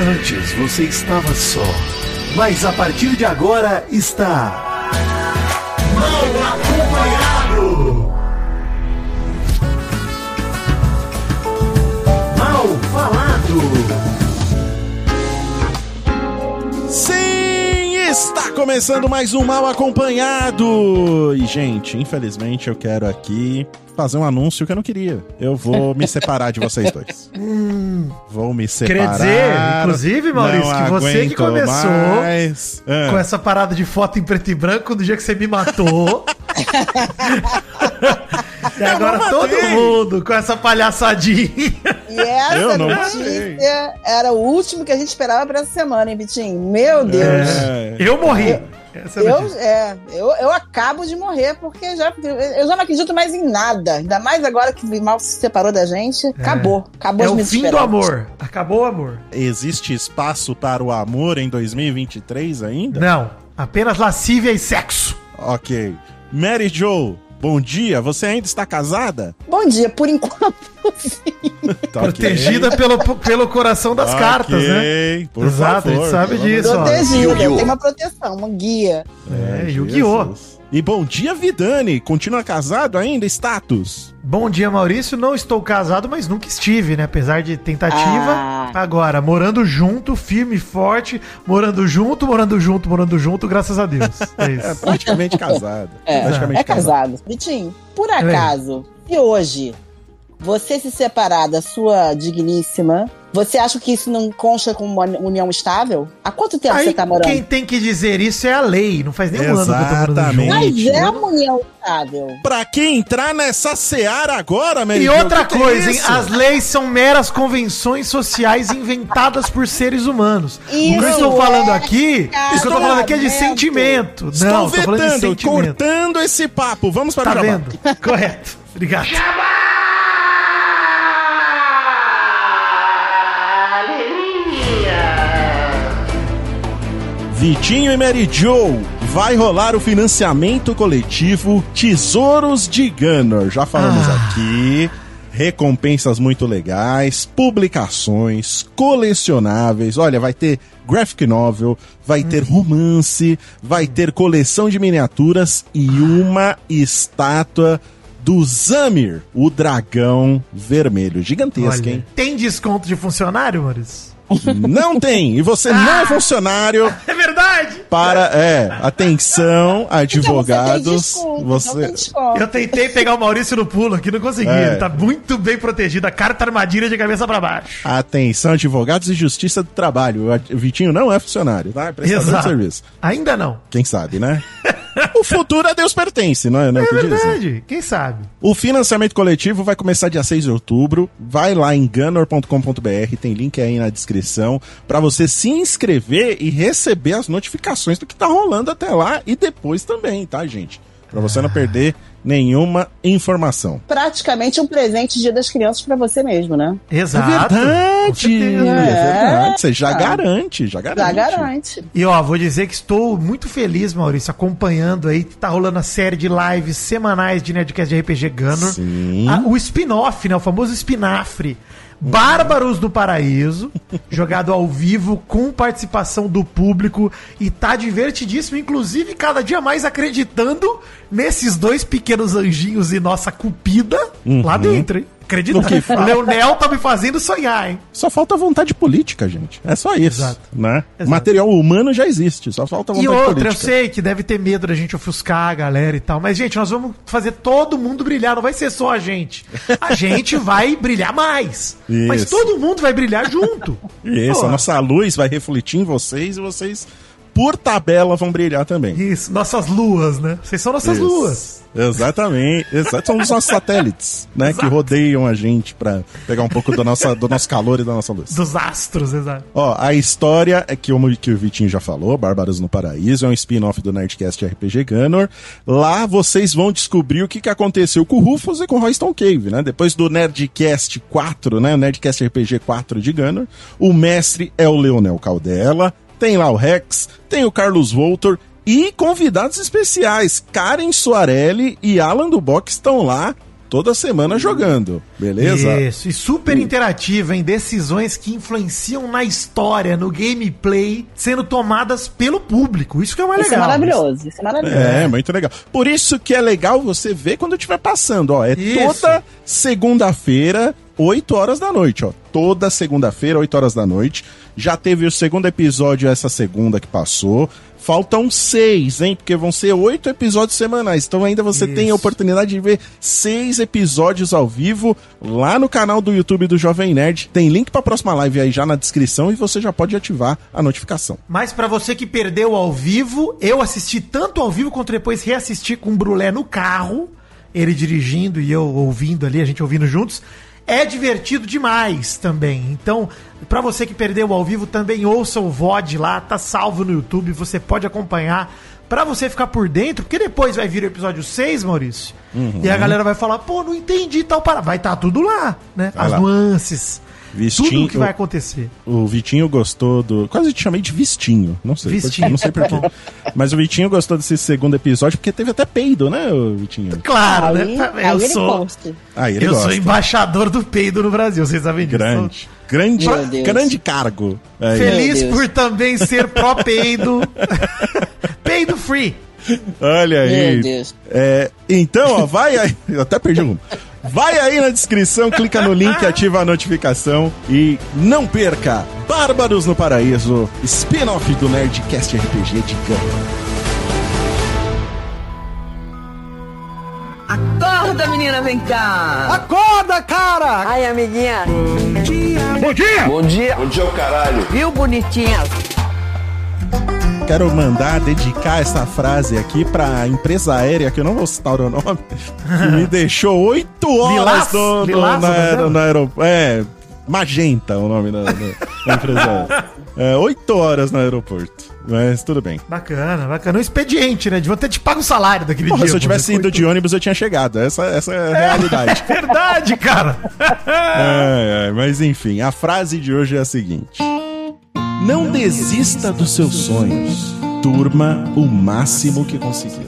Antes você estava só, mas a partir de agora está. Mal acompanhado! Mal falado! Sim, está começando mais um Mal Acompanhado! E, gente, infelizmente eu quero aqui fazer um anúncio que eu não queria. Eu vou me separar de vocês dois. Vou me separar. Quer dizer, inclusive, Maurício, Não que você que começou mais. Ah. com essa parada de foto em preto e branco do dia que você me matou. e agora todo mundo com essa palhaçadinha. E essa Eu não notícia era o último que a gente esperava pra essa semana, hein, Vitinho? Meu Deus. É. Eu morri. Essa é Eu, é, eu, eu acabo de morrer, porque já, eu já não acredito mais em nada. Ainda mais agora que o mal se separou da gente. Acabou. Acabou É as o minhas fim do amor. Acabou o amor. Existe espaço para o amor em 2023 ainda? Não. Apenas lascívia e sexo. Ok. Mary Jo, bom dia. Você ainda está casada? Bom dia, por enquanto. Tá Protegida pelo, pelo coração das Ok, cartas, né? Por Exato, a gente favor, sabe disso. Protegida, tem uma proteção, uma guia. É, É, Yu-Gi-Oh! E bom dia, Vidani. Continua casado ainda? Status? Bom dia, Maurício. Não estou casado, mas nunca estive, né? Apesar de tentativa. Ah. Agora, morando junto, firme e forte, morando junto, morando junto, morando junto, graças a Deus. É É isso. praticamente casado. É, praticamente é casado. Vitinho, por acaso, se hoje você se separar da sua digníssima, você acha que isso não consta como uma união estável? Há quanto tempo Aí, você tá morando? quem tem que dizer isso é a lei. Não faz nem um ano que eu tô morando junto. Mas é uma união estável. Pra quem entrar nessa seara agora, Mary E outra que que é coisa, hein? isso? As leis são meras convenções sociais inventadas por seres humanos. o que eu Isso estou falando é aqui, o que eu estou falando aqui é de sentimento. Estou Não, estou falando de vetando, sentimento. cortando esse papo. Vamos para Tá o jabá. vendo? Correto. Obrigado. Vitinho e Mary Jo, vai rolar o financiamento coletivo Tesouros de Gunner. Já falamos Ah. aqui. Recompensas muito legais, publicações, colecionáveis. Olha, vai ter graphic novel, vai ter romance, vai ter coleção de miniaturas e uma estátua do Zamir, o dragão vermelho. Gigantesca, Olha, hein? tem desconto de funcionário, Maurício? Não tem! E você não é funcionário É verdade! para, é, atenção, Então advogados. você então Você, desconto. Eu tentei pegar o Maurício no pulo aqui, não consegui. É. Ele tá muito bem protegido. A carta armadilha de cabeça pra baixo. atenção, advogados e justiça do trabalho. O Vitinho não é funcionário, tá? É prestador de Exato. serviço. Ainda não. Quem sabe, né? o futuro a Deus pertence, não é? Não é, o É que dizem? verdade. Quem sabe? O financiamento coletivo vai começar dia 6 de outubro. Vai lá em gunner.com.br, tem link aí na descrição, para você se inscrever e receber as notificações do que tá rolando até lá e depois também, tá, gente? Pra você não perder nenhuma informação. Praticamente um presente de Dia das Crianças pra você mesmo, né? Exato. é verdade! certeza. É, verdade. Você já Ah. garante, já garante. Já garante. E ó, vou dizer que estou muito feliz, Maurício, acompanhando aí. Tá rolando a série de lives semanais de Nerdcast de RPG Gunner. Sim. Ah, o spin-off, né? O famoso espinafre. Bárbaros do Paraíso, jogado ao vivo, com participação do público, e tá divertidíssimo, inclusive cada dia mais acreditando nesses dois pequenos anjinhos e nossa cupida lá dentro, hein? Acredita? No que fala. O Leonel tá me fazendo sonhar, hein? Só falta vontade política, gente. É só isso. Exato. Né? Exato. Material humano já existe, só falta vontade E outra, eu política. sei que deve ter medo da gente ofuscar a galera e tal, mas, gente, nós vamos fazer todo mundo brilhar, não vai ser só a gente. A gente vai brilhar mais. Mas Isso. todo mundo vai brilhar junto. Isso, Pô, a nossa luz vai refletir em vocês e vocês, por tabela, vão brilhar também. Isso, nossas luas, né? Vocês são nossas Isso. luas. Exatamente. Exato. São os nossos satélites, né? Que Exato. rodeiam a gente pra pegar um pouco do, nossa, do nosso calor e da nossa luz. Dos astros, exato. Ó, a história é que, como que o Vitinho já falou, Bárbaros no Paraíso, é um spin-off do Nerdcast RPG Gunner. Lá vocês vão descobrir o que, que aconteceu com o Rufus e com o Royston Cave, né? Depois do Nerdcast 4, né? O Nerdcast RPG 4 de Gunner, o mestre é o Leonel Caldela, tem lá o Rex, tem o Carlos Voltor e convidados especiais, Karen Soarelli e Alan Duboc estão lá toda semana jogando, beleza? Isso, e super interativa em decisões que influenciam na história, no gameplay, sendo tomadas pelo público. Isso que é mais Isso é legal. maravilhoso. Isso é maravilhoso. É, muito legal. Por isso que é legal você ver quando estiver passando, ó. É Isso. toda segunda-feira, 8 horas da noite, ó. Toda segunda-feira, 8 horas da noite. Já teve o segundo episódio essa segunda que passou. Faltam seis, hein? Porque vão ser oito episódios semanais. Então ainda você Isso. tem a oportunidade de ver seis episódios ao vivo lá no canal do YouTube do Jovem Nerd. Tem link pra próxima live aí já na descrição e você já pode ativar a notificação. Mas pra você que perdeu ao vivo, eu assisti tanto ao vivo quanto depois reassisti com o Brulé no carro, ele dirigindo e eu ouvindo ali, a gente ouvindo juntos. É divertido demais também. Então, pra você que perdeu ao vivo, também ouça o VOD lá, tá salvo no YouTube, você pode acompanhar pra você ficar por dentro, porque depois vai vir o episódio 6, Maurício. Uhum. E a galera vai falar, pô, não entendi tal para. Vai estar tudo lá, né? Vai As lá. nuances. Vistinho- Tudo o que vai acontecer. O Vitinho gostou do. Quase te chamei de Vistinho. Não sei. Vistinho. Não sei porquê. Mas o Vitinho gostou desse segundo episódio porque teve até peido, né, o Vitinho? Claro, Aí, né? aí ele consta. Ah, ele eu gosta. sou embaixador do peido no Brasil, vocês sabem disso. Grande. Grande, grande cargo. Aí. Feliz Meu Deus. por também ser pró-peido. peido free. Olha aí. Meu Deus. É, então, ó, vai aí. Eu até perdi rumo. Vai aí na descrição, clica no link, ativa a notificação e não perca Bárbaros no Paraíso, spin-off do Nerdcast RPG de Gama. Acorda, menina, vem cá. Acorda, cara! Ai, amiguinha. Bom dia! Bom dia. Bom dia, o caralho. Viu, bonitinha? Quero mandar, dedicar essa frase aqui pra empresa aérea, que eu não vou citar o nome, que me deixou oito horas Lilás? no, no, Lilás, na, no aeroporto. É, Magenta o nome da, da- empresa aérea. É, oito horas no aeroporto, mas tudo bem. Bacana, bacana. Um expediente, né? Devia ter te pago o salário daquele Porra, dia. se eu tivesse ido de ônibus, eu tinha chegado. Essa, essa é a realidade. Verdade, cara. Ai, ai, mas enfim, a frase de hoje é a seguinte: Não desista dos seus sonhos. Turma o máximo que conseguir.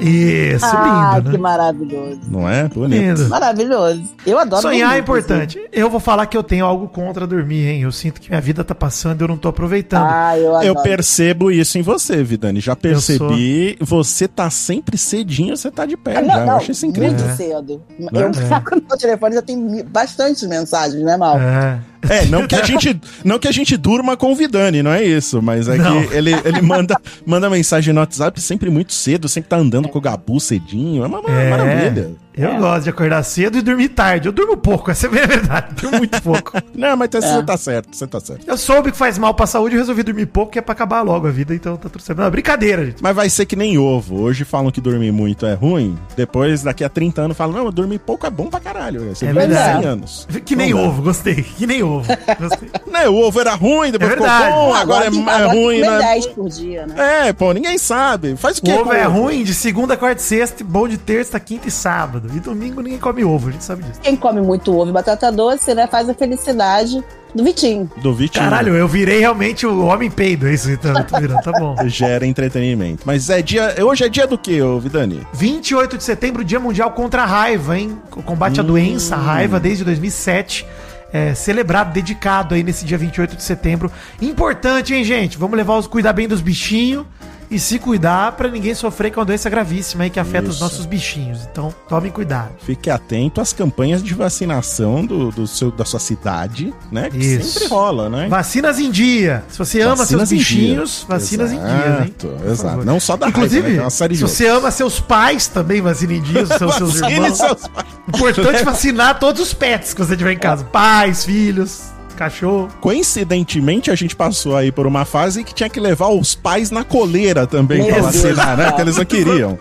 Isso, Ah, lindo, que né? maravilhoso. Não é? Bonito. Lindo. Maravilhoso. Eu adoro Sonhar dormir, é importante. Eu vou falar que eu tenho algo contra dormir, hein? Eu sinto que minha vida tá passando e eu não tô aproveitando. Ah, eu adoro. Eu percebo isso em você, Vidani. Já percebi. Você tá sempre cedinho, você tá de pé. Ah, já. não, Eu não, acho isso incrível. muito É. cedo. Eu saco no meu telefone, já tem bastantes mensagens, né, Mal? É. É, não que a gente, não que a gente durma com o Vidani, não é isso, mas é Não. que ele, ele manda, manda mensagem no WhatsApp sempre muito cedo, sempre tá andando com o Gabu cedinho. É uma, uma É. maravilha. Eu gosto de acordar cedo e dormir tarde. Eu durmo pouco, essa é a verdade. Eu durmo muito pouco. Não, mas tá- você tá certo, você tá certo. Eu soube que faz mal pra saúde e resolvi dormir pouco, que é pra acabar logo a vida, então tá tudo certo. Não, é brincadeira, gente. Mas vai ser que nem ovo. Hoje falam que dormir muito é ruim, depois, daqui a 30 anos, falam, não, dormir pouco é bom pra caralho. Você É verdade. 100 anos. Que nem Não dá. ovo, gostei. Que nem ovo. Gostei. Né, o ovo era ruim, depois É ficou verdade. bom, agora, tem- é, é agora tem que ruim, né? 10 por dia, né? É, pô, ninguém sabe. Faz o O que ovo é ruim de segunda, quarta e sexta, bom de terça, quinta e sábado. E domingo ninguém come ovo, a gente sabe disso. Quem come muito ovo e batata doce, né, faz a felicidade do Vitinho. Do Vitinho. Caralho, eu virei realmente o homem peido, é isso eu tô virando, tá bom. Gera entretenimento. Mas é dia. Hoje é dia do quê, ô Vidani? 28 de setembro, Dia Mundial contra a Raiva, hein? O combate à doença, a raiva, desde 2007. É, celebrado, dedicado aí nesse dia 28 de setembro. Importante, hein, gente? Vamos levar os cuidar bem dos bichinhos e se cuidar pra ninguém sofrer com uma doença gravíssima aí que afeta os Isso. nossos bichinhos. Então, tomem cuidado. Fique atento às campanhas de vacinação do, do seu, da sua cidade, né? Que Isso. sempre rola, né? Vacinas em dia. Se você ama Vacinas seus bichinhos, dia. vacinas em dia, hein? Exato, Por exato. favor. Não só da Inclusive, raiva, né? Se você ama seus pais, também vacine em dia, os seus, irmãos. seus pais. Importante vacinar todos os pets que você tiver em casa. Pais, filhos, cachorro. Coincidentemente, a gente passou aí por uma fase que tinha que levar os pais na coleira também Meu pra Deus vacinar, né? Porque eles não queriam.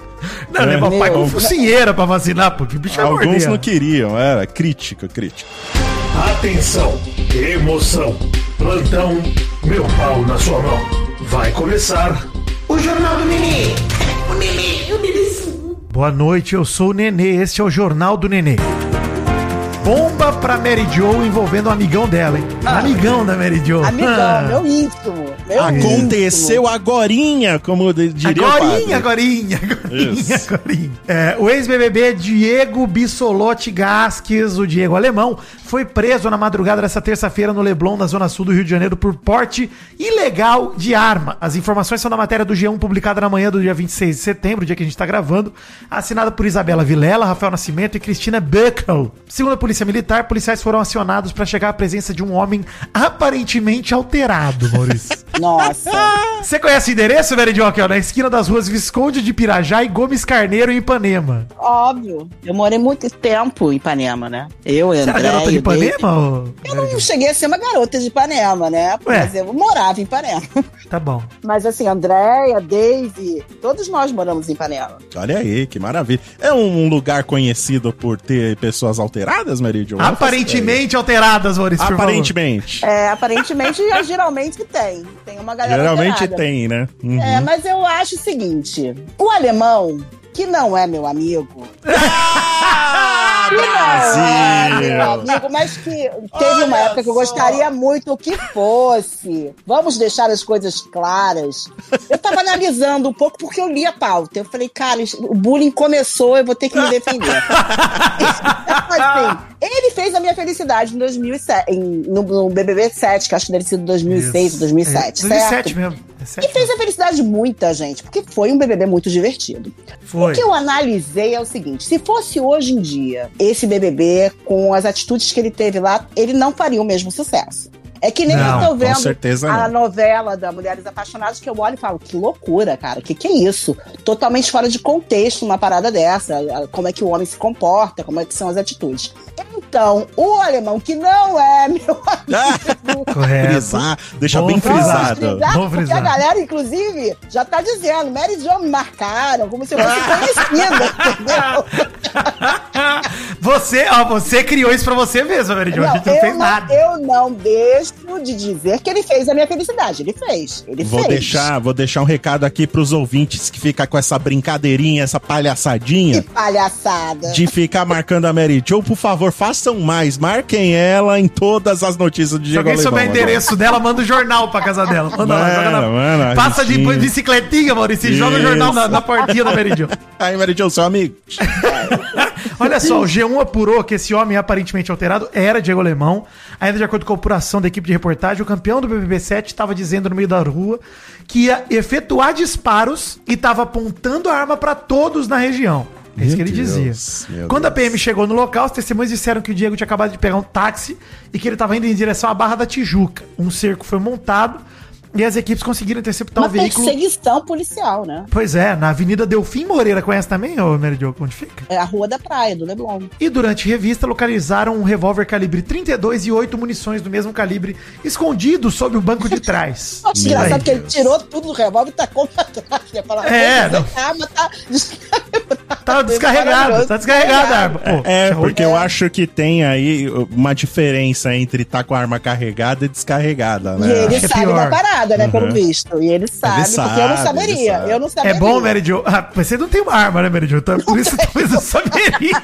Não, É. leva o pai com focinheira pra vacinar, porque o bicho é Alguns não queriam, era crítica, crítica. Atenção, emoção, plantão, meu pau na sua mão. Vai começar o Jornal do Nenê. O Nenê, o Nenê. Boa noite, eu sou o Nenê, este é o Jornal do Nenê. Bomba pra Mary Jo envolvendo um amigão dela, hein? Um amigão da Mary Jo. Amigão, Ah. meu íntimo. Meu Aconteceu íntimo. agorinha, como diria o Agorinha, padre. agorinha, agorinha, agorinha. É, o ex-BBB Diego Bissolotti Gasques, o Diego Alemão, foi preso na madrugada dessa terça-feira no Leblon, na zona sul do Rio de Janeiro, por porte ilegal de arma. As informações são da matéria do G1, publicada na manhã do dia 26 de setembro, dia que a gente tá gravando, assinada por Isabela Vilela, Rafael Nascimento e Cristina Buckle. Segundo a Polícia Militar, policiais foram acionados para chegar à presença de um homem aparentemente alterado, Maurício. Nossa. Você conhece o endereço, Veridioca? Na esquina das ruas Visconde de Pirajá e Gomes Carneiro, em Ipanema. Óbvio. Eu morei muito tempo em Ipanema, né? Eu, Você era André. garota de. Ipanema? ô, Eu não cheguei a ser uma garota de Ipanema, né? Mas eu morava em Ipanema. Tá bom. Mas assim, Andréia, Dave, todos nós moramos em Ipanema. Olha aí, que maravilha. É um lugar conhecido por ter pessoas alteradas, Aparentemente alteradas, Maurício. Aparentemente. É, aparentemente, geralmente tem. Tem uma galera Geralmente alterada. tem, né? Uhum. É, mas eu acho o seguinte: o alemão, que não é meu amigo, que não é meu Brasil! amigo, mas que teve uma Olha época que eu só. gostaria muito que fosse. Vamos deixar as coisas claras. Eu tava analisando um pouco porque eu li a pauta. Eu falei, cara, o bullying começou, eu vou ter que me defender. assim, ele fez a minha felicidade em 2007, em- no, no BBB 7, que acho que deve ser 2006, Isso. 2007, É, certo? 2007 mesmo. É E fez a felicidade de muita gente, porque foi um BBB muito divertido. Foi. O que eu analisei é o seguinte: se fosse hoje em dia esse BBB, com as atitudes que ele teve lá, ele não faria o mesmo sucesso. É que nem Não, eu tô vendo a não. novela da Mulheres Apaixonadas, que eu olho e falo, que loucura, cara, que que é isso? Totalmente fora de contexto uma parada dessa, como é que o homem se comporta, como é que são as atitudes. Então, o alemão, que não é meu amigo, Correto. Frisar, deixa Bom bem frisar. frisado. Frisar, Vamos porque frisar. a galera, inclusive, já tá dizendo, Mary Jo me marcaram, como se eu fosse conhecida, entendeu? Você, ó, você criou isso pra você mesmo, Veridioca. A gente não fez não, nada. eu não deixo de dizer que ele fez a minha felicidade. Ele fez. Ele Vou fez. deixar, vou deixar um recado aqui pros ouvintes que fica com essa brincadeirinha, essa Que palhaçadinha palhaçada. de ficar marcando a Mary Jo. Por favor, façam mais. Marquem ela em todas as notícias do Se Diego alguém souber o Alemão, endereço dela, manda o jornal pra casa dela. Manda lá, Mano, joga na- mano, Passa de bicicletinha, Maurício, e joga o jornal na, Isso. na portinha da Meridion. Aí, Jo, seu amigo. Olha só, o G1 apurou que esse homem aparentemente alterado era Diego Alemão. Ainda de acordo com a apuração da equipe de reportagem, o campeão do BBB 7 estava dizendo no meio da rua que ia efetuar disparos e estava apontando a arma para todos na região. É isso que ele Deus, dizia. meu Quando a Deus. PM chegou no local, os testemunhos disseram que o Diego tinha acabado de pegar um táxi e que ele estava indo em direção à Barra da Tijuca. Um cerco foi montado e as equipes conseguiram interceptar Uma o veículo. perseguição policial, né? Pois é, na Avenida Delfim Moreira, conhece também, ô Meridio, onde fica? É a rua da praia, do Leblon. E durante revista localizaram um revólver calibre 32 e oito munições do mesmo calibre escondido sob o banco de trás. Acho engraçado que ele tirou tudo do revólver e tacou pra trás. Ia falar, É, "Pô, não. A arma tá. Tá descarregado, tá descarregada a arma. Pô, É, que porque eu acho que tem aí uma diferença entre estar com a arma carregada e descarregada, E né? ele Acho é sabe pior. da parada, né? Pelo Uhum. visto. E ele sabe, porque eu sabe, não ele saberia. sabe. Eu não saberia. É bom, Mary Jo. Ah, mas você não tem uma arma, né, Mary Jo? Então, por isso talvez eu saberia.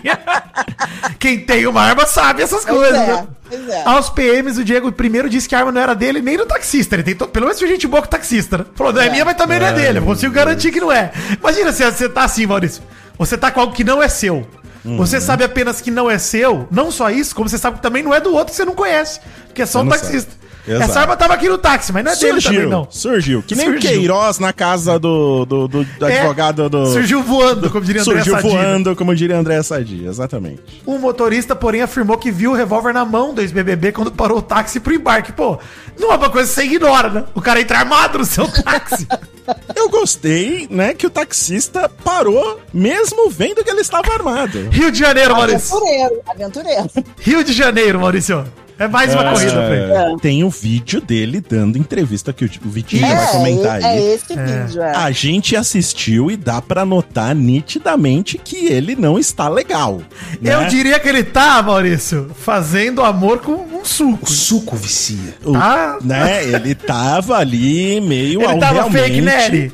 Quem tem uma arma sabe essas Pois coisas, é, né? é. Aos PMs, o Diego primeiro disse que a arma não era dele nem do taxista. Ele tentou, pelo menos gente boa com o taxista, né? Falou, não é, minha, mas também não é dele. Eu consigo garantir que não é. Imagina se você tá assim, Maurício. Você tá com algo que não é seu. Uhum. Você sabe apenas que não é seu. Não só isso, como você sabe que também não é do outro que você não conhece. Porque é só um taxista. sabe. Exato. Essa arma tava aqui no táxi, mas não é dele também, Surgiu, não. surgiu. Que nem o Surgiu. Queiroz na casa do, do, do- do É, advogado do. Surgiu voando, como diria André Surgiu Sadino. voando, como diria André Sadia, exatamente. O motorista, porém, afirmou que viu o revólver na mão do ex-BBB quando parou o táxi pro embarque. Pô, não é uma coisa que você ignora, né? O cara entra armado no seu táxi. Eu gostei, né, que o taxista parou, mesmo vendo que ele estava armado. Rio de Janeiro, Maurício. Aventureiro, aventureiro. Rio de Janeiro, Maurício. É mais uma corrida pra ele. É, Tem o vídeo dele dando entrevista que o, o Vitinho vai comentar é, aí. é esse vídeo, é. A gente assistiu e dá pra notar nitidamente que ele não está legal. né? Eu diria que ele tá, Maurício, fazendo amor com um suco. Suco vicia. O- tá- né? Ele tava ali meio Ele ao tava realmente... fake, Nery.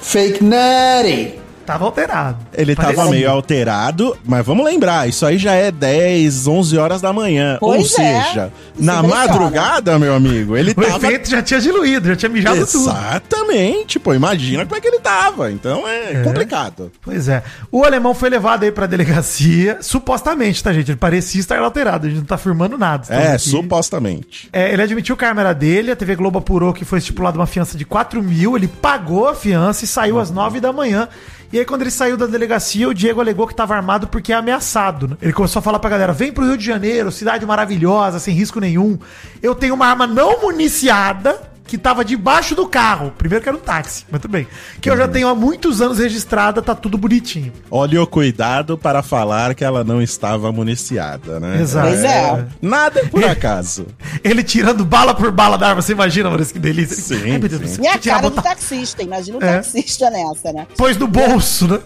Fake Nutty. Tava alterado. Ele tava Parecia. meio alterado, mas vamos lembrar, isso aí já é 10, 11 horas da manhã. Ou Pois é. seja, Isso na impressiona. madrugada, meu amigo, ele O tava. efeito já tinha diluído, já tinha mijado tudo. Exatamente, pô, imagina como é que ele tava. Então é, É. complicado. Pois é. O alemão foi levado aí pra delegacia, supostamente, tá, gente? Ele parecia estar alterado, a gente não tá afirmando nada. estamos É, aqui. supostamente. É, ele admitiu que a arma era dele, a TV Globo apurou que foi estipulada uma fiança de 4 mil, ele pagou a fiança e saiu às 9 da manhã. E aí, quando ele saiu da delegacia, o Diego alegou que estava armado porque é ameaçado. né? Ele começou a falar pra galera: vem pro Rio de Janeiro, cidade maravilhosa, sem risco nenhum. Eu tenho uma arma não municiada que tava debaixo do carro. Primeiro que era um táxi, mas tudo bem. Que eu já tenho há muitos anos registrada, tá tudo bonitinho. Olha o cuidado para falar que ela não estava municiada, né? Exato. Pois é. Nada é por acaso. Ele tirando bala por bala da arma, você imagina, Maurício, que delícia. Sim, Ai, meu Deus do sim. E a Tirar, cara do botar- taxista, imagina o É. taxista nessa, né? Pôs no bolso, né?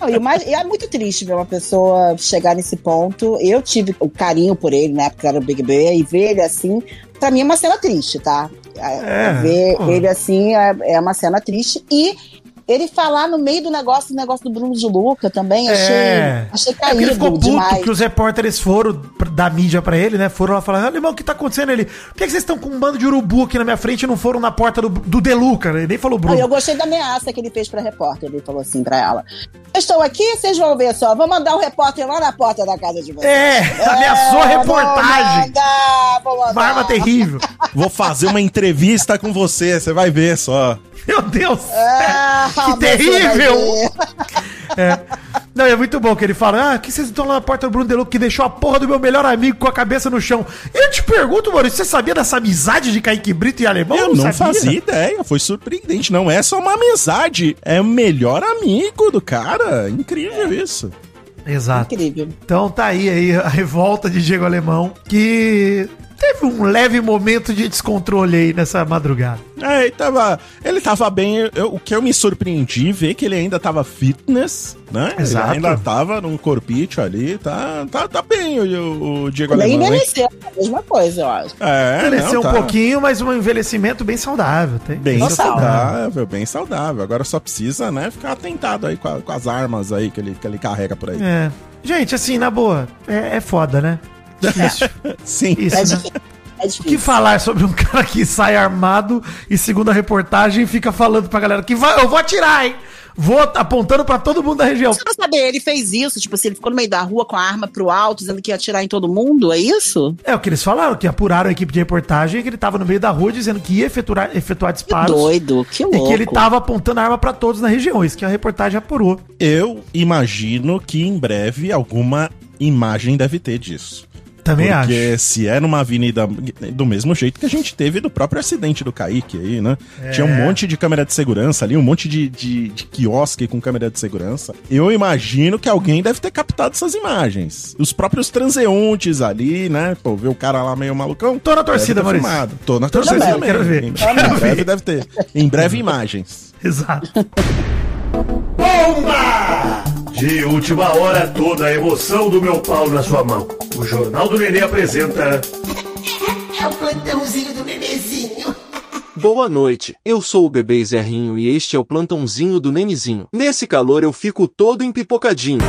Não, e, mais- e é muito triste ver uma pessoa chegar nesse ponto. Eu tive o carinho por ele, né? Porque era o Big B, e ver ele assim, pra mim é uma cena triste, tá? É, É, ver pô. ele assim é, é uma cena triste. E ele falar no meio do negócio, do negócio do Bruno de Luca também, achei, É. achei É porque ele caído ficou puto demais. que os repórteres foram da mídia pra ele, né? Foram lá falar, Alemão, o que tá acontecendo? Ele, por que, que vocês estão com um bando de urubu aqui na minha frente e não foram na porta do, do Deluca? Ele nem falou Bruno. eu gostei da ameaça que ele fez pra repórter. Ele falou assim pra ela: Eu estou aqui, vocês vão ver só. Vou mandar o repórter lá na porta da casa de vocês. É, ameaçou a É, reportagem. Vou mandar, vou mandar. Uma arma terrível. Vou fazer uma entrevista com você, você vai ver só. Meu Deus. Ah, Que terrível! É. Não, é muito bom que ele fala, ah, que vocês estão lá na porta do Bruno Deluca que deixou a porra do meu melhor amigo com a cabeça no chão. Eu te pergunto, Maurício, você sabia dessa amizade de Kaique Brito e alemão? Eu não fazia ideia, foi surpreendente. Não é só uma amizade, é o melhor amigo do cara. Incrível isso. Exato. Incrível. Então tá aí, aí a revolta de Diego Alemão, que teve um leve momento de descontrole aí nessa madrugada. É, ele tava, ele tava bem. eu- o que eu me surpreendi, ver que ele ainda tava fitness, né? Exato. Ele ainda tava num corpite ali, tá, tá, tá bem o, o Diego Ele Alemão. envelheceu, a mesma coisa, eu acho. É, Envelheceu não, um tá pouquinho, mas um envelhecimento bem saudável. Tem, Bem tem saudável, bem saudável. Agora só precisa, né, ficar atentado aí com, a- com as armas aí que ele, que ele carrega por aí. É. Gente, assim, na boa, é, é foda, né? Difícil. Sim. Isso, É né? difícil. É O que falar sobre um cara que sai armado e, segundo a reportagem, fica falando pra galera que vai, eu vou atirar, hein? Vou apontando pra todo mundo da região. Você não saber, ele fez isso, tipo assim, ele ficou no meio da rua com a arma pro alto, dizendo que ia atirar em todo mundo, é isso? É o que eles falaram, que apuraram a equipe de reportagem, que ele tava no meio da rua dizendo que ia efetuar, efetuar Que disparos. doido, que E louco. que ele tava apontando a arma pra todos na região. Isso que a reportagem apurou. Eu imagino que em breve alguma imagem deve ter disso. Também acho. Porque se é numa avenida do mesmo jeito que a gente teve no próprio acidente do Kaique aí, né? É. Tinha um monte de câmera de segurança ali, um monte de, de, de quiosque com câmera de segurança. Eu imagino que alguém deve ter captado essas imagens. Os próprios transeuntes ali, né? Pô, ver o cara lá meio malucão. Tô na torcida, Maurício. filmado. Tô na Tô na torcida também. quero ver. Em, Quero em ver. breve deve ter. Em breve imagens. Exato. De última hora, toda a emoção do meu pau na sua mão. O Jornal do Nenê apresenta. Boa noite, eu sou o bebê Zerrinho e este é o plantãozinho do Nenezinho. Nesse calor eu fico todo empipocadinho.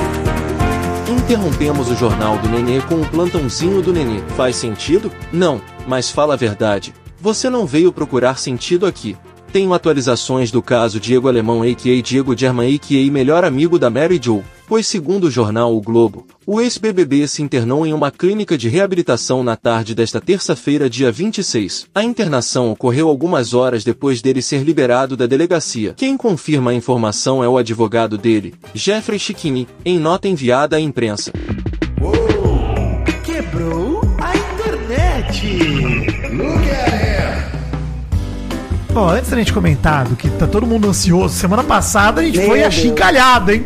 Interrompemos o jornal do Nenê com o plantãozinho do Nenê. Faz sentido? Não, mas fala a verdade. Você não veio procurar sentido aqui. Tenho atualizações do caso Diego Alemão a.k.a. Diego German a.k.a. melhor amigo da Mary Jo, pois segundo o jornal O Globo, o ex-BBB se internou em uma clínica de reabilitação na tarde desta terça-feira, dia 26. A internação ocorreu algumas horas depois dele ser liberado da delegacia. Quem confirma a informação é o advogado dele, Jeffrey Chiquini, em nota enviada à imprensa. Ó, antes da gente comentar do que tá todo mundo ansioso, semana passada a gente Meu foi Deus. achincalhado, hein?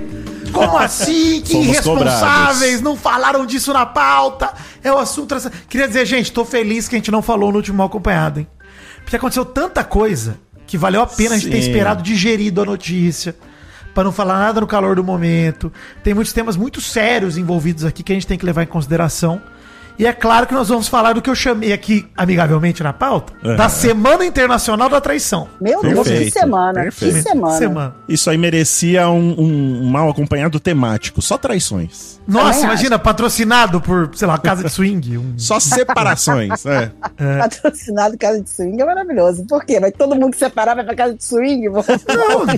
Como assim? Que Fomos irresponsáveis, cobrados. não falaram disso na pauta. É o assunto. dessa- Queria dizer, gente, tô feliz que a gente não falou no último mal acompanhado, hein? Porque aconteceu tanta coisa que valeu a pena a gente ter Sim. esperado digerido a notícia. Pra não falar nada no calor do momento. Tem muitos temas muito sérios envolvidos aqui que a gente tem que levar em consideração. E é claro que nós vamos falar do que eu chamei aqui amigavelmente na pauta, Uhum. da Semana Internacional da Traição. Meu Deus, que Perfeito, semana. perfeito. Que semana. Semana. Isso aí merecia um, um mal acompanhado temático, só traições. Nossa, Também imagina, patrocinado por, sei lá, Casa de Swing. um- Só separações, é. Patrocinado Casa de Swing é maravilhoso. Por quê? Vai todo mundo que separar vai pra Casa de Swing? Não,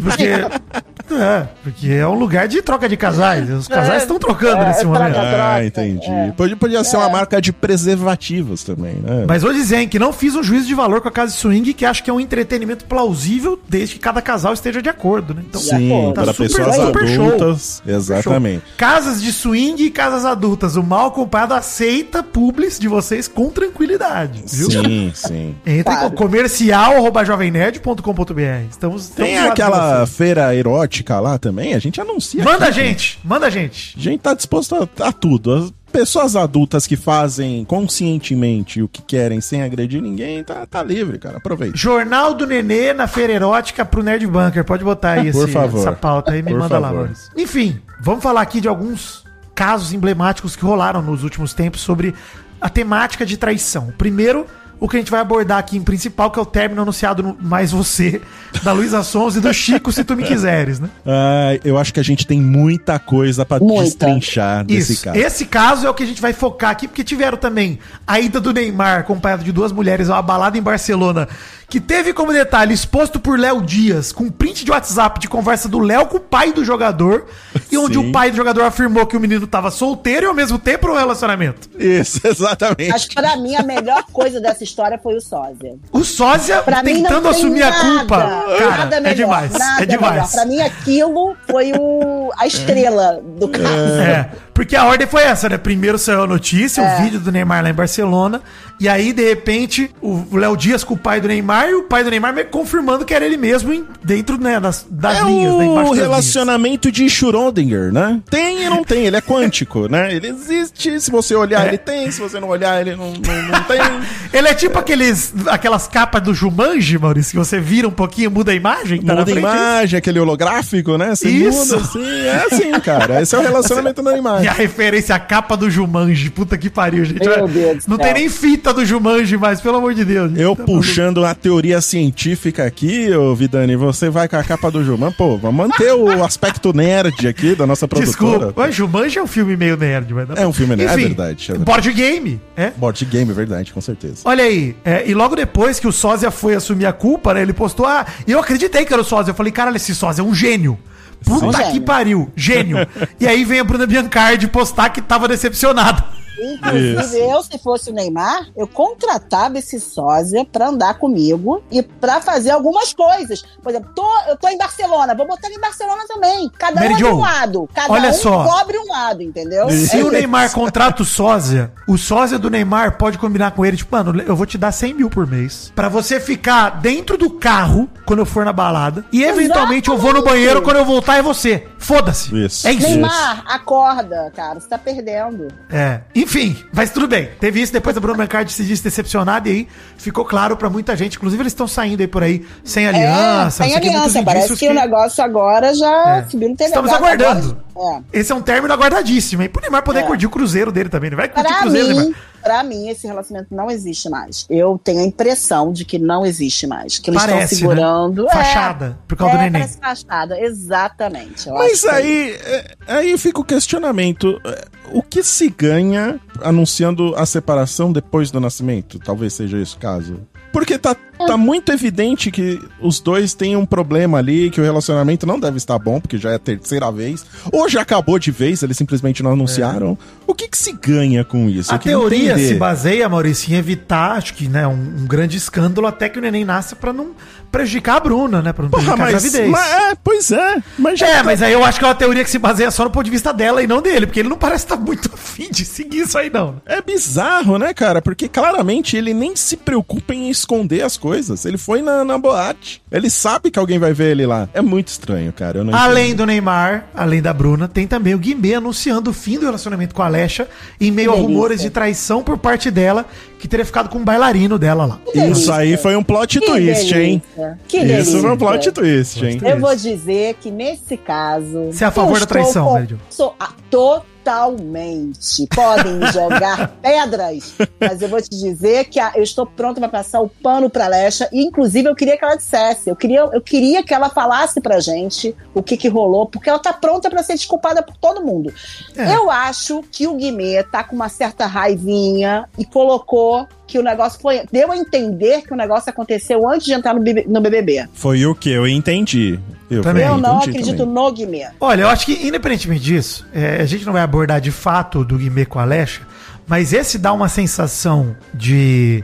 porque. É, porque é um lugar de troca de casais. Os casais estão trocando é, nesse é momento. troca. Ah, entendi. é. Podia, podia ser uma marca de preservativos também, né? Mas vou dizer hein, que não fiz um juízo de valor com a Casa de Swing, que acho que é um entretenimento plausível desde que cada casal esteja de acordo, né? Então, Sim, acordo. para Tá super- pessoas super show. adultas. Exatamente. Casas de swing e casas adultas. O mal acompanhado aceita publis de vocês com tranquilidade, viu? Sim, sim. Entre em Claro. comercial arroba jovemnerd.com.br. Estamos, estamos Tem aquela feira erótica lá também, a gente anuncia. Manda a aqui, gente, manda a gente. A gente tá disposto a, a tudo. As pessoas adultas que fazem conscientemente o que querem sem agredir ninguém, tá, tá livre, cara. Aproveita. Jornal do Nenê na feira erótica pro Nerd Bunker. Pode botar aí Por esse- favor. essa pauta aí, me Por manda lá, favor. Maurício. Enfim, vamos falar aqui de alguns casos emblemáticos que rolaram nos últimos tempos sobre a temática de traição. Primeiro, o que a gente vai abordar aqui em principal, que é o término anunciado no Mais Você, da Luísa Sons e do Chico, se tu me quiseres, né? Ah, eu acho que a gente tem muita coisa pra Muita. destrinchar desse Isso. cara. Esse caso é o que a gente vai focar aqui, porque tiveram também a ida do Neymar, acompanhado de duas mulheres, a uma balada em Barcelona, que teve como detalhe exposto por Léo Dias, com print de WhatsApp de conversa do Léo com o pai do jogador, e onde Sim. o pai do jogador afirmou que o menino tava solteiro e ao mesmo tempo no relacionamento. Isso, exatamente. Mas pra mim, a melhor coisa dessa história foi o sósia. O sósia Pra tentando assumir a nada, culpa. Cara, nada é melhor, demais. nada É demais. melhor. Pra mim, aquilo foi o, a estrela do caso. É, porque a ordem foi essa, né? Primeiro saiu a notícia, É. o vídeo do Neymar lá em Barcelona, e aí, de repente, o Léo Dias com o pai do Neymar, e o pai do Neymar confirmando que era ele mesmo dentro né, das, das É linhas, né? o Embaixo das relacionamento de Schrödinger, né? Tem e não tem, ele é quântico, né? Ele existe, se você olhar É. ele tem, se você não olhar ele não, não, não tem. linhas. Ele é tipo aqueles, aquelas capas do Jumanji, Maurício, que você vira um pouquinho, muda a imagem. tá na muda a frente, imagem, aquele holográfico, né? Você Isso. muda assim, é assim, cara. Esse é o relacionamento da E imagem. A referência à capa do Jumanji. Puta que pariu, gente. Meu Deus Não céu. tem nem fita do Jumanji mais, pelo amor de Deus. gente. Eu Tá puxando uma teoria científica aqui, ô Vidani, você vai com a capa do Juman. Pô, vamos manter o aspecto nerd aqui da nossa produtora. Desculpa, mas Jumanji é um filme meio nerd, mas É um filme nerd, é Enfim, verdade, é verdade. Board game, é? Board game, é verdade, com certeza. Olha aí, é, e logo depois que o Sósia foi assumir a culpa, né? Ele postou, ah, e eu acreditei que era o Sósia. Eu falei, caralho, esse Sósia é um gênio. Puta Um que pariu, gênio. e aí vem a Bruna Biancardi postar que tava decepcionada. Inclusive, Isso. eu, se fosse o Neymar, eu contratava esse sósia pra andar comigo e pra fazer algumas coisas. Por exemplo, tô, eu tô em Barcelona, vou botar ele em Barcelona também. Cada Mary um de Jo, um lado. Cada olha um só. cobre um lado, entendeu? Se É o. Neymar contrata o Sósia, o Sósia do Neymar pode combinar com ele, tipo, mano, eu vou te dar 100 mil por mês. Pra você ficar dentro do carro quando eu for na balada. E eventualmente eu vou no Exatamente. banheiro quando eu voltar é você. Foda-se. Isso. É isso. Neymar, acorda, cara, você tá perdendo. É. Enfim, mas tudo bem. Teve isso, depois a Bruna Biancardi se disse decepcionada e aí ficou claro pra muita gente. Inclusive, eles estão saindo aí por aí sem aliança. é, o que, muitos aliança. Parece indícios que, o negócio agora já É. subiu no TV. Estamos aguardando. agora- é. Esse é um término aguardadíssimo, hein? Pro Neymar poder É. curtir o cruzeiro dele também. Ele vai curtir o Pra cruzeiro, mim, Neymar. Pra mim, esse relacionamento não existe mais. Eu tenho a impressão de que não existe mais. Que eles estão Parece, segurando. né? Fachada, por causa do neném. Parece fachada, exatamente. Eu Mas acho que é aí, é, aí fica o questionamento. é, O que se ganha anunciando a separação depois do nascimento? Talvez seja esse o caso. Porque tá, tá muito evidente que os dois têm um problema ali, que o relacionamento não deve estar bom, porque já é a terceira vez. Ou já acabou de vez, eles simplesmente não anunciaram. O que, que se ganha com isso? A teoria entender. se baseia, Maurício, em evitar, acho que, né, um, um grande escândalo até que o neném nasça pra não prejudicar a Bruna, né? Pra não Porra, prejudicar a mas, gravidez. mas- é, pois é. Mas já É, tá- mas aí eu acho que é uma teoria que se baseia só no ponto de vista dela e não dele, porque ele não parece estar muito afim de seguir isso aí, não. É bizarro, né, cara? Porque claramente ele nem se preocupa em esconder as coisas. Ele foi na, na boate. Ele sabe que alguém vai ver ele lá. É muito estranho, cara. Eu não Além entendo. do Neymar, além da Bruna, tem também o Guimê anunciando o fim do relacionamento com a Alexa, em meio a rumores de traição por parte dela, que teria ficado com um bailarino dela lá. Isso aí foi um plot Que twist, hein? delícia. Que Isso delícia. foi um plot twist, hein? Eu vou dizer que nesse caso. Você é a favor da traição, com- Jo? Sou a- totalmente. Podem jogar pedras, mas eu vou te dizer que a- eu estou pronta para passar o pano pra Lecha. E, inclusive, eu queria que ela dissesse. Eu queria, eu queria que ela falasse pra gente o que, que rolou, porque ela tá pronta para ser desculpada por todo mundo. É. Eu acho que o Guimê tá com uma certa raivinha e colocou que o negócio foi. Deu a entender que o negócio aconteceu antes de entrar no, BB no BBB. Foi o que eu entendi. Eu, Também. Eu não entendi acredito também. no Guimê. Olha, eu acho que, independentemente disso, é, a gente não vai abordar de fato do Guimê com a Alexa, mas esse dá uma sensação de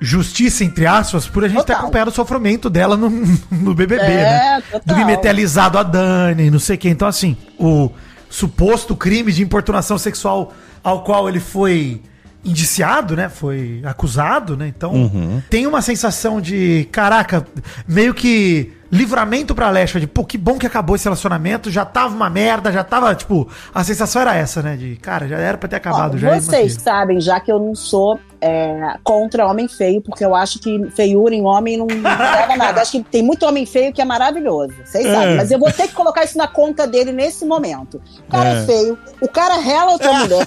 justiça, entre aspas, por a gente ter Total. acompanhado o sofrimento dela no, no BBB, É, né? total. Do Guimê ter alisado a Dani, não sei o quê. Então, assim, o suposto crime de importunação sexual ao qual ele foi indiciado, né? Foi acusado, né? Então, tem uma sensação de, caraca, meio que livramento pra Alexa, de, pô, que bom que acabou esse relacionamento, já tava uma merda, já tava, tipo, a sensação era essa, né? De, cara, já era pra ter acabado, Ó, já. vocês manteve. sabem já que eu não sou é, contra homem feio, porque eu acho que feiura em homem não, não leva nada. Acho que tem muito homem feio que é maravilhoso. Vocês É. sabem. Mas eu vou ter que colocar isso na conta dele nesse momento. O cara é, É. feio, o cara rela outra mulher.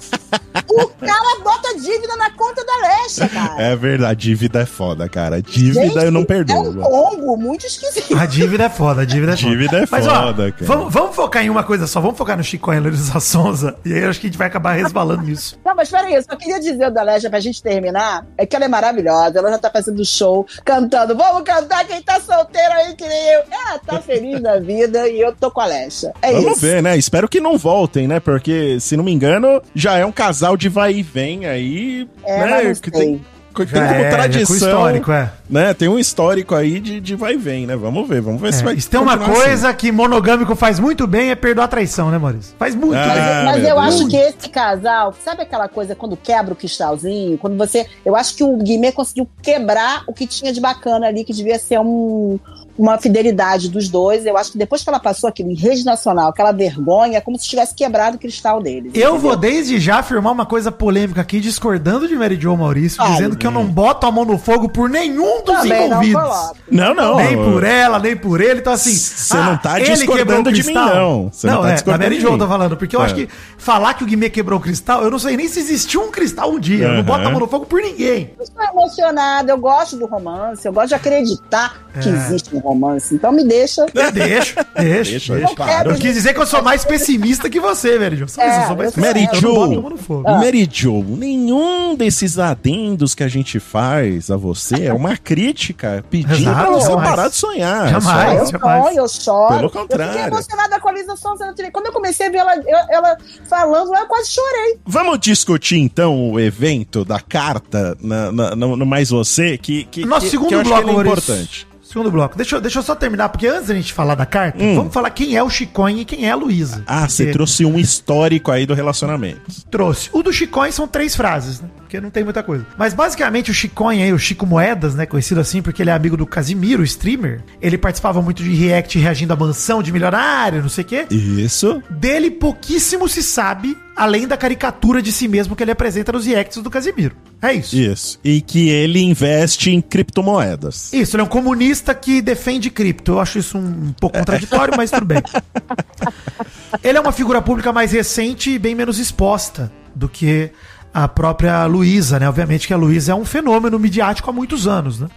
O cara bota dívida na conta da Lecha, cara. É verdade, dívida é foda, cara. Dívida eu não É um perdoo. combo muito esquisito. Dívida é foda, dívida é foda. Dívida é Mas, ó, foda, cara. Vamos, vamos focar em uma coisa só, vamos focar no Chico e Luísa Sonza, e aí eu acho que a gente vai acabar resbalando nisso. Não, mas peraí, eu só queria dizer da Lecha pra gente terminar, é que ela é maravilhosa, ela já tá fazendo show, cantando, vamos cantar quem tá solteiro aí que nem eu. Ela tá feliz da vida e eu tô com a Lecha. É Vamos isso. ver, né? Espero que não voltem, né? Porque, se não me engano, já é um casal de vai e vem aí. É, né? mas não que sei. tem, tem Já como é, com tradição. histórico, é. Né? Tem um histórico aí de, de vai e vem, né? Vamos ver, vamos ver se É, vai. Isso tem uma continuar coisa que monogâmico faz muito bem, é perdoar a traição, né, Maurício? Faz muito. Ah, bem. Mas, mas eu Deus. acho que esse casal, sabe aquela coisa quando quebra o cristalzinho? Quando você. Eu acho que o Guimê conseguiu quebrar o que tinha de bacana ali, que devia ser um, uma fidelidade dos dois. Eu acho que depois que ela passou aquilo em rede nacional, aquela vergonha, é como se tivesse quebrado o cristal deles. Eu entendeu? vou desde já afirmar uma coisa polêmica aqui, discordando de Mary Jo Maurício, Fale. dizendo que eu não boto a mão no fogo por nenhum dos Também não envolvidos. coloco. Não, não. Nem por ela, nem por ele. Então, assim. Cê não tá discordando de mim, cristal. não. Cê não não, tá é, da discordando Mary de Jo eu tô falando. Porque eu É. acho que falar que o Guimê quebrou o cristal, eu não sei nem se existiu um cristal um dia. Eu não boto a mão no fogo por ninguém. Eu estou emocionada, eu gosto do romance, eu gosto de acreditar que É. existe um romance. Então me deixa. Eu deixo, deixo, Deixa, deixo. claro. Eu quis dizer que eu sou mais pessimista que você, Mary Jo. É, eu sou mais eu Mary. Jo, Eu não boto a mão no fogo. Mary Jo, nenhum desses adendos que a gente faz a você é uma crítica pedindo Exato, pra você jamais. parar de sonhar. Jamais. É eu só- jamais. sonho, eu choro. Pelo Eu fiquei contrário. emocionada com a Lisa Sonza. Quando eu comecei a ver ela, eu- ela falando, eu quase chorei. Vamos discutir então o evento da carta na, na- no, no Mais Você, que, que, Nosso que, segundo que eu acho bloco, que ele é importante. Segundo bloco. Deixa eu, deixa eu só terminar, porque antes da gente falar da carta, Hum. vamos falar quem é o Chiconho e quem é a Luísa. Ah, você trouxe um histórico aí do relacionamento. trouxe. O do Chiconho são três frases, né? Porque não tem muita coisa. Mas basicamente o Chiconho aí, o Chico Moedas, né? Conhecido assim porque ele é amigo do Casimiro, o streamer. Ele participava muito de react reagindo à mansão de milionário, não sei o quê. Isso. Dele pouquíssimo se sabe, além da caricatura de si mesmo que ele apresenta nos reacts do Casimiro. É isso. Isso. E que ele investe em criptomoedas. Isso, ele é um comunista que defende cripto. Eu acho isso um, pouco contraditório, mas tudo bem. Ele é uma figura pública mais recente e bem menos exposta do que a própria Luísa, né? Obviamente que a Luísa é um fenômeno midiático há muitos anos, né?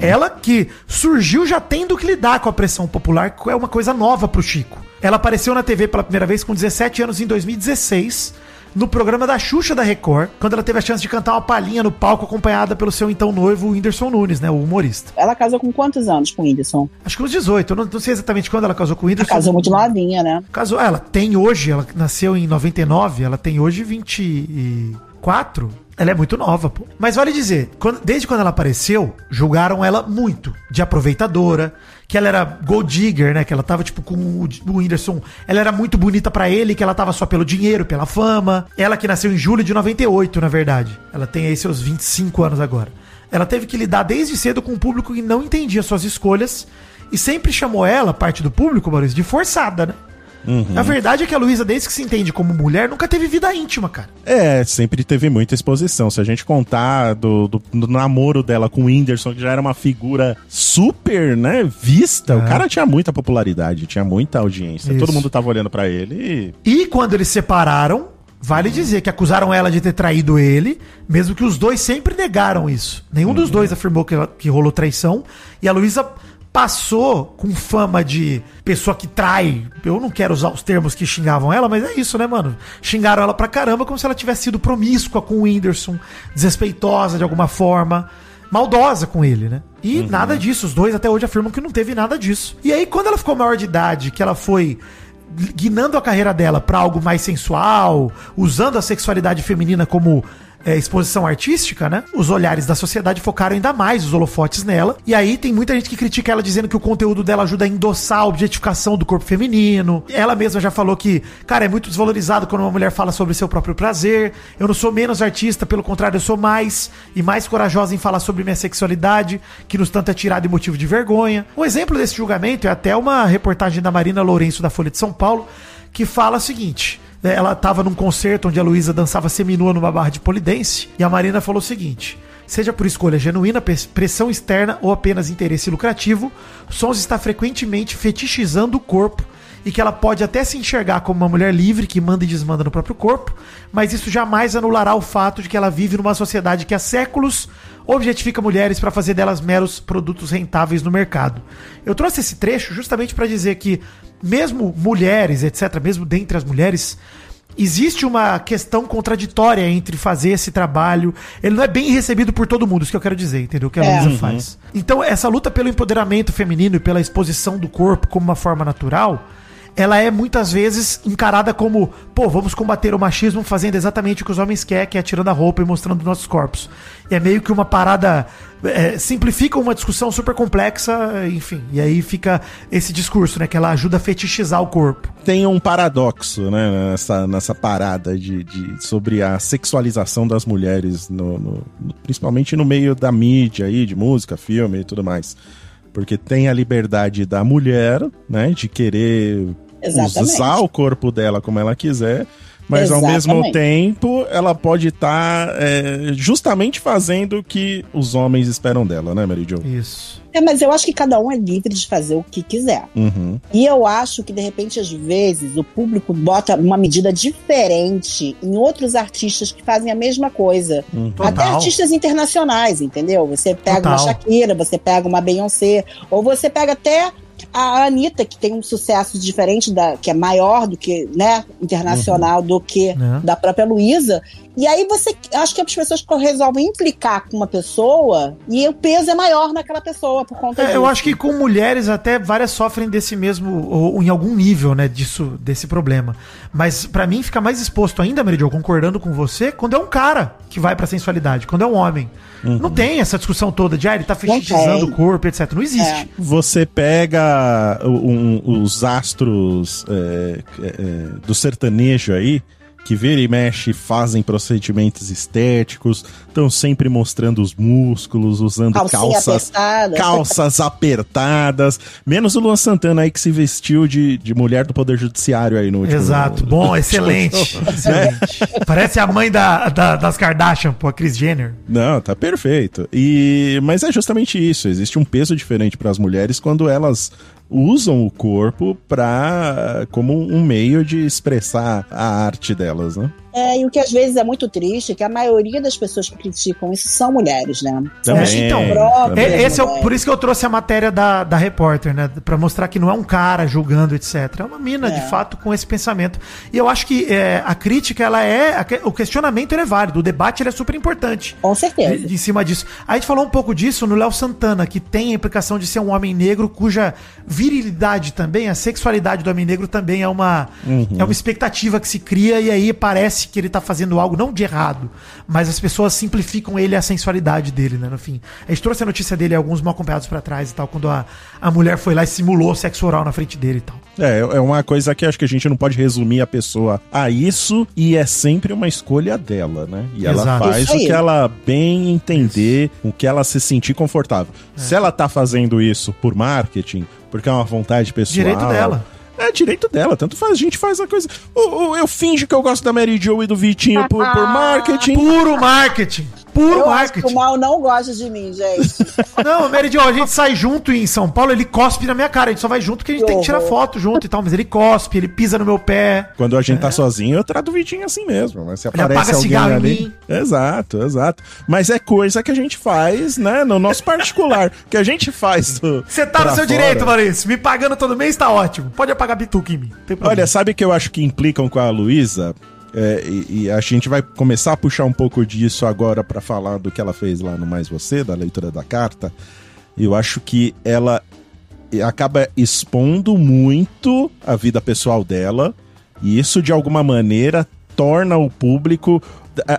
Ela que surgiu já tendo que lidar com a pressão popular, que é uma coisa nova pro Chico. Ela apareceu na TV pela primeira vez com 17 anos em 2016, no programa da Xuxa da Record, quando ela teve a chance de cantar uma palhinha no palco acompanhada pelo seu então noivo, o Whindersson Nunes, né? O humorista. Ela casou com quantos anos com o Whindersson? Acho que uns 18, eu não, não sei exatamente quando ela casou com o Whindersson. Casou muito novinha, né? Casou, ela tem hoje, ela nasceu em 99, ela tem hoje 24. Ela é muito nova, pô. Mas vale dizer, quando- desde quando ela apareceu, julgaram ela muito de aproveitadora, que ela era gold digger, né? Que ela tava tipo com o, Whindersson. Ela era muito bonita pra ele, que ela tava só pelo dinheiro, pela fama. Ela que nasceu em julho de 98, na verdade. Ela tem aí seus 25 anos agora. Ela teve que lidar desde cedo com um público que não entendia suas escolhas e sempre chamou ela, parte do público, Maurício, de forçada, né? A verdade é que a Luísa, desde que se entende como mulher, nunca teve vida íntima, cara. É, sempre teve muita exposição. Se a gente contar do, do- do namoro dela com o Whindersson, que já era uma figura super, né, vista, o cara tinha muita popularidade, tinha muita audiência. Isso. Todo mundo tava olhando pra ele e... E quando eles separaram, vale dizer que acusaram ela de ter traído ele, mesmo que os dois sempre negaram isso. Nenhum dos dois afirmou que, ela- que rolou traição. E a Luísa passou com fama de pessoa que trai. Eu não quero usar os termos que xingavam ela, mas é isso, né, mano? Xingaram ela pra caramba como se ela tivesse sido promíscua com o Whindersson, desrespeitosa de alguma forma. Maldosa com ele, né? E nada disso. Os dois até hoje afirmam que não teve nada disso. E aí, quando ela ficou maior de idade, que ela foi guinando a carreira dela pra algo mais sensual, usando a sexualidade feminina como é, exposição artística, né? Os olhares da sociedade focaram ainda mais os holofotes nela. E aí tem muita gente que critica ela dizendo que o conteúdo dela ajuda a endossar a objetificação do corpo feminino. Ela mesma já falou que, cara, é muito desvalorizado quando uma mulher fala sobre seu próprio prazer. Eu não sou menos artista, pelo contrário, eu sou mais e mais corajosa em falar sobre minha sexualidade, que nos tanto é tirado e motivo de vergonha. Um exemplo desse julgamento é até uma reportagem da Marina Lourenço da Folha de São Paulo, que fala o seguinte: ela estava num concerto onde a Luísa dançava seminua numa barra de polidense, e a Marina falou o seguinte. Seja por escolha genuína, pres- pressão externa ou apenas interesse lucrativo, Sons está frequentemente fetichizando o corpo e que ela pode até se enxergar como uma mulher livre que manda e desmanda no próprio corpo, mas isso jamais anulará o fato de que ela vive numa sociedade que há séculos objetifica mulheres para fazer delas meros produtos rentáveis no mercado. Eu trouxe esse trecho justamente para dizer que mesmo mulheres, etc, mesmo dentre as mulheres, existe uma questão contraditória entre fazer esse trabalho. Ele não é bem recebido por todo mundo, isso que eu quero dizer, entendeu? O que a É. Luísa faz. Então, essa luta pelo empoderamento feminino e pela exposição do corpo como uma forma natural, ela é muitas vezes encarada como, pô, vamos combater o machismo fazendo exatamente o que os homens querem, que é tirando a roupa e mostrando nossos corpos. E é meio que uma parada. é, simplifica uma discussão super complexa, enfim. E aí fica esse discurso, né? Que ela ajuda a fetichizar o corpo. Tem um paradoxo, né, nessa, nessa parada de, de- sobre a sexualização das mulheres, no, no- principalmente no meio da mídia aí, de música, filme e tudo mais. Porque tem a liberdade da mulher, né, de querer Exatamente. usar o corpo dela como ela quiser, mas ao mesmo Exatamente. tempo ela pode estar justamente fazendo o que os homens esperam dela, né, Mary Jo? Isso. É, mas eu acho que cada um é livre de fazer o que quiser. Uhum. E eu acho que, de repente, às vezes, o público bota uma medida diferente em outros artistas que fazem a mesma coisa. Até Total. artistas internacionais, entendeu? Você pega Total. uma Shakira, você pega uma Beyoncé, ou você pega até a Anitta, que tem um sucesso diferente, da, que é maior do que, né, internacional do que Né? da própria Luísa. E aí você, acho que as pessoas resolvem implicar com uma pessoa e o peso é maior naquela pessoa por conta É, disso. eu acho que com mulheres até várias sofrem desse mesmo, ou, em algum nível, né, disso, desse problema. Mas pra mim fica mais exposto ainda, Meridio, concordando com você, quando é um cara que vai pra sensualidade, quando é um homem. Não tem essa discussão toda de, ah, ele tá fetichizando o corpo, etc. Não existe. É. Você pega um- os astros é, é, é, do sertanejo aí, que vira e mexe fazem procedimentos estéticos, estão sempre mostrando os músculos, usando Calcinha calças, apertada. calças apertadas. Menos o Luan Santana aí que se vestiu de, de mulher do Poder Judiciário aí no último. Exato. Bom, excelente. excelente. Parece a mãe da, da- das Kardashian, pô, a Kris Jenner. Não, tá perfeito. E mas é justamente isso. Existe um peso diferente para as mulheres quando elas usam o corpo para como um meio de expressar a arte delas, né? É, e o que às vezes é muito triste é que a maioria das pessoas que criticam isso são mulheres, né? São as então, É, esse é o- mulheres. por isso que eu trouxe a matéria da, da repórter, né? Pra mostrar que não é um cara julgando, etc. É uma mina, de fato, com esse pensamento. E eu acho que é, a crítica, ela é. a o questionamento ele é válido, o debate ele é super importante. Com certeza. De- em cima disso. A gente falou um pouco disso no Léo Santana, que tem a implicação de ser um homem negro cuja virilidade também, a sexualidade do homem negro também é uma, é uma expectativa que se cria e aí parece que ele tá fazendo algo não de errado, mas as pessoas simplificam ele a sensualidade dele, né? No fim. A gente trouxe a notícia dele alguns mal acompanhados pra trás e tal, quando a, a mulher foi lá e simulou sexo oral na frente dele e tal. É, é uma coisa que acho que a gente não pode resumir a pessoa a isso e é sempre uma escolha dela, né? E ela Exato. faz Isso o que ela bem entender, o que ela se sentir confortável. Se ela tá fazendo isso por marketing, porque é uma vontade pessoal, Direito dela. É direito dela, tanto faz. A gente faz a coisa. O- o- eu finjo que eu gosto da Mary Jo e do Vitinho por, por marketing. Puro marketing. Puro Eu acho que marketing. o mal não gosta de mim, gente. Não, Meridio, a gente sai junto em São Paulo, ele cospe na minha cara. A gente só vai junto porque a gente Que tem que tirar foto junto e tal. Mas ele cospe, ele pisa no meu pé. Quando a gente tá sozinho, eu trato o Vitinho assim mesmo. Mas se Ele aparece apaga alguém cigarro em ali. mim. Exato, exato. Mas é coisa que a gente faz, né? No nosso particular. que a gente faz. do- Você tá no seu fora. direito, Maurício. Me pagando todo mês tá ótimo. Pode apagar bituca em mim. Olha, sabe que eu acho que implicam com a Luísa? É, e, e a gente vai começar a puxar um pouco disso agora pra falar do que ela fez lá no Mais Você, da leitura da carta. Eu acho que ela acaba expondo muito a vida pessoal dela, e isso de alguma maneira torna o público.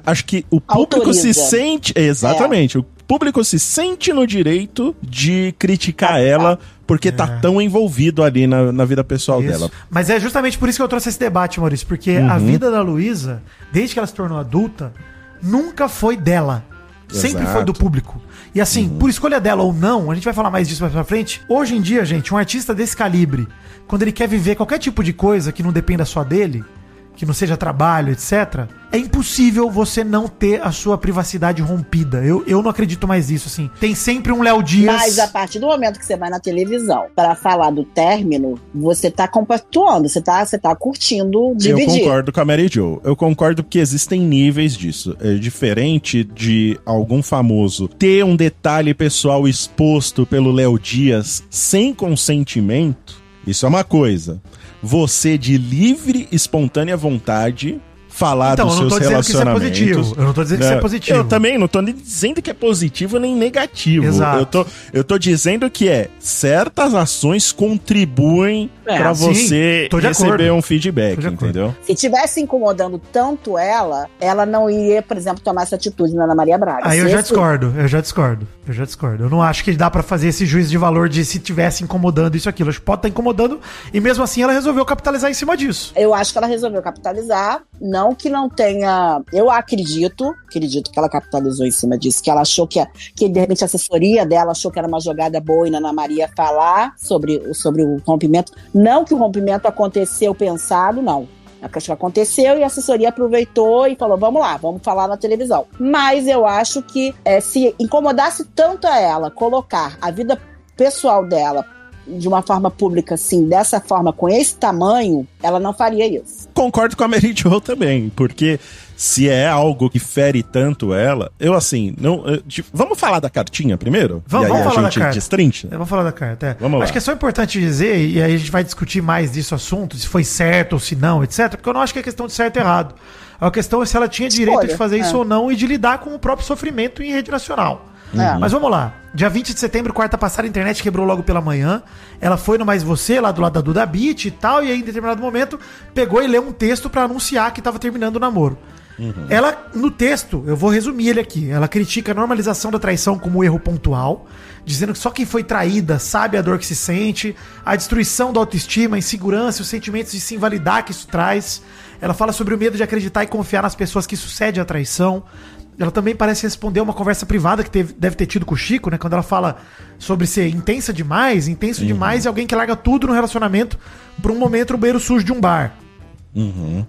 Acho que o público se Autoriza. sente. Exatamente. O público se sente no direito de criticar ela porque tá tão envolvido ali na, na vida pessoal Isso. dela. Mas é justamente por isso que eu trouxe esse debate, Maurício. Porque Uhum. a vida da Luísa, desde que ela se tornou adulta, nunca foi dela. Sempre Exato. foi do público. E assim, por escolha dela ou não, a gente vai falar mais disso mais pra frente. Hoje em dia, gente, um artista desse calibre, quando ele quer viver qualquer tipo de coisa que não dependa só dele, que não seja trabalho, etc., é impossível você não ter a sua privacidade rompida. Eu, eu não acredito mais nisso, assim. Tem sempre um Léo Dias. Mas a partir do momento que você vai na televisão para falar do término, você tá compactuando, você tá, você tá curtindo Eu dividir. concordo com a Mary Jo. Eu concordo que existem níveis disso. É diferente de algum famoso ter um detalhe pessoal exposto pelo Léo Dias sem consentimento. Isso é uma coisa. Você, de livre, espontânea vontade, falar Então, dos eu não seus tô dizendo que isso é relacionamentos. positivo. Eu não tô dizendo que isso é positivo. Eu também não tô nem dizendo que é positivo nem negativo. Exato. Eu tô, eu tô dizendo que é certas ações contribuem É, pra sim, você tô de receber acordo. um feedback, entendeu? Se tivesse incomodando tanto ela, ela não iria, por exemplo, tomar essa atitude na Ana Maria Braga. Aí eu já esse- discordo, eu já discordo, eu já discordo. Eu não acho que dá pra fazer esse juízo de valor de se tivesse incomodando isso aquilo. Acho que pode estar incomodando e mesmo assim ela resolveu capitalizar em cima disso. Eu acho que ela resolveu capitalizar. Não que não tenha. Eu acredito, acredito que ela capitalizou em cima disso, que ela achou que, a- que de repente a assessoria dela achou que era uma jogada boa e na Ana Maria falar sobre, o- sobre o rompimento. Não que o rompimento aconteceu pensado, não. Acho que aconteceu e a assessoria aproveitou e falou: vamos lá, vamos falar na televisão. Mas eu acho que eh, se incomodasse tanto a ela colocar a vida pessoal dela de uma forma pública assim, dessa forma, com esse tamanho, ela não faria isso. Concordo com a Mary Jo também, porque se é algo que fere tanto ela, eu assim, não, eu, tipo, vamos falar da cartinha primeiro? Vamos- e aí vamos a falar da gente carta. destrincha? Eu vou falar da carta. é. Vamos lá. Acho que é só importante dizer, e aí a gente vai discutir mais desse assunto, se foi certo ou se não, etc. Porque eu não acho que é questão de certo e errado. A questão é se ela tinha direito Escolha, de fazer isso é. ou não e de lidar com o próprio sofrimento em rede nacional. É. Mas vamos lá. Dia 20 de setembro, quarta passada, a internet quebrou logo pela manhã. Ela foi no Mais Você, lá do lado da Duda Beat e tal, e aí em determinado momento pegou e leu um texto pra anunciar que tava terminando o namoro. Ela, no texto, eu vou resumir ele aqui. Ela critica a normalização da traição como um erro pontual, dizendo que só quem foi traída sabe a dor que se sente, a destruição da autoestima, a insegurança, os sentimentos de se invalidar que isso traz. Ela fala sobre o medo de acreditar e confiar nas pessoas que sucede a traição. Ela também parece responder uma conversa privada que teve- deve ter tido com o Chico, né? Quando ela fala sobre ser intensa demais, intenso demais e alguém que larga tudo no relacionamento por um momento no banheiro sujo de um bar.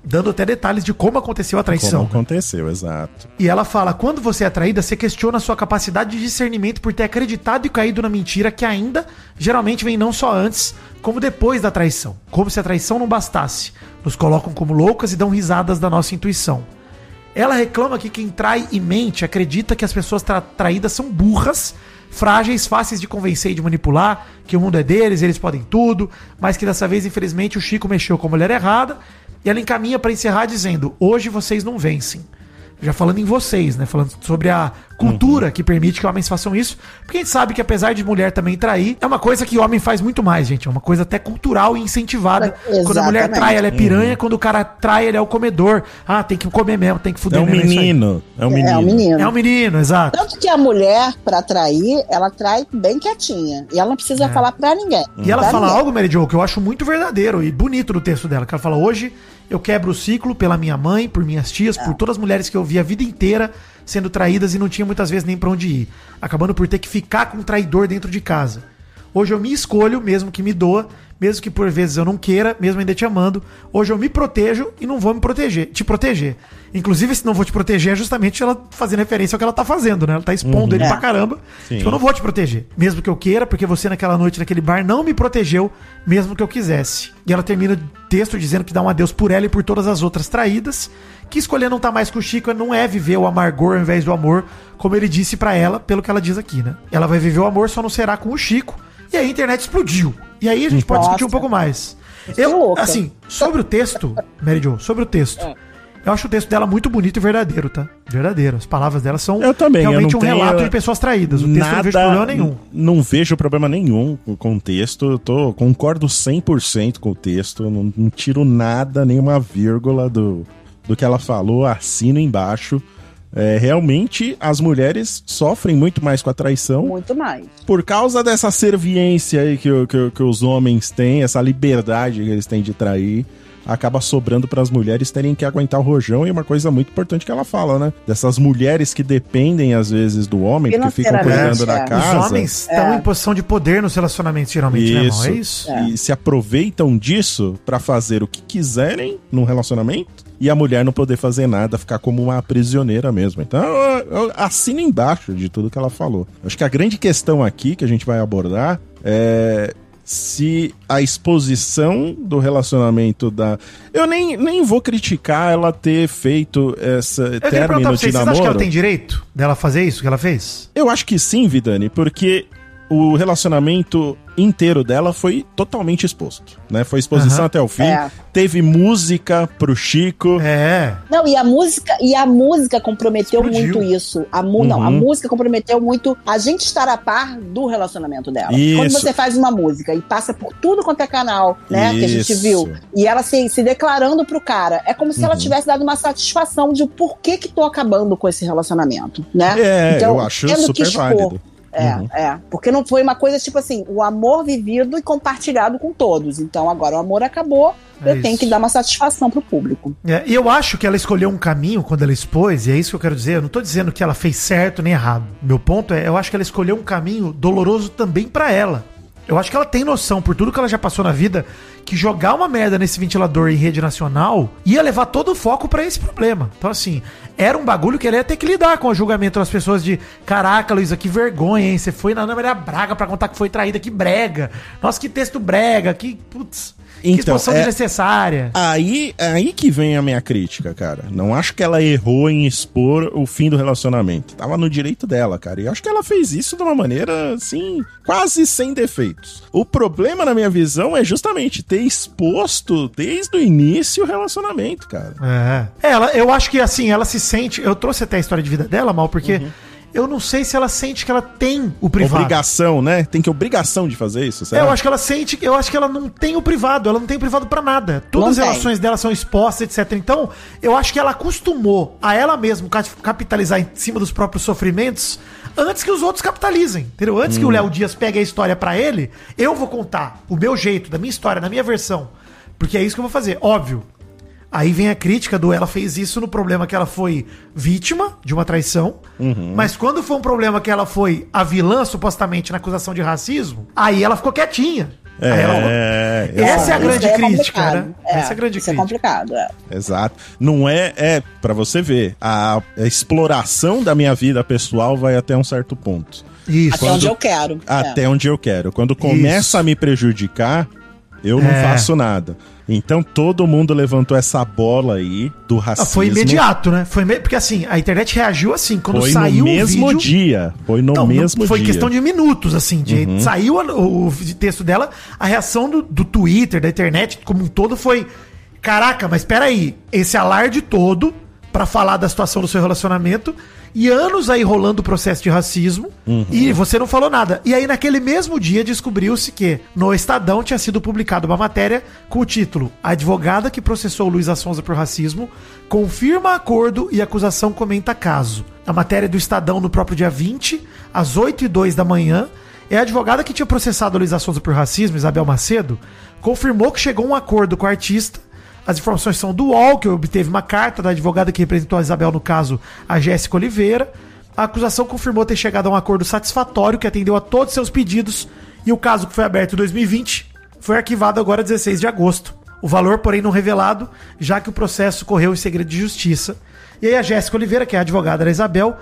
Dando até detalhes de como aconteceu a traição. Como aconteceu, exato. E ela fala: quando você é traída, você questiona a sua capacidade de discernimento por ter acreditado e caído na mentira que ainda geralmente vem não só antes, como depois da traição. Como se a traição não bastasse. Nos colocam como loucas e dão risadas da nossa intuição. Ela reclama que quem trai e mente acredita que as pessoas tra- traídas são burras, frágeis, fáceis de convencer e de manipular, que o mundo é deles, eles podem tudo, mas que dessa vez, infelizmente, o Chico mexeu com a mulher errada. E ela encaminha pra encerrar dizendo: Hoje vocês não vencem. Já falando em vocês, né? Falando sobre a cultura que permite que homens façam isso. Porque a gente sabe que apesar de mulher também trair, é uma coisa que homem faz muito mais, gente. É uma coisa até cultural e incentivada. Exatamente. Quando a mulher trai, ela é piranha. Quando o cara trai, ele é o comedor. Ah, tem que comer mesmo, tem que É fuder um mesmo. aí. menino. É um menino. É um menino. É um menino, exato. Tanto que a mulher, pra trair, ela trai bem quietinha. E ela não precisa falar pra ninguém. E ela Pra fala ninguém. algo, Mary Jo, que eu acho muito verdadeiro e bonito no texto dela. Que ela fala: Hoje eu quebro o ciclo pela minha mãe, por minhas tias, por todas as mulheres que eu vi a vida inteira sendo traídas e não tinha muitas vezes nem pra onde ir. Acabando por ter que ficar com um traidor dentro de casa. Hoje eu me escolho, mesmo que me doa, mesmo que por vezes eu não queira, mesmo ainda te amando. Hoje eu me protejo e não vou me proteger, te proteger. Inclusive, se não vou te proteger, é justamente ela fazendo referência ao que ela tá fazendo, né? Ela tá expondo ele É. pra caramba. Sim. Tipo, eu não vou te proteger, mesmo que eu queira, porque você naquela noite, naquele bar, não me protegeu, mesmo que eu quisesse. E ela termina o texto dizendo que dá um adeus por ela e por todas as outras traídas, que escolher não tá mais com o Chico não é viver o amargor ao invés do amor, como ele disse pra ela, pelo que ela diz aqui, né? Ela vai viver o amor, só não será com o Chico. E aí a internet explodiu. E aí a gente pode Nossa. discutir um pouco mais. Eu, louca. assim, sobre o texto, Mary Jo, sobre o texto. É. Eu acho o texto dela muito bonito e verdadeiro, tá? Verdadeiro. As palavras dela são Eu também, eu realmente não um relato de pessoas traídas. O texto eu não vejo problema nenhum. Não vejo problema nenhum com- com o texto. Eu tô, concordo 100% com o texto. Não, não tiro nada, nenhuma vírgula do, do que ela falou. Assino embaixo. É, realmente, as mulheres sofrem muito mais com a traição Muito mais. por causa dessa serviência aí que, que, que os homens têm, essa liberdade que eles têm de trair, acaba sobrando para as mulheres terem que aguentar o rojão. E uma coisa muito importante que ela fala, né? Dessas mulheres que dependem, às vezes, do homem, que ficam cuidando da é. Os casa. Os homens estão em posição de poder nos relacionamentos, geralmente, né, irmão? É isso. E se aproveitam disso pra fazer o que quiserem num relacionamento e a mulher não poder fazer nada, ficar como uma prisioneira mesmo. Então, eu, eu assino embaixo de tudo que ela falou. Acho que a grande questão aqui que a gente vai abordar é se a exposição do relacionamento da. Eu nem, nem vou criticar ela ter feito essa término de vocês, vocês acham que namoro. ela tem direito dela fazer isso que ela fez? Eu acho que sim, Vidani, porque o relacionamento inteiro dela foi totalmente exposto, né? Foi exposição Aham. até o fim. É. Teve música pro Chico. É. Não, e a música, e a música comprometeu Explodiu. muito isso. A mu- Não, a Uhum. música comprometeu muito a gente estar a par do relacionamento dela. Isso. Quando você faz uma música e passa por tudo quanto é canal, né, que a gente Isso. viu, e ela se, se declarando pro cara, é como se ela Uhum. tivesse dado uma satisfação de por que que tô acabando com esse relacionamento, né? É, eu acho super válido. É, Uhum. é. Porque não foi uma coisa tipo assim, o amor vivido e compartilhado com todos. Então agora o amor acabou, É eu tenho isso. que dar uma satisfação pro público. É, e eu acho que ela escolheu um caminho quando ela expôs, e é isso que eu quero dizer. Eu não tô dizendo que ela fez certo nem errado. Meu ponto é, eu acho que ela escolheu um caminho doloroso também pra ela. Eu acho que ela tem noção, por tudo que ela já passou na vida, que jogar uma merda nesse ventilador em rede nacional ia levar todo o foco pra esse problema. Então, assim, era um bagulho que ela ia ter que lidar com o julgamento das pessoas de caraca, Luísa, que vergonha, hein? Você foi na Ana Maria Braga pra contar que foi traída, que brega. Nossa, que texto brega, que putz, Então, exposição é- desnecessária. Aí, aí que vem a minha crítica, cara. Não acho que ela errou em expor o fim do relacionamento. Tava no direito dela, cara. E acho que ela fez isso de uma maneira, assim, quase sem defeitos. O problema, na minha visão, é justamente ter exposto desde o início o relacionamento, cara. É. Ela, eu acho que assim, ela se sente. Eu trouxe até a história de vida dela, mal, porque eu não sei se ela sente que ela tem o privado. Obrigação, né? Tem que obrigação de fazer isso, É, certo? Eu acho que ela sente, eu acho que ela não tem o privado, ela não tem privado pra nada. Todas Não as tem. relações dela são expostas, etc. Então, eu acho que ela acostumou a ela mesma ca- capitalizar em cima dos próprios sofrimentos antes que os outros capitalizem, entendeu? Antes que Hum. o Léo Dias pegue a história pra ele, eu vou contar o meu jeito, da minha história, da minha versão. Porque é isso que eu vou fazer, óbvio. Aí vem a crítica do ela fez isso no problema que ela foi vítima de uma traição. Uhum. Mas quando foi um problema que ela foi a vilã, supostamente, na acusação de racismo, aí ela ficou quietinha. Aí ela- É, Essa é a grande daí crítica, né? Essa é a grande isso é crítica. complicado, é. Exato. Não é, é para você ver, a, a exploração da minha vida pessoal vai até um certo ponto. Isso. Até onde eu quero. Até é. onde eu quero. Quando começa Isso. a me prejudicar, eu não É. faço nada. Então todo mundo levantou essa bola aí do Ah, racismo. Foi imediato, né? Foi me- Porque assim, a internet reagiu assim, quando Foi saiu no mesmo o vídeo. dia. Foi no Não, mesmo foi dia. questão de minutos, assim. De, Uhum. Saiu o, o texto dela, a reação do, do Twitter, da internet, como um todo, foi: Caraca, mas peraí, esse alarde todo pra falar da situação do seu relacionamento. E anos aí rolando o processo de racismo. Uhum. E você não falou nada. E aí, naquele mesmo dia, descobriu-se que no Estadão tinha sido publicada uma matéria com o título: A advogada que processou Luísa Sonza por racismo confirma acordo e acusação comenta caso. A matéria é do Estadão no próprio dia 20, às 8 e 2 da manhã. É a advogada que tinha processado a Luísa Sonza por racismo, Isabel Macedo, confirmou que chegou a um acordo com o artista as informações são do UOL, que obteve uma carta da advogada que representou a Isabel, no caso, a Jéssica Oliveira. A acusação confirmou ter chegado a um acordo satisfatório que atendeu a todos seus pedidos E o caso que foi aberto em 2020 foi arquivado agora 16 de agosto. O valor, porém, não revelado, já que o processo correu em segredo de justiça. E aí a Jéssica Oliveira, que é a advogada da Isabel,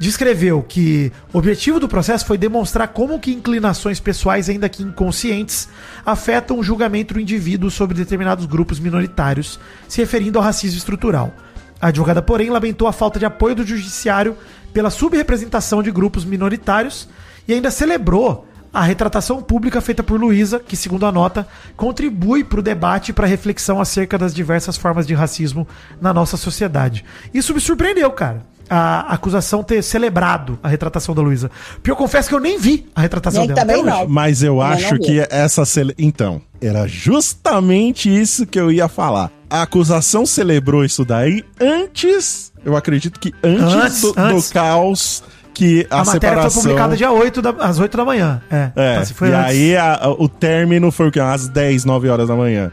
descreveu que o objetivo do processo foi demonstrar como que inclinações pessoais, ainda que inconscientes, afetam o julgamento do indivíduo sobre determinados grupos minoritários, se referindo ao racismo estrutural. A advogada, porém, lamentou a falta de apoio do judiciário pela subrepresentação de grupos minoritários e ainda celebrou a retratação pública feita por Luísa, que, segundo a nota, contribui para o debate e para a reflexão acerca das diversas formas de racismo na nossa sociedade. Isso me surpreendeu, cara. A acusação ter celebrado a retratação da Luísa. Porque eu confesso que eu nem vi a retratação Nem dela. também até hoje. não. Mas eu Também acho que essa. Cele... Então, era justamente isso que eu ia falar. A acusação celebrou isso daí antes. Eu acredito que antes, Antes, do, do antes. caos que a, A, matéria separação. foi publicada dia 8 da, às 8 da manhã. É, É, então, assim, foi e antes. aí a- a- o término foi o quê? Às 10, 9 horas da manhã.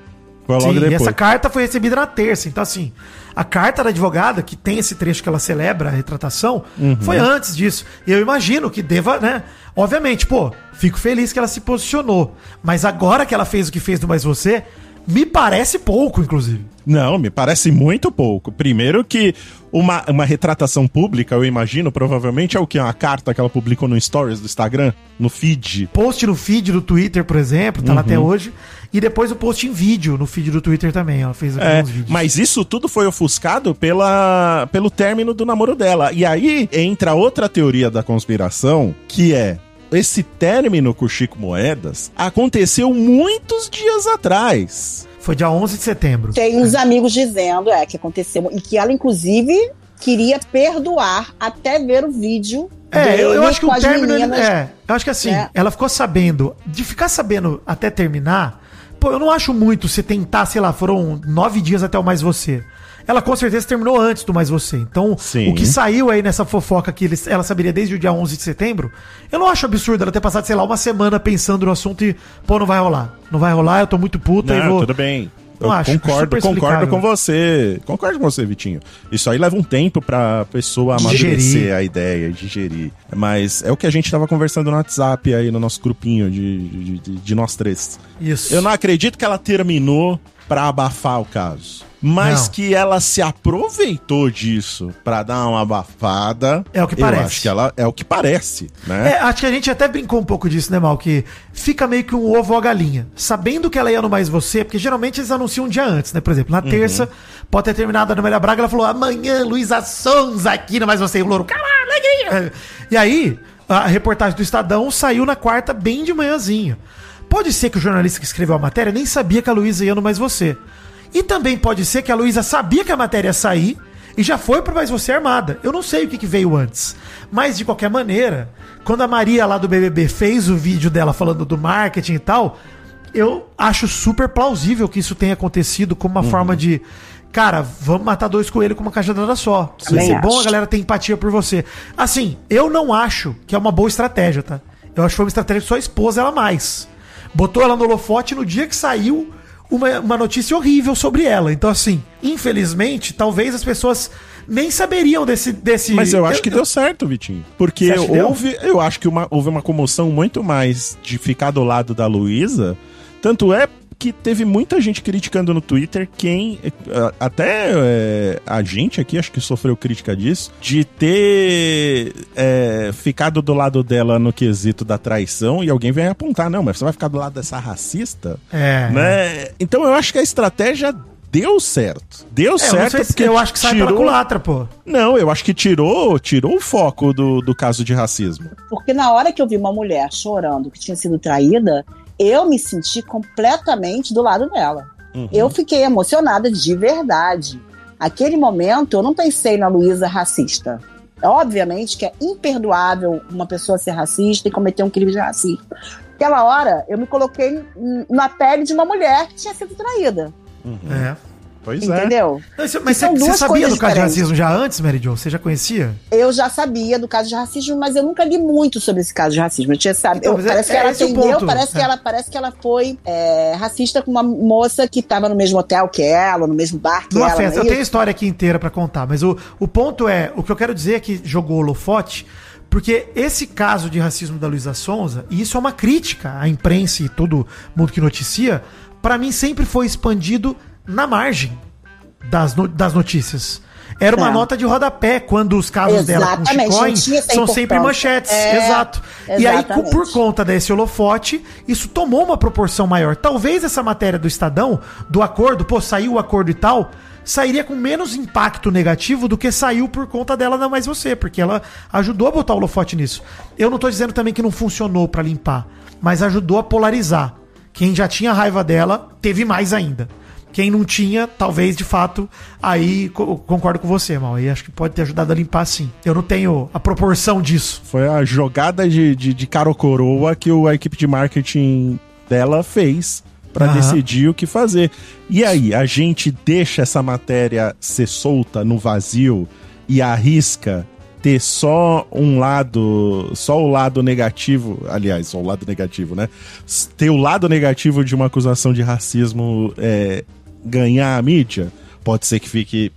Foi logo Sim, e depois. essa carta foi recebida na terça. Então, assim, a carta da advogada, que tem esse trecho que ela celebra a retratação, Uhum. foi antes disso. E eu imagino que deva, né? Obviamente, pô, fico feliz que ela se posicionou. Mas agora que ela fez o que fez do Mais Você, me parece pouco, inclusive. Não, me parece muito pouco. Primeiro que uma, uma retratação pública, eu imagino, provavelmente é o que? Uma carta que ela publicou no Stories do Instagram, no feed. Post no feed do Twitter, por exemplo, tá lá até hoje. E depois o post em vídeo no feed do Twitter também. Ela fez É, vídeos. mas isso tudo foi ofuscado pela, pelo término do namoro dela. E aí entra outra teoria da conspiração, que é esse término com o Chico Moedas aconteceu muitos dias atrás. Foi dia 11 de setembro. Tem uns amigos dizendo é, que aconteceu e que ela, inclusive, queria perdoar até ver o vídeo. É, eu, eu acho que o término. meninas. é, eu acho que assim, né? ela ficou sabendo. De ficar sabendo até terminar. Pô, eu não acho muito se tentar, sei lá, foram nove dias até o Mais Você. Ela com certeza terminou antes do Mais Você. Então, Sim. o que saiu aí nessa fofoca que eles, ela saberia desde o dia 11 de setembro, eu não acho absurdo ela ter passado, sei lá, uma semana pensando no assunto e, pô, não vai rolar. Não vai rolar, eu tô muito puta e Não, vou. tudo bem. Eu acho, concordo, concordo com você. Concordo com você, Vitinho. Isso aí leva um tempo pra pessoa Digerir. amadurecer a ideia, digerir. Mas é o que a gente tava conversando no WhatsApp aí, no nosso grupinho de, de, de- de nós três. Isso. Eu não acredito que ela terminou pra abafar o caso. Mas Não. que ela se aproveitou disso pra dar uma abafada. É o que parece. acho que ela é o que parece, né? É, acho que a gente até brincou um pouco disso, né, Mal? Que fica meio que um ovo ou a galinha. Sabendo que ela ia no Mais Você, porque geralmente eles anunciam um dia antes, né? Por exemplo, na terça, pode ter terminado a Amélia Braga, ela falou, amanhã, Luísa Sons aqui no Mais Você. E o Louro, caralho, alegria! E aí, a reportagem do Estadão saiu na quarta, bem de manhãzinho. Pode ser que o jornalista que escreveu a matéria nem sabia que a Luísa ia no Mais Você. E também pode ser que a Luísa sabia que a matéria ia sair e já foi pro Mais Você Armada. Eu não sei o que, que veio antes. Mas, de qualquer maneira, quando a Maria lá do BBB fez o vídeo dela falando do marketing e tal, eu acho super plausível que isso tenha acontecido como uma forma de. Cara, vamos matar dois coelhos com uma cajadada só. Vai ser bom a galera ter empatia por você. Assim, eu não acho que é uma boa estratégia, tá? Eu acho que foi uma estratégia que só expôs ela mais. Botou ela no holofote no dia que saiu uma, uma notícia horrível sobre ela. Então, assim, infelizmente, talvez as pessoas nem saberiam desse. desse Mas eu acho que deu certo, Vitinho. Porque houve, eu acho que uma- houve uma comoção muito mais de ficar do lado da Luísa. Tanto é que teve muita gente criticando no Twitter quem. Até eh, a gente aqui, acho que sofreu crítica disso, de ter eh, ficado do lado dela no quesito da traição e alguém vem apontar, não, mas você vai ficar do lado dessa racista? É. Né? Então eu acho que a estratégia deu certo. Deu É, certo se- eu acho que sai pela tirou- culatra, pô. não, eu acho que tirou, tirou o foco do, do caso de racismo. Porque na hora que eu vi uma mulher chorando que tinha sido traída, eu me senti completamente do lado dela. Uhum. Eu fiquei emocionada de verdade. Aquele momento, eu não pensei na Luísa racista. Obviamente que é imperdoável uma pessoa ser racista e cometer um crime de racismo. Naquela hora, eu me coloquei na pele de uma mulher que tinha sido traída. É. Pois é. Entendeu? Mas, você- você, sabia do caso de racismo já antes, Mary Jo? Você já conhecia? Eu já sabia do caso de racismo, mas eu nunca li muito sobre esse caso de racismo. Eu tinha sabe, Então, é- parece é que ela o atendeu, parece que É. ela parece que ela foi é, racista com uma moça que estava no mesmo hotel que ela, no mesmo bar que Numa ela. festa. não Eu é tenho a história aqui inteira pra contar, mas o, o ponto é, o que eu quero dizer é que jogou holofote Porque esse caso de racismo da Luísa Sonza, e isso é uma crítica à imprensa e todo mundo que noticia, pra mim sempre foi expandido na margem das, no- das notícias. Era uma É. nota de rodapé quando os casos dela com Exatamente, Chicoin são sempre manchetes. É, Exato. E aí, exatamente. por conta desse holofote, isso tomou uma proporção maior. Talvez essa matéria do Estadão, do acordo, pô, saiu o acordo e tal, sairia com menos impacto negativo do que saiu por conta dela não mais você, porque ela ajudou a botar o holofote nisso. Eu não tô dizendo também que não funcionou pra limpar, mas ajudou a polarizar. Quem já tinha raiva dela, teve mais ainda. Quem não tinha, talvez de fato, aí co- concordo com você, mal. Aí acho que pode ter ajudado a limpar sim. Eu não tenho a proporção disso. Foi a jogada de, de, de cara ou coroa que o- a equipe de marketing dela fez pra Aham. decidir o que fazer. E aí, a gente deixa essa matéria ser solta no vazio e arrisca ter só um lado, só o lado negativo, aliás, só o lado negativo, né? Ter o lado negativo de uma acusação de racismo é, ganhar a mídia. Pode ser que fique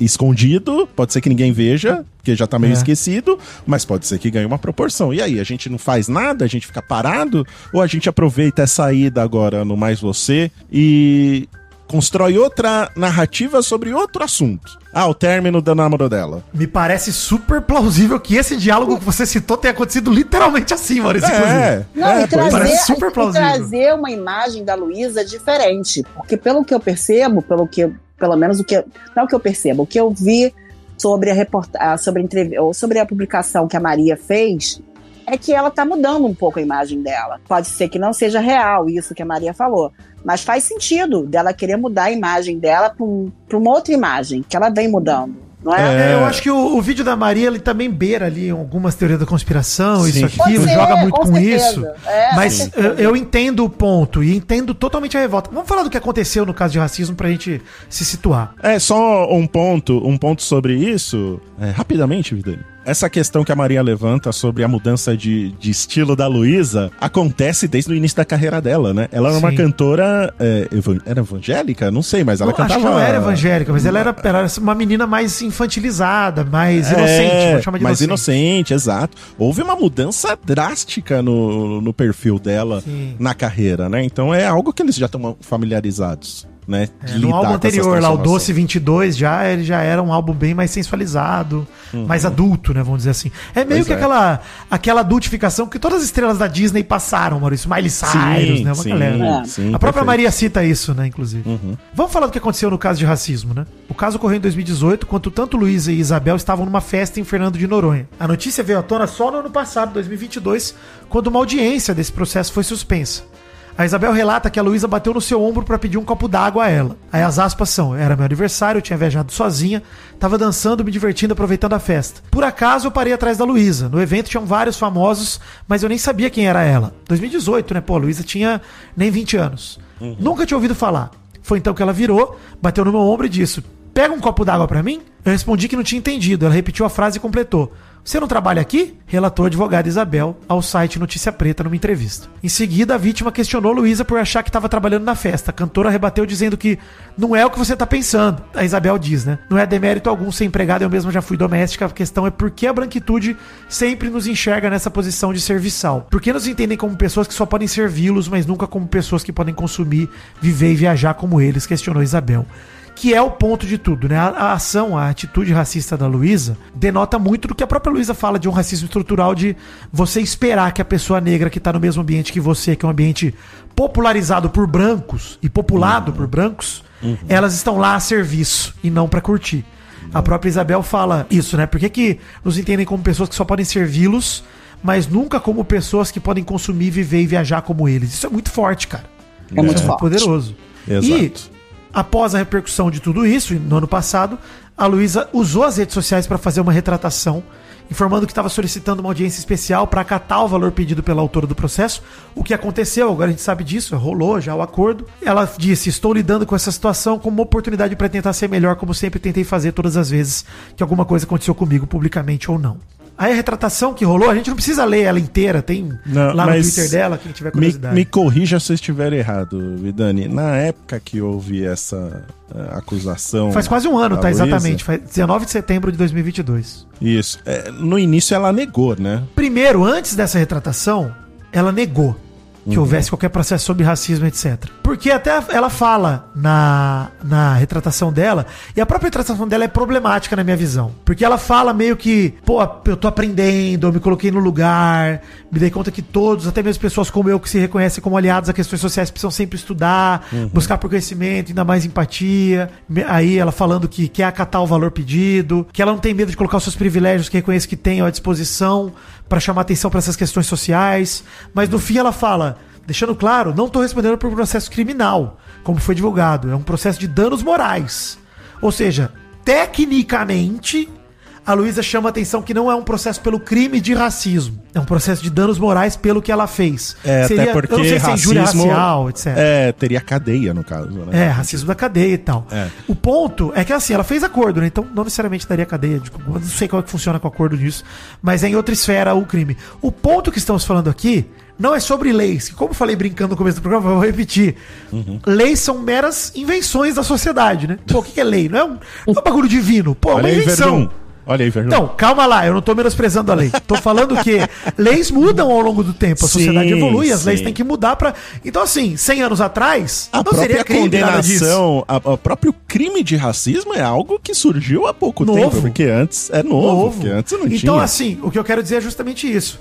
escondido, pode ser que ninguém veja, porque já tá meio É. esquecido, mas pode ser que ganhe uma proporção. E aí, a gente não faz nada, a gente fica parado, ou a gente aproveita essa ida agora no Mais Você e constrói outra narrativa sobre outro assunto. Ah, o término da namoro dela. Me parece super plausível que esse diálogo que você citou tenha acontecido literalmente assim, Maurício. inclusive. É, Não, é, e, é. trazer, Parece super e plausível. trazer uma imagem da Luísa diferente. Porque pelo que eu percebo, pelo que eu- pelo menos o que eu, não o que eu percebo, o que eu vi sobre a reportagem, sobre a entrev- ou sobre a publicação que a Maria fez, é que ela tá mudando um pouco a imagem dela. Pode ser que não seja real isso que a Maria falou, mas faz sentido dela querer mudar a imagem dela para um, pra uma outra imagem que ela vem mudando, não é? É, eu acho que o, o vídeo da Maria ele também beira ali algumas teorias da conspiração, Sim. isso, aquilo, ser, joga muito com com, isso. É, mas com eu, eu entendo o ponto e entendo totalmente a revolta. Vamos falar do que aconteceu no caso de racismo pra gente se situar. É, só um ponto, um ponto sobre isso, é, rapidamente, Vidani. Essa questão que a Maria levanta sobre a mudança de, de estilo da Luísa acontece desde o início da carreira dela, né? Ela era uma Sim. cantora. é, evan- era evangélica? Não sei, mas ela Não, cantava. Acho que não era evangélica, mas ela era, ela era uma menina mais infantilizada, mais É, inocente. Vamos chamar de mais inocente. inocente, exato. Houve uma mudança drástica no, no perfil dela Sim. na carreira, né? Então é algo que eles já estão familiarizados, né? É, no álbum anterior, lá, o Doce 22, já, ele já era um álbum bem mais sensualizado, mais adulto, né, vamos dizer assim. É meio Uhum. Pois que é. aquela, aquela adultificação que todas as estrelas da Disney passaram, Maurício. Miley Cyrus, né, uma sim, galera. sim, A própria perfeito. Maria cita isso, né, inclusive. Uhum. Vamos falar do que aconteceu no caso de racismo, né? O caso ocorreu em 2018, quando tanto Luísa e Isabel estavam numa festa em Fernando de Noronha. A notícia veio à tona só no ano passado, 2022, quando uma audiência desse processo foi suspensa. A Isabel relata que a Luísa bateu no seu ombro pra pedir um copo d'água a ela. Aí as aspas são: era meu aniversário, eu tinha viajado sozinha, tava dançando, me divertindo, aproveitando a festa. Por acaso eu parei atrás da Luísa. No evento tinham vários famosos, mas eu nem sabia quem era ela. 2018, né? Pô, a Luísa tinha nem 20 anos. Nunca tinha ouvido falar. Foi então que ela virou, bateu no meu ombro e disse: Pega um copo d'água pra mim? Eu respondi que não tinha entendido. Ela repetiu a frase e completou: Você não trabalha aqui? Relatou a advogada Isabel ao site Notícia Preta numa entrevista. Em seguida, a vítima questionou Luísa por achar que estava trabalhando na festa. A cantora rebateu dizendo que não é o que você tá pensando. A Isabel diz, né? Não é demérito algum ser empregada, eu mesma já fui doméstica. A questão é por que a branquitude sempre nos enxerga nessa posição de serviçal. Por que nos entendem como pessoas que só podem servi-los, mas nunca como pessoas que podem consumir, viver e viajar como eles? Questionou Isabel que é o ponto de tudo, né? A, a ação, a atitude racista da Luísa denota muito do que a própria Luísa fala de um racismo estrutural de você esperar que a pessoa negra que tá no mesmo ambiente que você, que é um ambiente popularizado por brancos e populado por brancos, elas estão lá a serviço e não pra curtir. A própria Isabel fala isso, né? Por que, que nos entendem como pessoas que só podem servi-los, mas nunca como pessoas que podem consumir, viver e viajar como eles? Isso é muito forte, cara. É muito Isso forte. poderoso. Exato. E após a repercussão de tudo isso, no ano passado, a Luísa usou as redes sociais para fazer uma retratação, informando que estava solicitando uma audiência especial para acatar o valor pedido pela autora do processo. O que aconteceu, agora a gente sabe disso, rolou já o acordo. Ela disse: Estou lidando com essa situação como uma oportunidade para tentar ser melhor, como sempre tentei fazer todas as vezes que alguma coisa aconteceu comigo, publicamente ou não. Aí a retratação que rolou, a gente não precisa ler ela inteira, tem Não, lá no Twitter dela, quem tiver Me, curiosidade. me corrija se eu estiver errado, Vidani. Na época que houve essa eh, acusação. Faz quase um ano, tá? Luísa, Exatamente. Faz 19 de setembro de 2022. Isso. É, no início ela negou, né? Primeiro, antes dessa retratação, ela negou que Uhum. houvesse qualquer processo sobre racismo, etc. Porque até ela fala na, na retratação dela, e a própria retratação dela é problemática na minha visão. Porque ela fala meio que, pô, eu tô aprendendo, eu me coloquei no lugar, me dei conta que todos, até mesmo pessoas como eu que se reconhecem como aliados a questões sociais, precisam sempre estudar, buscar por conhecimento, ainda mais empatia. Aí ela falando que quer acatar o valor pedido, que ela não tem medo de colocar os seus privilégios, que reconhece que tem à disposição para chamar atenção para essas questões sociais. Mas no fim ela fala, deixando claro, não tô respondendo por processo criminal, como foi divulgado, é um processo de danos morais. Ou seja, tecnicamente, a Luísa chama a atenção que não é um processo pelo crime de racismo. É um processo de danos morais pelo que ela fez. É, Seria- até porque eu não sei se é racismo. racial, etc. É, teria cadeia no caso, né? É, racismo da cadeia e tal. É. O ponto é que assim, ela fez acordo, né? Então não necessariamente daria cadeia. Tipo, não sei como é que funciona com o acordo disso, mas é em outra esfera o crime. O ponto que estamos falando aqui não é sobre leis, que como eu falei brincando no começo do programa, eu vou repetir. Uhum. Leis são meras invenções da sociedade, né? Pô, o que é lei? Não é um, não é um bagulho divino. Pô, é uma invenção. Olha aí, Verdun. Então, calma lá, eu não tô menosprezando a lei. Tô falando que leis mudam ao longo do tempo, a Sim, sociedade evolui, as leis sim. têm que mudar pra. Então, assim, 100 anos atrás, A própria nada disso. condenação, a- o próprio crime de racismo é algo que surgiu há pouco Novo. tempo, porque antes é novo, porque antes não então, tinha. assim, o que eu quero dizer é justamente isso.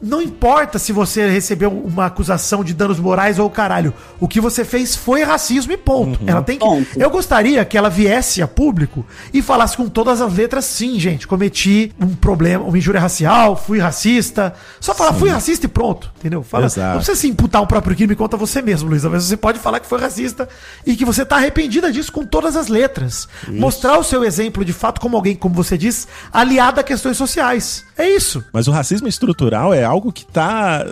Não importa se você recebeu uma acusação de danos morais ou caralho. O que você fez foi racismo e ponto. Uhum. Ela tem que. Ponto. Eu gostaria que ela viesse a público e falasse com todas as letras, sim, gente, cometi um problema, uma injúria racial, fui racista. Só falar, fui racista e pronto, entendeu? Fala, Exato. não precisa se imputar um próprio crime contra você mesmo, Luísa, mas você pode falar que foi racista e que você tá arrependida disso com todas as letras. Mostrar o seu exemplo de fato como alguém, como você diz, aliado a questões sociais. É isso. Mas o racismo estrutural é algo que tá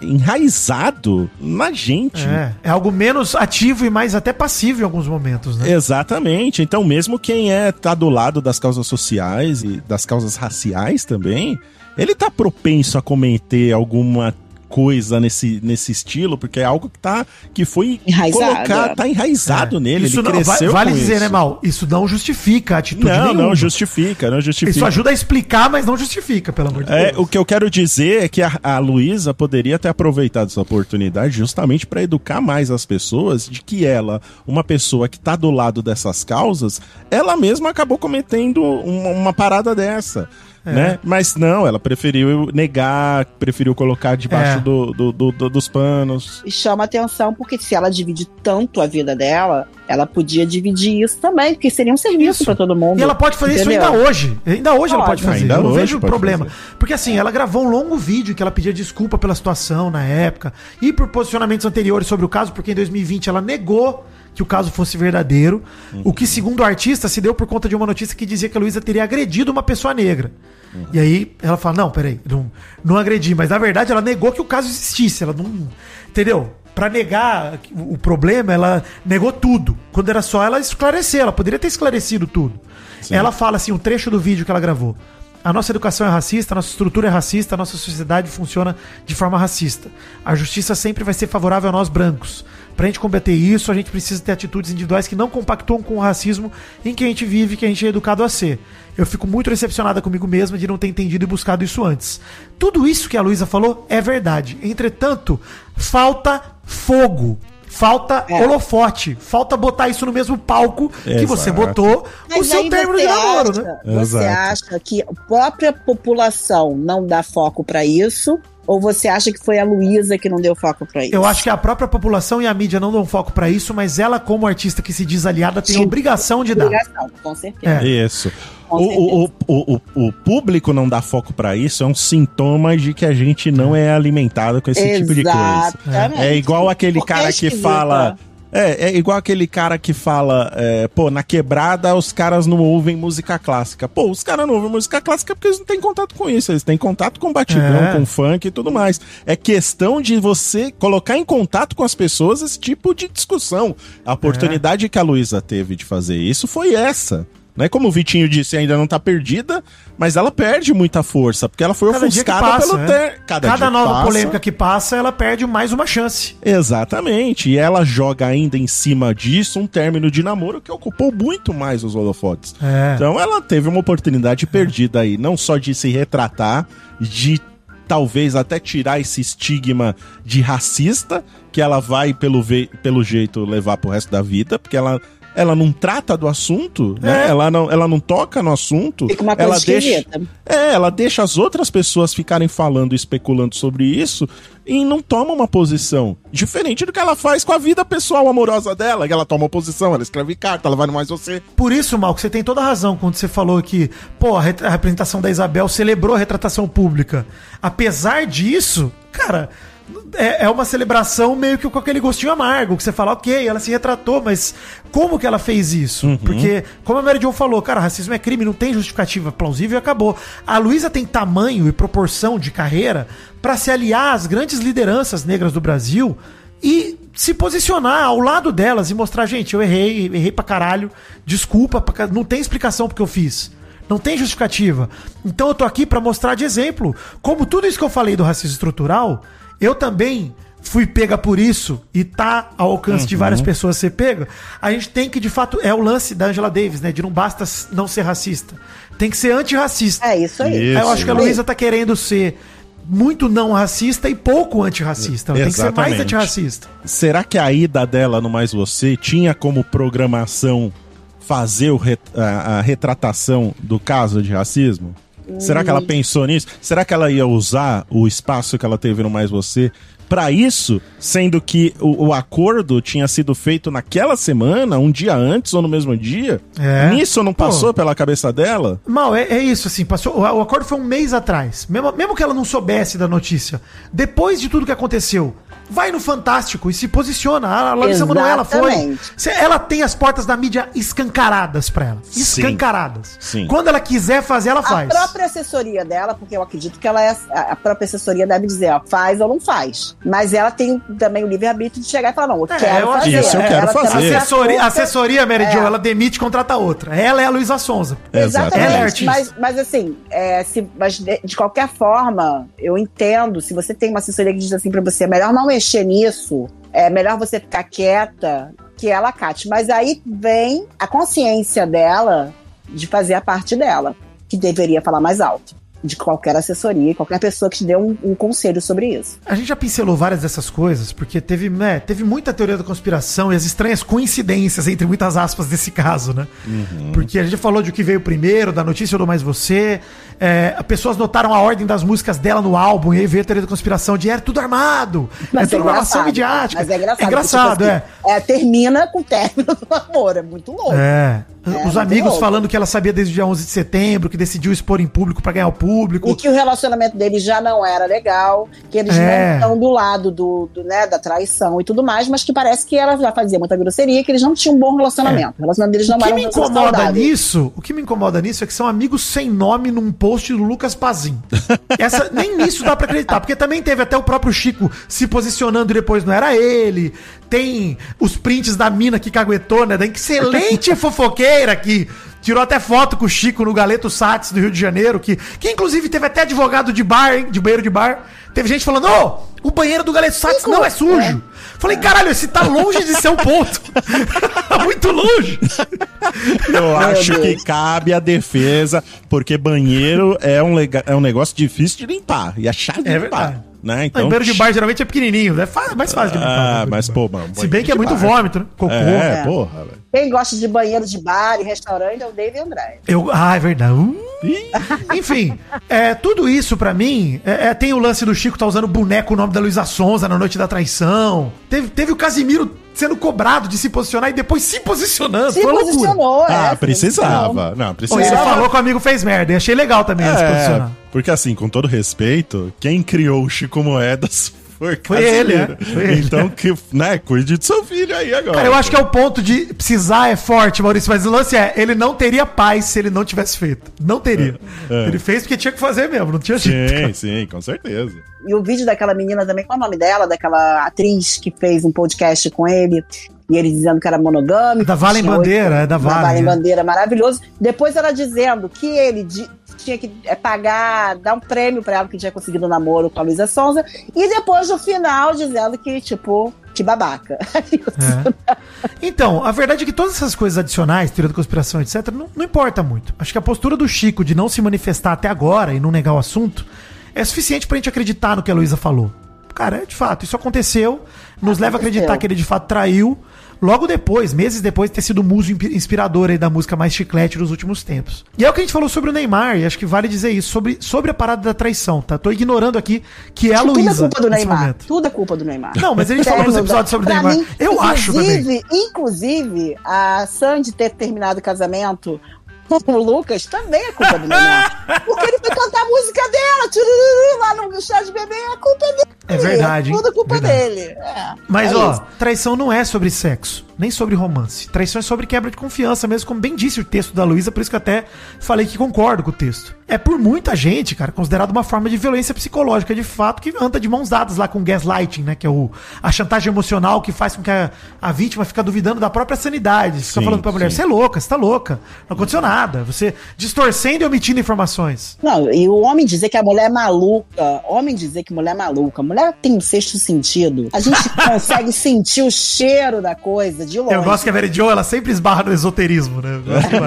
enraizado na gente. É, é algo menos ativo e mais até passivo em alguns momentos, né? Exatamente. Então, mesmo quem é tá do lado das causas sociais e das causas raciais também, ele tá propenso a cometer alguma coisa nesse, nesse estilo, porque é algo que tá que foi Enraizado, colocado, é. tá enraizado nele, Isso ele não, cresceu vale com dizer, isso. né, Mal? Isso não justifica a atitude Não, nenhuma. não justifica, não justifica. Isso ajuda a explicar, mas não justifica, pelo amor de É, Deus. o que eu quero dizer é que a, a Luísa poderia ter aproveitado essa oportunidade justamente para educar mais as pessoas de que ela, uma pessoa que tá do lado dessas causas, ela mesma acabou cometendo uma, uma parada dessa. É. Né? Mas não, ela preferiu negar, preferiu colocar debaixo É. do, do- do- do- dos panos. E chama atenção porque se ela divide tanto a vida dela, ela podia dividir isso também, porque seria um serviço pra todo mundo. E ela pode fazer entendeu? isso ainda hoje. Ainda hoje ela pode fazer. Ainda eu não hoje vejo problema. fazer. Porque assim, ela gravou um longo vídeo que ela pedia desculpa pela situação na época e por posicionamentos anteriores sobre o caso, porque em 2020 ela negou que o caso fosse verdadeiro. O que, segundo o artista, se deu por conta de uma notícia que dizia que a Luísa teria agredido uma pessoa negra. E aí ela fala: não, peraí, não, não agredi. Mas na verdade ela negou que o caso existisse. Ela não. Entendeu? Pra negar o problema, ela negou tudo. Quando era só ela esclarecer, ela poderia ter esclarecido tudo. Ela fala assim, um trecho do vídeo que ela gravou. A nossa educação é racista, a nossa estrutura é racista, a nossa sociedade funciona de forma racista. A justiça sempre vai ser favorável a nós brancos. Pra gente combater isso, a gente precisa ter atitudes individuais que não compactuam com o racismo em que a gente vive, que a gente é educado a ser. Eu fico muito decepcionada comigo mesma de não ter entendido e buscado isso antes. Tudo isso que a Luísa falou é verdade. Entretanto, falta fogo. Falta É. holofote. Falta botar isso no mesmo palco que você Exato. botou o Mas seu aí término você de namoro, acha, né? Você Exato. acha que a própria população não dá foco pra isso? Ou você acha que foi a Luísa que não deu foco pra isso? Eu acho que a própria população e a mídia não dão foco pra isso, mas ela, como artista que se diz aliada, tem a Sim. obrigação de dar. Obrigação, com certeza. É. Isso. O, o, o, o, o público não dá foco pra isso é um sintoma de que a gente não é alimentado com esse tipo de coisa. Exatamente. É igual aquele Porque cara é que fala. É, é igual aquele cara que fala, é, pô, na quebrada os caras não ouvem música clássica. Pô, os caras não ouvem música clássica porque eles não têm contato com isso, eles têm contato com batidão, É. com funk e tudo mais. É questão de você colocar em contato com as pessoas esse tipo de discussão. A oportunidade que a Luísa teve de fazer isso foi essa. Né? Como o Vitinho disse, ainda não tá perdida, mas ela perde muita força, porque ela foi Cada ofuscada passa, pelo né? ter. Cada, nova passa- polêmica que passa, ela perde mais uma chance. Exatamente. E ela joga ainda em cima disso um término de namoro que ocupou muito mais os holofotes. É. Então ela teve uma oportunidade perdida aí, não só de se retratar, de talvez até tirar esse estigma de racista que ela vai pelo, ve- pelo jeito levar pro resto da vida, porque ela ela não trata do assunto, né? É. Ela não, ela não toca no assunto. Fica uma coisa ela deixa, é, ela deixa as outras pessoas ficarem falando e especulando sobre isso e não toma uma posição. Diferente do que ela faz com a vida pessoal amorosa dela, que ela toma uma posição, ela escreve carta, ela vai no mais você. Por isso, Mal, que você tem toda a razão quando você falou que, pô, a, a representação da Isabel celebrou a retratação pública. Apesar disso, cara, é, é uma celebração meio que com aquele gostinho amargo, que você fala, ok, ela se retratou, mas como que ela fez isso? Porque, como a Mary Jo falou, cara, racismo é crime, não tem justificativa plausível e acabou. A Luísa tem tamanho e proporção de carreira pra se aliar às grandes lideranças negras do Brasil e se posicionar ao lado delas e mostrar, gente, eu errei, errei pra caralho, desculpa, pra ca- não tem explicação porque eu fiz. Não tem justificativa. Então eu tô aqui pra mostrar de exemplo como tudo isso que eu falei do racismo estrutural, eu também fui pega por isso e tá ao alcance de várias pessoas ser pega. A gente tem que, de fato, é o lance da Angela Davis, né? De não basta não ser racista. Tem que ser antirracista. É isso aí. Isso. eu acho que a Luísa tá querendo ser muito não racista e pouco antirracista. Ela Tem que ser mais antirracista. Será que a ida dela no Mais Você tinha como programação fazer o ret- a, a retratação do caso de racismo? Será que ela pensou nisso? Será que ela ia usar o espaço que ela teve no Mais Você para isso, sendo que o, o acordo tinha sido feito naquela semana, um dia antes ou no mesmo dia? É. Nisso não Pô. passou pela cabeça dela? Mal, é, é isso, assim, passou, o, o acordo foi um mês atrás. Mesmo, mesmo que ela não soubesse da notícia, depois de tudo que aconteceu, vai no Fantástico e se posiciona. A Larissa Manoela foi. Ela tem as portas da mídia escancaradas pra ela. Escancaradas. Sim. Quando ela quiser fazer, ela A faz. própria assessoria dela, porque eu acredito que ela é. A a própria assessoria deve dizer, ó, faz ou não faz. Mas ela tem também o livre-arbítrio de chegar e falar, não, eu É, quero eu fazer. Isso eu quero Ela fazer. Assessoria, assessoria Mary É. Jo, ela demite e contrata outra. Ela é a Luísa Sonza. Exatamente. Ela é artista. mas, mas assim, é, se, mas de, de qualquer forma, eu entendo. Se você tem uma assessoria que diz assim pra você, é melhor não mexer nisso, é melhor você ficar quieta, que ela cate. Mas aí vem a consciência dela de fazer a parte dela, que deveria falar mais alto. De qualquer assessoria, qualquer pessoa que te dê um, um conselho sobre isso. A gente já pincelou várias dessas coisas, porque teve, né, teve muita teoria da conspiração e as estranhas coincidências, entre muitas aspas, desse caso, né? Porque a gente falou de o que veio primeiro, da notícia do Mais Você. É, as pessoas notaram a ordem das músicas dela no álbum, e aí veio a teoria da conspiração de era tudo armado. é tudo uma ação midiática. Mas é engraçado. É engraçado, porque, é. tipo assim, é. Termina com o término do namoro. É muito louco. É. É, Os amigos louco. falando que ela sabia desde o dia 11 de setembro, que decidiu expor em público pra ganhar o público. E que o relacionamento dele já não era legal, que eles É. não estão do lado do, do, né, da traição e tudo mais, mas que parece que ela já fazia muita grosseria, que eles não tinham um bom relacionamento. O relacionamento deles não O que era me incomoda saudável. nisso, o que me incomoda nisso é que são amigos sem nome num post do Lucas Pazin. Essa, nem nisso dá pra acreditar, porque também teve até o próprio Chico se posicionando e depois não era ele. Tem os prints da mina que caguetou, né? Da excelente fofoqueira que tirou até foto com o Chico no Galeto Sats do Rio de Janeiro, que, que inclusive teve até advogado de bar, hein? De banheiro de bar. Teve gente falando, ô, o banheiro do Galeto Sats não é sujo. Falei, caralho, esse tá longe de ser o ponto. Muito longe. Eu acho que cabe a defesa, porque banheiro é um, lega- é um negócio difícil de limpar. E é chato de É limpar. verdade. Né? Então, banheiro de bar geralmente é pequenininho, é mais fácil de limpar. Ah, banheiro mas pô, bar. mano. Se bem que é muito banheiro de vômito, né? Cocô. bar. É, É. porra, velho. Quem gosta de banheiro de bar e restaurante é o David André. Eu, ah, é verdade. Uh. Enfim, é, tudo isso pra mim. é, é, tem o lance do Chico tá usando boneco o nome da Luísa Sonza na noite da traição. Teve, teve o Casimiro sendo cobrado de se posicionar e depois se posicionando. Se posicionou, é, Ah, se precisava. Não, Pô, ele precisava. falou que o amigo fez merda. E achei legal também ele se É, posicionar. porque assim, com todo respeito, quem criou o Chico Moedas foi, Foi ele, Casimiro. é. Foi ele. Então, que, né, cuide do seu filho aí agora. Cara, eu acho que é o ponto de precisar é forte, Maurício, mas o lance é, ele não teria paz se ele não tivesse feito. Não teria. É, é. Ele fez porque tinha que fazer mesmo, não tinha jeito. Sim, sim, com certeza. E o vídeo daquela menina também, qual é o nome dela? Daquela atriz que fez um podcast com ele. e ele dizendo que era monogâmico. Da Valen Bandeira, é da Valen, Valen é. Bandeira, maravilhoso. Depois ela dizendo que ele tinha que é, pagar, dar um prêmio pra ela que tinha conseguido um namoro com a Luísa Sonza. E depois, no final, dizendo que, tipo, que babaca. É. Então, a verdade é que todas essas coisas adicionais, teoria da conspiração, etc., não, não importa muito. Acho que a postura do Chico de não se manifestar até agora e não negar o assunto é suficiente pra gente acreditar no que a Luísa falou. Cara, é de fato, isso aconteceu, nos leva a acreditar Aconteceu. que ele de fato traiu. Logo depois, meses depois de ter sido o muso inspirador aí da música mais chiclete dos últimos tempos. E é o que a gente falou sobre o Neymar, e acho que vale dizer isso, sobre, sobre a parada da traição, tá? Tô ignorando aqui que é a Tudo é Luísa. culpa do Neymar. momento. Tudo é culpa do Neymar. Não, mas a gente falou nos episódios sobre o Neymar. mim, Eu acho também. inclusive, Inclusive, a Sandy ter terminado o casamento o Lucas também é culpa do Neymar. Porque ele foi cantar a música dela, tchururu, lá no chá de bebê, é culpa dele. É verdade? É tudo culpa Verdade. dele. É, Mas, é ó, isso. traição não é sobre sexo, nem sobre romance. Traição é sobre quebra de confiança, mesmo como bem disse o texto da Luísa, por isso que eu até falei que concordo com o texto. É por muita gente, cara, considerado uma forma de violência psicológica, de fato, que anda de mãos dadas lá com gaslighting, né? Que é o, a chantagem emocional que faz com que a, a vítima fica duvidando da própria sanidade. Fica Sim, falando pra mulher, você é louca, você tá louca. Não aconteceu nada. Você distorcendo e omitindo informações. Não, e o homem dizer que a mulher é maluca, homem dizer que mulher é maluca, mulher tem um sexto sentido. A gente consegue sentir o cheiro da coisa de longe. Eu gosto que a Mary Jo, ela sempre esbarra no esoterismo, né?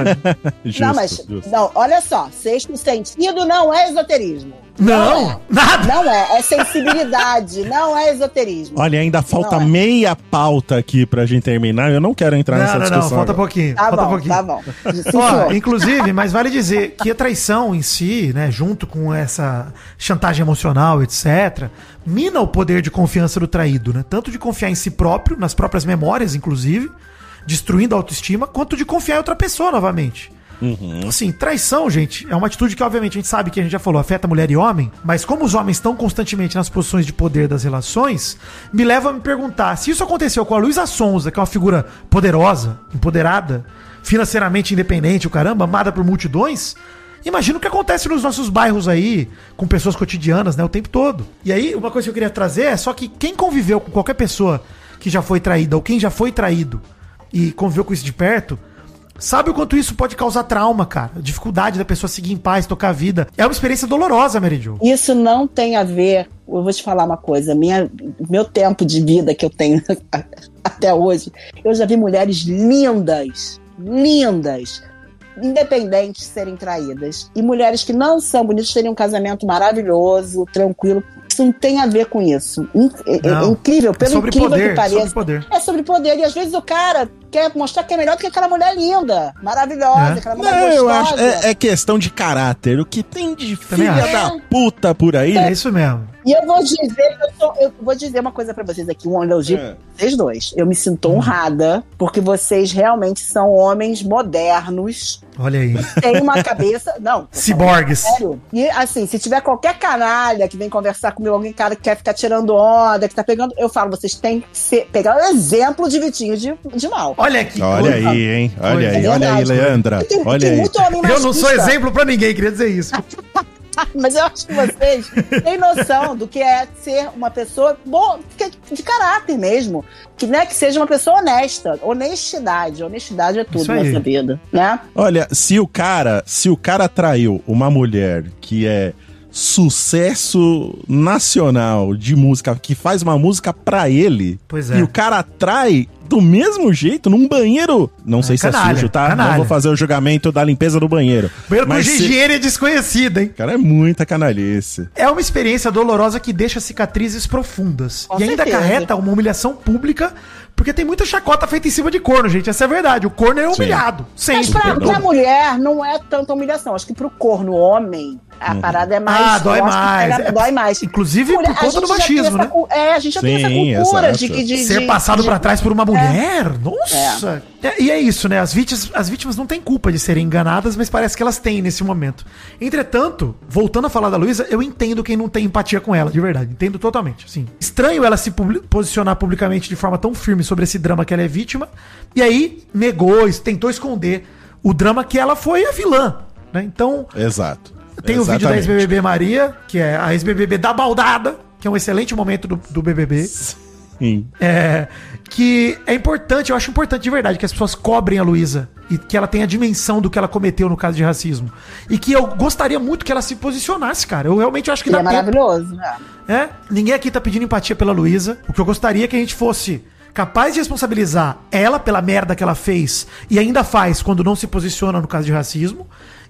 Justo, não, mas, justo. não, olha só, sexto sentido não é esoterismo. Não, é. nada. Não é, é sensibilidade, não é esoterismo. Olha, ainda falta Não é. meia pauta aqui pra gente terminar. Eu não quero entrar nessa Não, não, discussão. não, falta agora. pouquinho. Tá falta bom, pouquinho. tá bom. Sim, Ó. inclusive, mas vale dizer que a traição em si, né, junto com essa chantagem emocional, etc., mina o poder de confiança do traído, né? Tanto de confiar em si próprio, nas próprias memórias, inclusive, destruindo a autoestima, quanto de confiar em outra pessoa novamente. Então, Assim, traição, gente, é uma atitude que, obviamente, a gente sabe que a gente já falou, afeta mulher e homem, mas como os homens estão constantemente nas posições de poder das relações, me leva a me perguntar se isso aconteceu com a Luísa Sonza, que é uma figura poderosa, empoderada, financeiramente independente, o caramba, amada por multidões. Imagina o que acontece nos nossos bairros aí, com pessoas cotidianas, né, o tempo todo. E aí, uma coisa que eu queria trazer é só que quem conviveu com qualquer pessoa que já foi traída ou quem já foi traído e conviveu com isso de perto, sabe o quanto isso pode causar trauma, cara. Dificuldade da pessoa seguir em paz, tocar a vida. É uma experiência dolorosa, Jo. Isso não tem a ver. Eu vou te falar uma coisa. Minha, meu tempo de vida que eu tenho até hoje, eu já vi mulheres lindas, lindas, independentes serem traídas. E mulheres que não são bonitas terem um casamento maravilhoso, tranquilo. Isso não tem a ver com isso. É, é Não. incrível, É pelo sobre incrível poder, que pareça. sobre poder. É sobre poder. E às vezes o cara quer mostrar que é melhor do que aquela mulher linda, maravilhosa, É. aquela Não, mulher eu gostosa. acho. É, é questão de caráter. O que tem de Também filha acho. da puta por aí. É isso mesmo. E eu vou dizer, eu, sou- eu vou dizer uma coisa pra vocês aqui, um elogio É. pra vocês dois. Eu me sinto honrada, porque vocês realmente são homens modernos, Olha aí. têm uma cabeça. Não, tô Ciborgues. sério. E assim, se tiver qualquer canalha que vem conversar comigo, alguém cara que quer ficar tirando onda, que tá pegando, eu falo, vocês têm que ser, pegar o exemplo de Vitinho de, de mal. Olha aqui. Olha coisa. aí, hein? Olha Coisa. aí, É olha aí, verdade. Leandra. Tem, Olha tem aí. muito homem Eu não sou exemplo pra ninguém, queria dizer isso. Mas eu acho que vocês têm noção do que é ser uma pessoa boa, que- de caráter mesmo. Que, né, que seja uma pessoa honesta. Honestidade. Honestidade é tudo nessa vida, né? Olha, se o cara, se o cara traiu uma mulher que é sucesso nacional de música, que faz uma música pra ele, Pois é. e o cara trai do mesmo jeito num banheiro, não sei se é canalha, sujo, tá? canalha. Não vou fazer o julgamento da limpeza do banheiro. Banheiro com Mas se- higiene desconhecida, hein? Cara, é muita canalice. É uma experiência dolorosa que deixa cicatrizes profundas. Com e ainda certeza. carreta uma humilhação pública, porque tem muita chacota feita em cima de corno, gente. Essa é a verdade. O corno é humilhado. Mas Sempre. pra, Perdão. pra mulher não é tanta humilhação. Acho que pro corno homem, a parada é mais. Ah, dói mais. É, dói mais. inclusive Mulher- por a conta do machismo, né? É, a gente já tem essa Sim, cultura de, que- de, Ser de- passado de- pra trás por uma mulher? Nossa! É, e é isso, né? As vítimas, as vítimas não têm culpa de serem enganadas, mas parece que elas têm nesse momento. Entretanto, voltando a falar da Luísa, eu entendo quem não tem empatia com ela, de verdade. Entendo totalmente. Assim, estranho ela se posicionar publicamente de forma tão firme sobre esse drama que ela é vítima, e aí negou, es- tentou esconder o drama que ela foi a vilã. Né? Então, Exato. Tem o vídeo da Exatamente. ex-BBB Maria, que é a ex-BBB da baldada, que é um excelente momento do, do BBB. Sim. É, que é importante, eu acho importante de verdade que as pessoas cobrem a Luísa e que ela tenha a dimensão do que ela cometeu no caso de racismo. E que eu gostaria muito que ela se posicionasse, cara. Eu realmente acho que Ele é tempo. maravilhoso, né? É, ninguém aqui tá pedindo empatia pela Luísa. O que eu gostaria é que a gente fosse capaz de responsabilizar ela pela merda que ela fez e ainda faz quando não se posiciona no caso de racismo.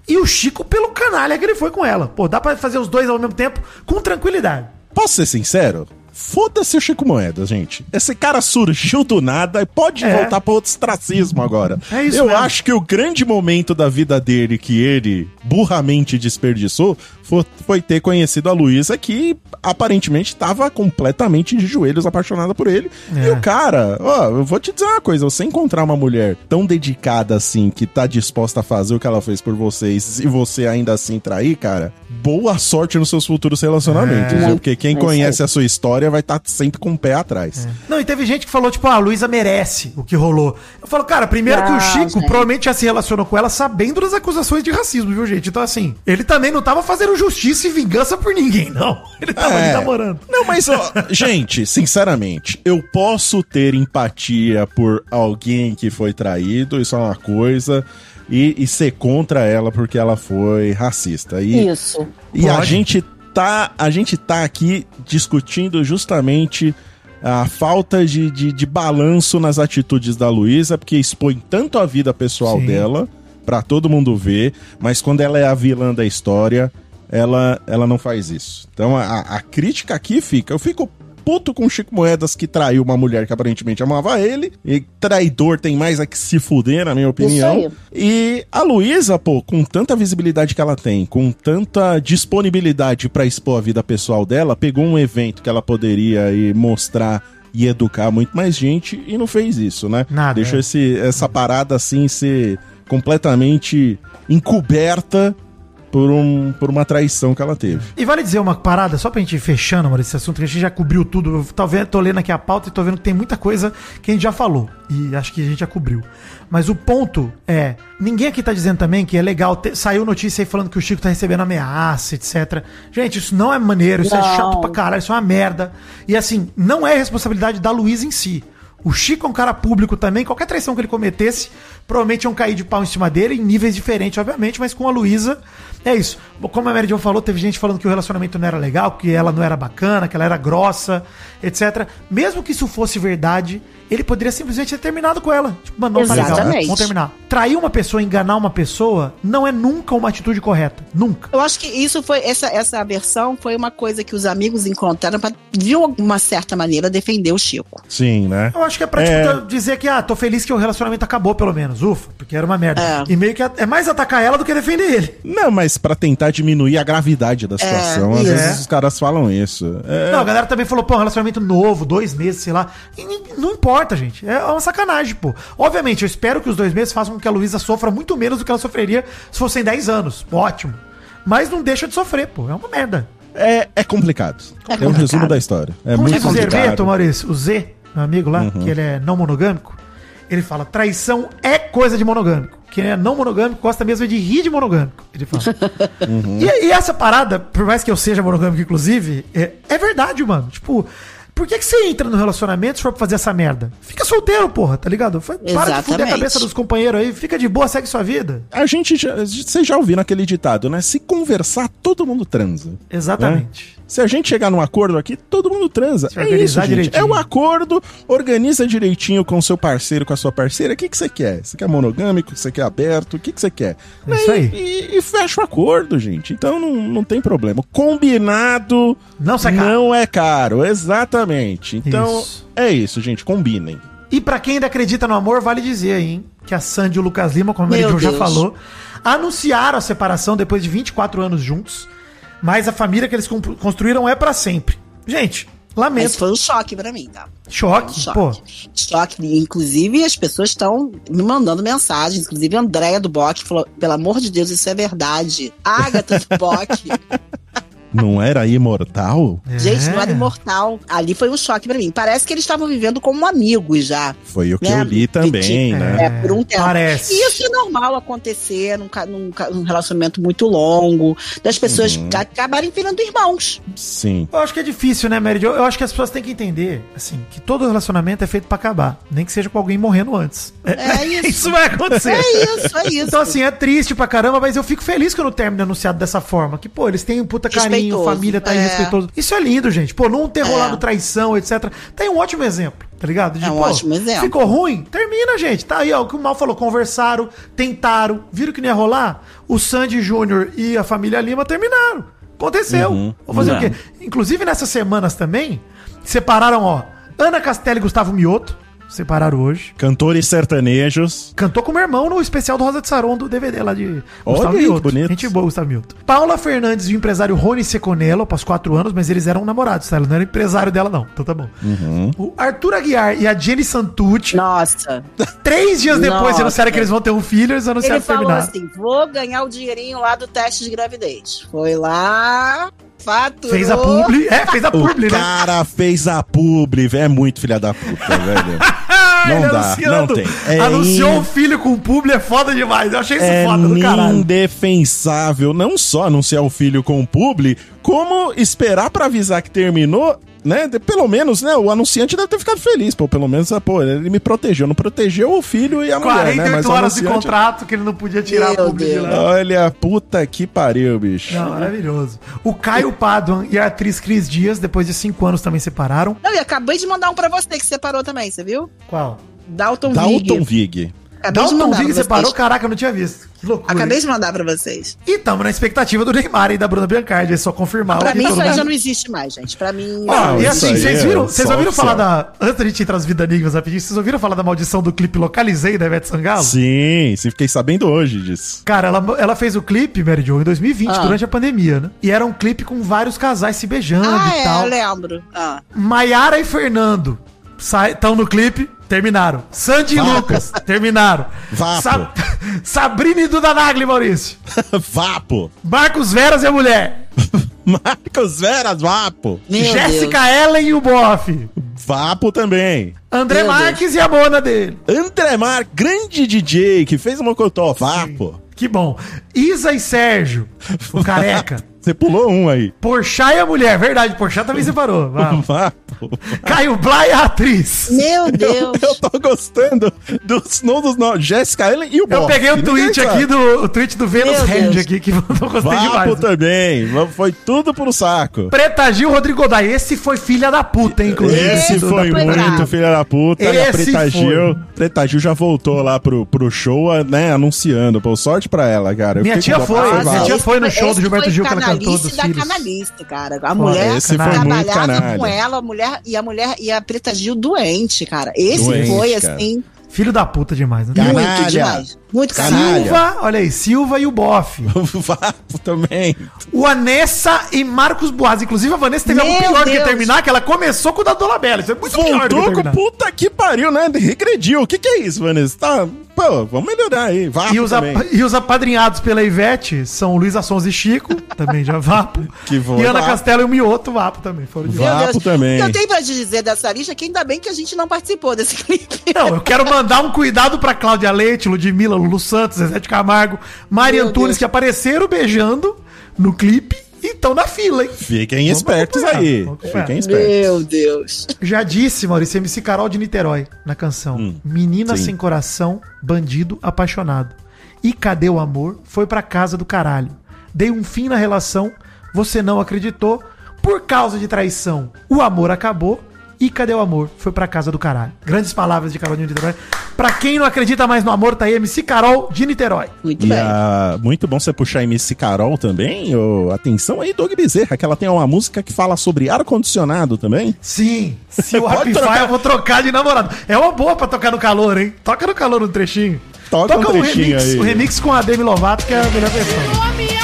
E o Chico pelo canalha que ele foi com ela. Pô, dá pra fazer os dois ao mesmo tempo com tranquilidade. Posso ser sincero? Foda-se o Chico Moedas, gente. Esse cara surgiu do nada e pode É. voltar para outro ostracismo agora. É isso Eu mesmo. acho que o grande momento da vida dele que ele burramente desperdiçou foi, ter conhecido a Luísa, que aparentemente estava completamente de joelhos apaixonada por ele. É. E o cara, ó, eu vou te dizer uma coisa: você encontrar uma mulher tão dedicada assim, que tá disposta a fazer o que ela fez por vocês e você ainda assim trair, cara, boa sorte nos seus futuros relacionamentos, É. viu? Porque quem É conhece a sua história vai estar sempre com o pé atrás. Não, e teve gente que falou, tipo, ah, a Luísa merece o que rolou. Eu falo, cara, primeiro que o Não, Chico gente. provavelmente já se relacionou com ela sabendo das acusações de racismo, viu, gente? Então, assim, ele também não tava fazendo justiça e vingança por ninguém, não. Ele tava ali É. namorando. Não, mas, ó, gente, sinceramente, eu posso ter empatia por alguém que foi traído, isso é uma coisa, e, e ser contra ela porque ela foi racista. E, Isso. e a Pode. gente tá, a gente tá aqui discutindo justamente a falta de, de, de balanço nas atitudes da Luísa, porque expõe tanto a vida pessoal Sim. dela pra todo mundo ver, mas quando ela é a vilã da história, ela, ela não faz isso. Então a, a crítica aqui fica, eu fico puto com o Chico Moedas que traiu uma mulher que aparentemente amava ele, e traidor tem mais a que se fuder, na minha opinião. aí. E a Luísa, pô, com tanta visibilidade que ela tem, com tanta disponibilidade pra expor a vida pessoal dela, pegou um evento que ela poderia ir mostrar e educar muito mais gente e não fez isso, né? Nada, Deixou é. esse, essa parada assim ser completamente encoberta por, um, por uma traição que ela teve. E vale dizer uma parada, só pra gente ir fechando, mano, esse assunto, que a gente já cobriu tudo. Eu tô, vendo, tô lendo aqui a pauta e tô vendo que tem muita coisa que a gente já falou. E acho que a gente já cobriu. Mas o ponto é: ninguém aqui tá dizendo também que é legal. ter- saiu notícia aí falando que o Chico tá recebendo ameaça, etc. Gente, isso não é maneiro, isso é Não. chato pra caralho, isso é uma merda. E assim, não é responsabilidade da Luísa em si. O Chico é um cara público também, qualquer traição que ele cometesse, provavelmente iam cair de pau em cima dele, em níveis diferentes, obviamente, mas com a Luísa é isso. Como a Mary Jo falou, teve gente falando que o relacionamento não era legal, que ela não era bacana, que ela era grossa, etc. Mesmo que isso fosse verdade, ele poderia simplesmente ter terminado com ela. Tipo, mano, não tá legal, Exatamente. vamos terminar. Trair uma pessoa, enganar uma pessoa, não é nunca uma atitude correta. Nunca. Eu acho que isso foi, essa, essa versão foi uma coisa que os amigos encontraram pra, de uma certa maneira, defender o Chico. Sim, né? Eu acho que é pra É. tipo, dizer que, ah, tô feliz que o relacionamento acabou, pelo menos. Ufa, porque era uma merda. É. E meio que é é mais atacar ela do que defender ele. Não, mas pra tentar diminuir a gravidade da situação, às isso. vezes É. os caras falam isso. É, Não, a galera também falou, pô, um relacionamento novo, dois meses, sei lá. E não importa, gente. É uma sacanagem, pô. Obviamente, eu espero que os dois meses façam com que a Luísa sofra muito menos do que ela sofreria se fossem 10 anos. Ótimo. Mas não deixa de sofrer, pô. É uma merda. é, é complicado. É, um complicado. resumo da história. É Como muito diz o complicado. Zerbeto, Maurício, o Z, meu amigo lá, Uhum. que ele é não monogâmico, ele fala: traição é coisa de monogâmico. Quem é não monogâmico gosta mesmo de rir de monogâmico. Ele fala. Uhum. e, e essa parada, por mais que eu seja monogâmico, inclusive, é, é verdade, mano. Tipo. Por que, que você entra no relacionamento se for pra fazer essa merda? Fica solteiro, porra, tá ligado? Foi- Para de fuder a cabeça dos companheiros aí, fica de boa, segue sua vida. A gente já, vocês já ouviram aquele ditado, né? Se conversar, todo mundo transa. Exatamente. Se a gente chegar num acordo aqui, todo mundo transa. Se É organizar isso, gente. direitinho. É um acordo, organiza direitinho com o seu parceiro, com a sua parceira. O que, que você quer? Você quer monogâmico? Você quer aberto? O que, que você quer? É isso aí. E, e fecha o acordo, gente. Então não, não tem problema. Combinado Não caro. não é caro. Exatamente. Então Isso. é isso, gente. Combinem. E pra quem ainda acredita no amor, vale dizer aí, hein, que a Sandy e o Lucas Lima, como a Meu Jo já falou, anunciaram a separação depois de 24 anos juntos, mas a família que eles con- construíram é pra sempre. Gente, lamento. Mas foi um choque pra mim, tá? Choque, Choque. pô. Choque. Inclusive, as pessoas estão me mandando mensagens. Inclusive, a Andréia do Bock falou: pelo amor de Deus, isso é verdade. Agatha do Bock. Não era imortal? Gente, não É. era imortal. Ali foi um choque pra mim. Parece que eles estavam vivendo como amigos já. Foi o que Né? eu li também, Vitinho? né? É, por um tempo. Parece. E isso é normal acontecer num, num num relacionamento muito longo, das pessoas Uhum. acabarem virando irmãos. Sim. Eu acho que é difícil, né, Mary Jo? Eu acho que as pessoas têm que entender, assim, que todo relacionamento é feito pra acabar. Nem que seja com alguém morrendo antes. É isso. Isso vai acontecer. É isso, é isso. Então, assim, é triste pra caramba, mas eu fico feliz quando o término é anunciado dessa forma. Que, pô, eles têm um puta carinho, Respeitoso, família tá aí é. respeitoso. Isso é lindo, gente. Pô, não ter É. rolado traição, etc. Tem um ótimo exemplo, tá ligado? É um ótimo exemplo. Ficou ruim? Termina, gente. Tá aí, ó. O que o Mal falou. Conversaram, tentaram, viram que não ia rolar? O Sandy Júnior e a família Lima terminaram. Aconteceu. Uhum. Vou fazer É. o quê? Inclusive, nessas semanas também, separaram, ó, Ana Castela e Gustavo Mioto. Separaram hoje. Cantores sertanejos. Cantou com o meu irmão no especial do Rosa de Saron do DVD lá de Olha aí, que bonito. Gente boa, Gustavo Milton. Paula Fernandes e o empresário Rony Seconello, após quatro anos, mas eles eram namorados, tá? Não era empresário dela, não. Então tá bom. Uhum. O Arthur Aguiar e a Jenny Santucci, Nossa. três dias depois Nossa. de anunciarem que eles vão ter um filho, eles anunciaram Ele que falou assim: vou ganhar o dinheirinho lá do teste de gravidez. Foi lá, faturou. Fez a publi. É, fez a O publi, né? cara fez a publi, velho. É muito filha da puta, velho. Não Ele dá, anunciando. não tem. É Anunciou in- um filho com publi é foda demais. Eu achei isso É foda do caralho. indefensável não só anunciar o filho com o publi, como esperar pra avisar que terminou, né? De- Pelo menos, né? O anunciante deve ter ficado feliz, pô. Pelo menos, ah, pô, ele me protegeu. Não protegeu o filho e a mulher, né? 48 Mas o horas de anunciante... contrato que ele não podia tirar Meu de Deus. lá. Olha, puta que pariu, bicho. Não, maravilhoso. O Caio Paduan e a atriz Cris Dias, depois de cinco anos, também separaram. Não, e acabei de mandar um pra você que separou também, você viu? Qual? Dalton, Dalton Vig. Vig. Acabei Dalton mandar Vig pra separou? vocês. Caraca, eu não tinha visto. Que loucura. Acabei de mandar pra vocês. E tamo na expectativa do Neymar e da Bruna Biancardi. É só confirmar. Pra o que mim, todo isso aí já não existe mais, gente. Pra mim. Ó, e assim, vocês é viram, vocês só ouviram falar da. Antes de a gente entrar nas vida enigmas rapidinho, vocês ouviram falar da maldição do clipe Localizei da Ivete Sangalo? Sim, sim, fiquei sabendo hoje disso. Cara, ela, ela fez o clipe, Mary Jo, em 2020, Ah. durante a pandemia, né? E era um clipe com vários casais se beijando Ah, e é, tal. eu lembro. Ah. Maiara e Fernando estão no clipe, terminaram. Sandy e Vapo. Lucas, terminaram. Vapo. Sabrina e Duda Nagli, Maurício. Vapo. Marcos Veras e a mulher. Marcos Veras, Vapo. Meu Jéssica Ellen e o Boff. Vapo também. André Meu Marques e a mona dele. André Mar, grande DJ que fez o Mocotó. Vapo. Que bom. Isa e Sérgio, o careca. Você pulou um aí. Porchat e a mulher. Verdade, Porchat também separou. Caio Blay e a atriz. Meu Deus. Eu tô gostando dos nomes dos Jéssica Ellen e o Eu Boff. peguei o tweet sabe. aqui do o tweet do Venus Hand aqui, que eu gostei Vapo demais. também. Foi tudo pro saco. Preta Gil, Rodrigo Godoy. Esse foi filha da puta, hein, inclusive. Esse Do- foi muito filha da puta. e a Esse Preta foi. Gil, Preta Gil já voltou lá pro, pro show, né, anunciando. Pô, sorte pra ela, cara. Eu Minha tia foi, minha tia esse foi no show do esse Gilberto Gil que ela canalice da filhos. canalice, cara. A mulher esse muito canalha. com ela, a mulher e a mulher e a Preta Gil doente, cara. Esse Doente, foi cara. assim Filho da puta demais, né? Canalha. muito demais. Muito canalha. Silva, olha aí, Silva e o Boff. O Vapo também. O Anessa e Marcos Boas. Inclusive, a Vanessa teve Meu algo pior do que Deus. terminar, que ela começou com o da Dolabella. Isso é muito pior do que Voltou com terminar. puta que pariu, né? Regrediu. O que que é isso, Vanessa? Tá, pô, vamos melhorar aí. Vapo E os, e os apadrinhados pela Ivete são Luiz Assons e Chico, também já Vapo. Que bom, e Ana Vapo. Castelo e o Mioto, Vapo também. Foram de Vapo. Deus. também. O que eu tenho pra te dizer dessa lista é que ainda bem que a gente não participou desse clipe. Não, eu quero mandar um cuidado pra Cláudia Leite, Ludmilla, Lulu Santos, Zezé de Camargo, Maria Meu Antunes, Deus. que apareceram beijando no clipe e estão na fila, hein? Fiquem Vamos espertos acompanhar, aí. Fiquem espertos. Meu Deus. Já disse, Maurício, MC Carol de Niterói, na canção. Menina Hum, sim. sem coração, bandido apaixonado. E cadê o amor? Foi pra casa do caralho. Dei um fim na relação, você não acreditou. Por causa de traição, o amor acabou. E cadê o amor? Foi pra casa do caralho. Grandes palavras de Carol de Niterói. Pra quem não acredita mais no amor, tá aí MC Carol de Niterói. Muito E bem. a- muito bom você puxar MC Carol também. ô, atenção aí, Doug Bezerra, que ela tem uma música que fala sobre ar-condicionado também. Sim, se o Rapify trocar. eu vou trocar de namorado. É uma boa pra tocar no calor, hein? Toca no calor um trechinho. Toca um trechinho remix, aí. O remix com a Demi Lovato, que é a melhor versão.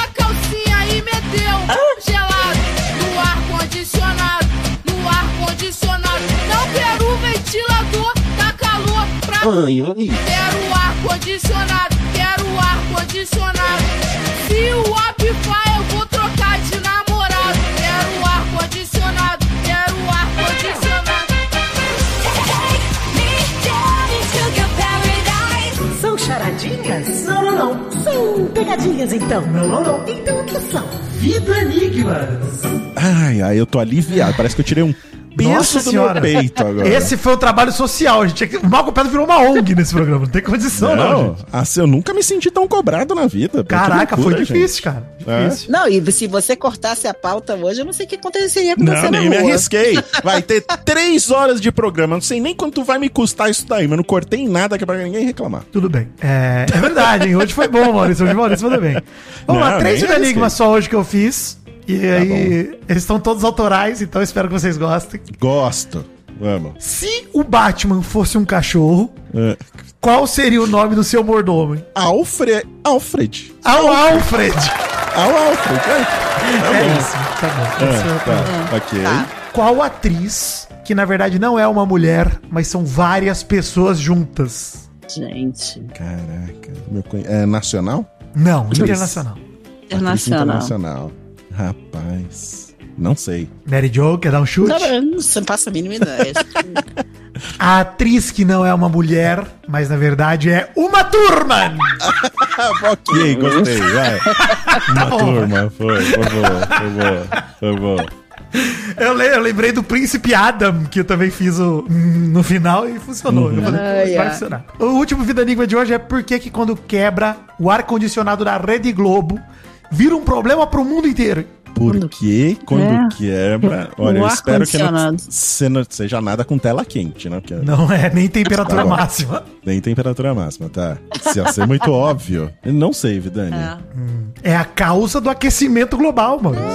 Quero o Quero ar-condicionado, quero o ar-condicionado. Se o Opify eu vou trocar de namorado. Quero o ar-condicionado, quero o ar-condicionado. São charadinhas? Não, não, não. São pegadinhas então. Não, não, não. Então o que são? Vida Enigmas. Ai, ai, eu tô aliviado. Parece que eu tirei um peso Nossa do senhora. meu peito agora. Esse foi o trabalho social. A gente tinha O Malco Pedro virou uma ONG nesse programa. Não tem condição, não. Não, gente. assim, eu nunca me senti tão cobrado na vida. Caraca, loucura, foi gente. difícil, cara. É? Difícil. Não, e se você cortasse a pauta hoje, eu não sei o que aconteceria com Não, você na nem me rua. arrisquei. Vai ter três horas de programa. Não sei nem quanto vai me custar isso daí, mas não cortei nada que é pra ninguém reclamar. Tudo bem. É, é verdade, hein? Hoje foi bom, Maurício. Hoje Maurício mandou bem. Vamos lá, Não, três nem Vida Enigmas só hoje que eu fiz. E aí, eles estão todos autorais, então espero que vocês gostem. Gosto. Vamos. Se o Batman fosse um cachorro, É. qual seria o nome do seu mordomo? Alfred. Alfred. Ao Alfred. Ao Alfred. É, tá É bom. isso, tá bom. É o- Tá, ok. Qual atriz, que na verdade não é uma mulher, mas são várias pessoas juntas? Gente, Caraca. Meu conhe- É nacional? Não, internacional. Atriz internacional. Internacional. Rapaz. Não sei. Mary Jo, quer dar um chute? Não, não faço a mínima ideia. A atriz que não é uma mulher, mas na verdade é uma Thurman. ok, gostei. Vai. Uma turma. Foi. Foi boa. Foi boa. Foi boa. Eu, le- eu lembrei do Príncipe Adam, que eu também fiz o, no final e funcionou. Eu falei, Ai, vai ai. funcionar. O último Vida Enigma de hoje é por que que quando quebra o ar-condicionado da Rede Globo, vira um problema pro mundo inteiro. Porque quando É. quebra. Olha, eu espero que não, seja nada com tela quente, né? Porque Não é nem temperatura Tá máxima. nem temperatura máxima, tá? Se ia ser muito óbvio. Não sei, Vidani. É. É a causa do aquecimento global, Maurício.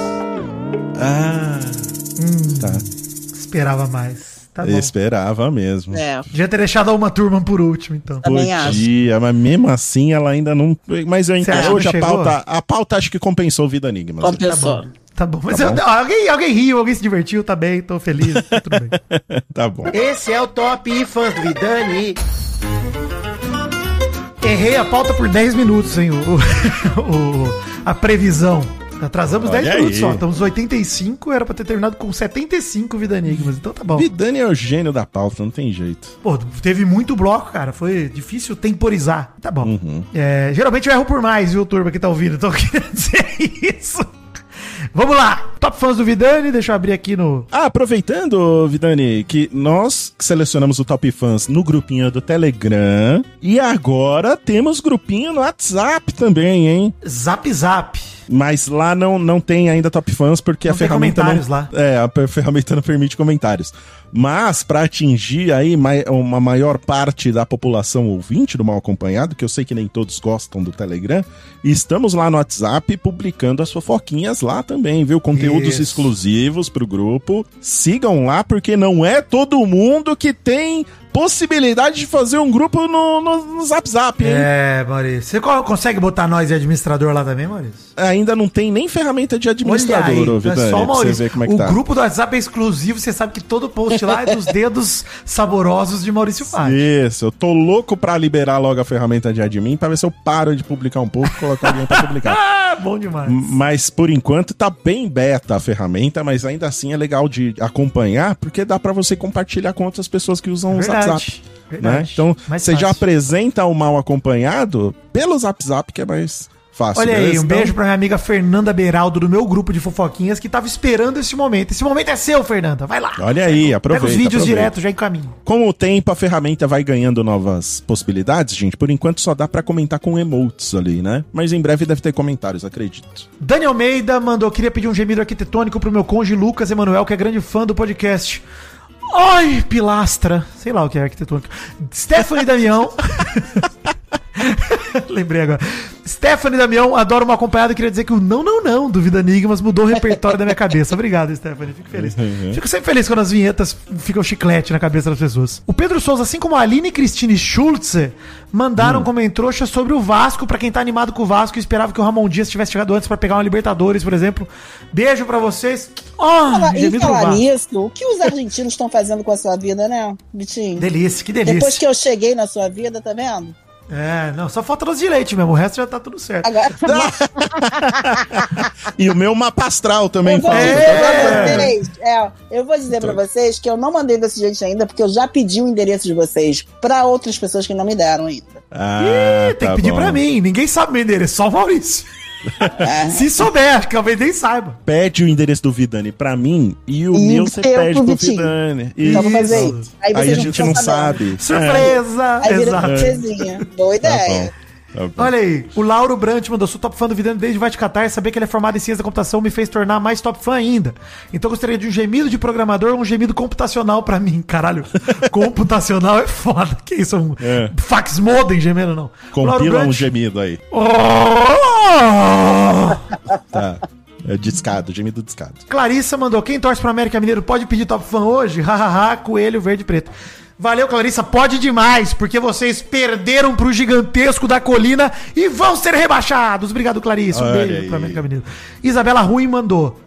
Ah. Tá. Esperava mais. Tá bom. Esperava mesmo. É, Devia ter deixado a uma turma por último, então. também acho. Podia, mas mesmo assim ela ainda não. Mas eu entendo. Hoje a chegou? pauta, a pauta acho que compensou Vida Enigma. Tá Compensou. bom. Tá bom. Mas Tá eu- bom. alguém, alguém riu, alguém se divertiu, tá bem, tô feliz, tá tudo bem. tá bom. Esse é o Top Fãs do Vidani. Errei a pauta por 10 minutos, hein? O, o- a previsão. Atrasamos Olha 10 minutos aí. só. Estamos nos 85, era pra ter terminado com 75 Vida Enigmas. Então tá bom. Vidani é o gênio da pauta, não tem jeito. Pô, teve muito bloco, cara. Foi difícil temporizar. Tá bom. Uhum. É, geralmente eu erro por mais, viu, turma, que tá ouvindo. Então eu queria dizer isso. Vamos lá. Top fãs do Vidani. Deixa eu abrir aqui no. Ah, aproveitando, Vidani, que nós selecionamos o Top Fãs no grupinho do Telegram e agora temos grupinho no WhatsApp também, hein? Zap Zap. Mas lá não, não tem ainda Top Fãs porque Não a ferramenta não, lá. É, a ferramenta não permite comentários. Mas para atingir aí uma maior parte da população ouvinte do Mal Acompanhado, que eu sei que nem todos gostam do Telegram, estamos lá no WhatsApp publicando as fofoquinhas lá também, viu? Conteúdos Isso. exclusivos pro grupo. Sigam lá porque não é todo mundo que tem possibilidade de fazer um grupo no, no, no Zap Zap, hein? É, Maurício. Você co- consegue botar nós e administrador lá também, Maurício? Ainda não tem nem ferramenta de administrador, Olha aí, é só o Maurício. é o tá. grupo do WhatsApp é exclusivo, você sabe que todo post lá é dos dedos saborosos de Maurício Faz. Isso, eu tô louco pra liberar logo a ferramenta de admin pra ver se eu paro de publicar um pouco e colocar alguém pra publicar. Bom demais. Mas por enquanto tá bem beta a ferramenta, mas ainda assim é legal de acompanhar, porque dá pra você compartilhar com outras pessoas que usam o Verdade, WhatsApp. Né? Então, você já apresenta o mal acompanhado pelo Zap Zap, que é mais fácil. Olha aí, um Então, beijo pra minha amiga Fernanda Beraldo do meu grupo de fofoquinhas que tava esperando esse momento. Esse momento é seu, Fernanda. Vai lá. Olha aí, aproveita. Pega os vídeos aproveita. direto, já encaminho. Com o tempo, a ferramenta vai ganhando novas possibilidades, gente. Por enquanto, só dá pra comentar com emotes ali, né? Mas em breve deve ter comentários, acredito. Dani Almeida mandou, queria pedir um gemido arquitetônico pro meu cônjuge Lucas Emanuel, que é grande fã do podcast. Ai, pilastra. Sei lá o que é arquitetônico. Stephanie Damião. Lembrei agora. Stephanie Damião, adoro uma acompanhada. Queria dizer que o não, não, não do Vida Enigmas mudou o repertório da minha cabeça. Obrigado, Stephanie. Fico feliz. Fico sempre feliz quando as vinhetas ficam chiclete na cabeça das pessoas. O Pedro Souza, assim como a Aline Cristine Schultze, mandaram como trouxa sobre o Vasco, pra quem tá animado com o Vasco e esperava que o Ramon Dias tivesse chegado antes pra pegar uma Libertadores, por exemplo. Beijo pra vocês. Oh, pro falar nisso, o que os argentinos estão fazendo com a sua vida, né, Bitinho? Delícia, que delícia. Depois que eu cheguei na sua vida, tá vendo? É, não, só falta doce de leite mesmo, o resto já tá tudo certo. Agora, E o meu mapa astral também eu vou falta. dizer pra vendo? vocês, é, eu vou dizer pra vocês que eu não mandei desse jeito ainda, porque eu já pedi o endereço de vocês pra outras pessoas que não me deram ainda. Ah, Ih, tem tá que pedir bom. pra mim, ninguém sabe meu endereço, só o Maurício. Se souber, acho que talvez nem saiba. Pede o endereço do Vidani pra mim e o E meu você pede pro. Vidani. Então vou fazer Isso. Aí Aí, a gente não sabe. Surpresa! Aí vira Exato. Boa É, tá ideia. Tá. Olha aí, o Lauro Brant mandou, sou top fã do Vidano desde Vai Te Catar e saber que ele é formado em ciência da computação me fez tornar mais top fã ainda. Então eu gostaria de um gemido de programador um gemido computacional pra mim. Caralho, computacional é foda. Que isso? Um É. fax modem gemendo, não. Compila um gemido aí. Oh! Tá. É discado, gemido discado. Clarissa mandou, quem torce pro América Mineiro pode pedir top fã hoje? Hahaha, coelho verde e preto. Valeu, Clarissa, pode demais, porque vocês perderam pro gigantesco da colina e vão ser rebaixados. Obrigado, Clarissa. Um beijo aí. pro América Mineiro. Isabela Ruim mandou.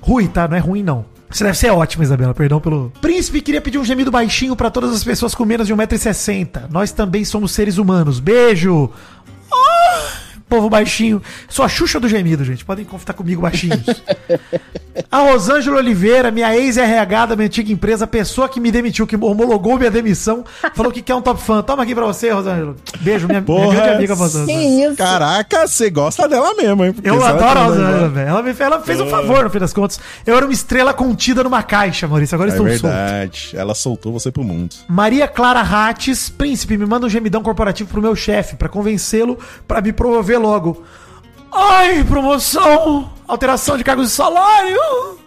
Rui, tá? Não é ruim, não. Você deve ser ótima, Isabela. Perdão pelo. Príncipe queria pedir um gemido baixinho pra todas as pessoas com menos de 1,60m. Nós também somos seres humanos. Beijo! Ah, povo baixinho. Sou a Xuxa do gemido, gente. Podem confiar comigo baixinhos. A Rosângela Oliveira, minha ex-RH da minha antiga empresa, a pessoa que me demitiu, que homologou minha demissão, falou que quer um top fã. Toma aqui pra você, Rosângela. Beijo, minha, minha Porra. grande amiga Que Rosângela. isso? Caraca, você gosta dela mesmo, hein? Porque Eu ela adoro a Rosângela, velho. Ela, me- ela fez um favor, no fim das contas. Eu era uma estrela contida numa caixa, Maurício. Agora É estou solto. verdade. Ela soltou você pro mundo. Maria Clara Rates, príncipe, me manda um gemidão corporativo pro meu chefe, pra convencê-lo pra me promover logo. Ai, promoção! Alteração de cargos de salário!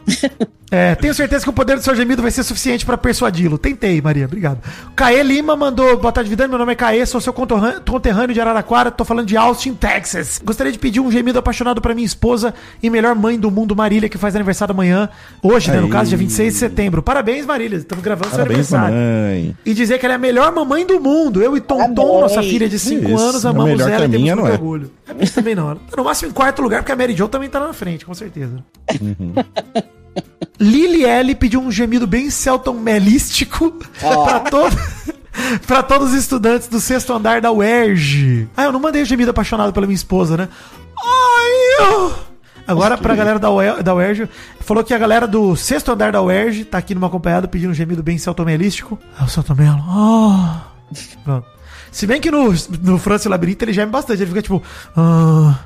É, tenho certeza que o poder do seu gemido vai ser suficiente pra persuadi-lo. Tentei, Maria, obrigado. Caê Lima mandou, boa tarde, Vidani, meu nome é Caê, sou seu conterrâneo de Araraquara, tô falando de Austin, Texas. Gostaria de pedir um gemido apaixonado pra minha esposa e melhor mãe do mundo, Marília, que faz aniversário amanhã, hoje, né, no caso, dia 26 de setembro. Parabéns, Marília, estamos gravando Parabéns, seu aniversário. mamãe. E dizer que ela é a melhor mamãe do mundo. Eu e Parabéns. nossa filha de 5 Isso, anos, amamos ela e temos muito é? orgulho. A minha também não. Ela tá No máximo em quarto lugar, porque a Mary Jo também tá na frente, com certeza. Uhum. Lily L pediu um gemido bem Celton melístico Ó. pra todo... Pra todos os estudantes do sexto andar da UERJ. Ah, eu não mandei o gemido apaixonado pela minha esposa, né? Ai, eu... Agora, pra galera da, UER, da UERJ, falou que a galera do sexto andar da UERJ tá aqui numa acompanhada pedindo um gemido bem celtomelístico. É o celtomelo. Ah. Pronto. Se bem que no, no França Labirinto ele geme bastante. Ele fica tipo. Ah.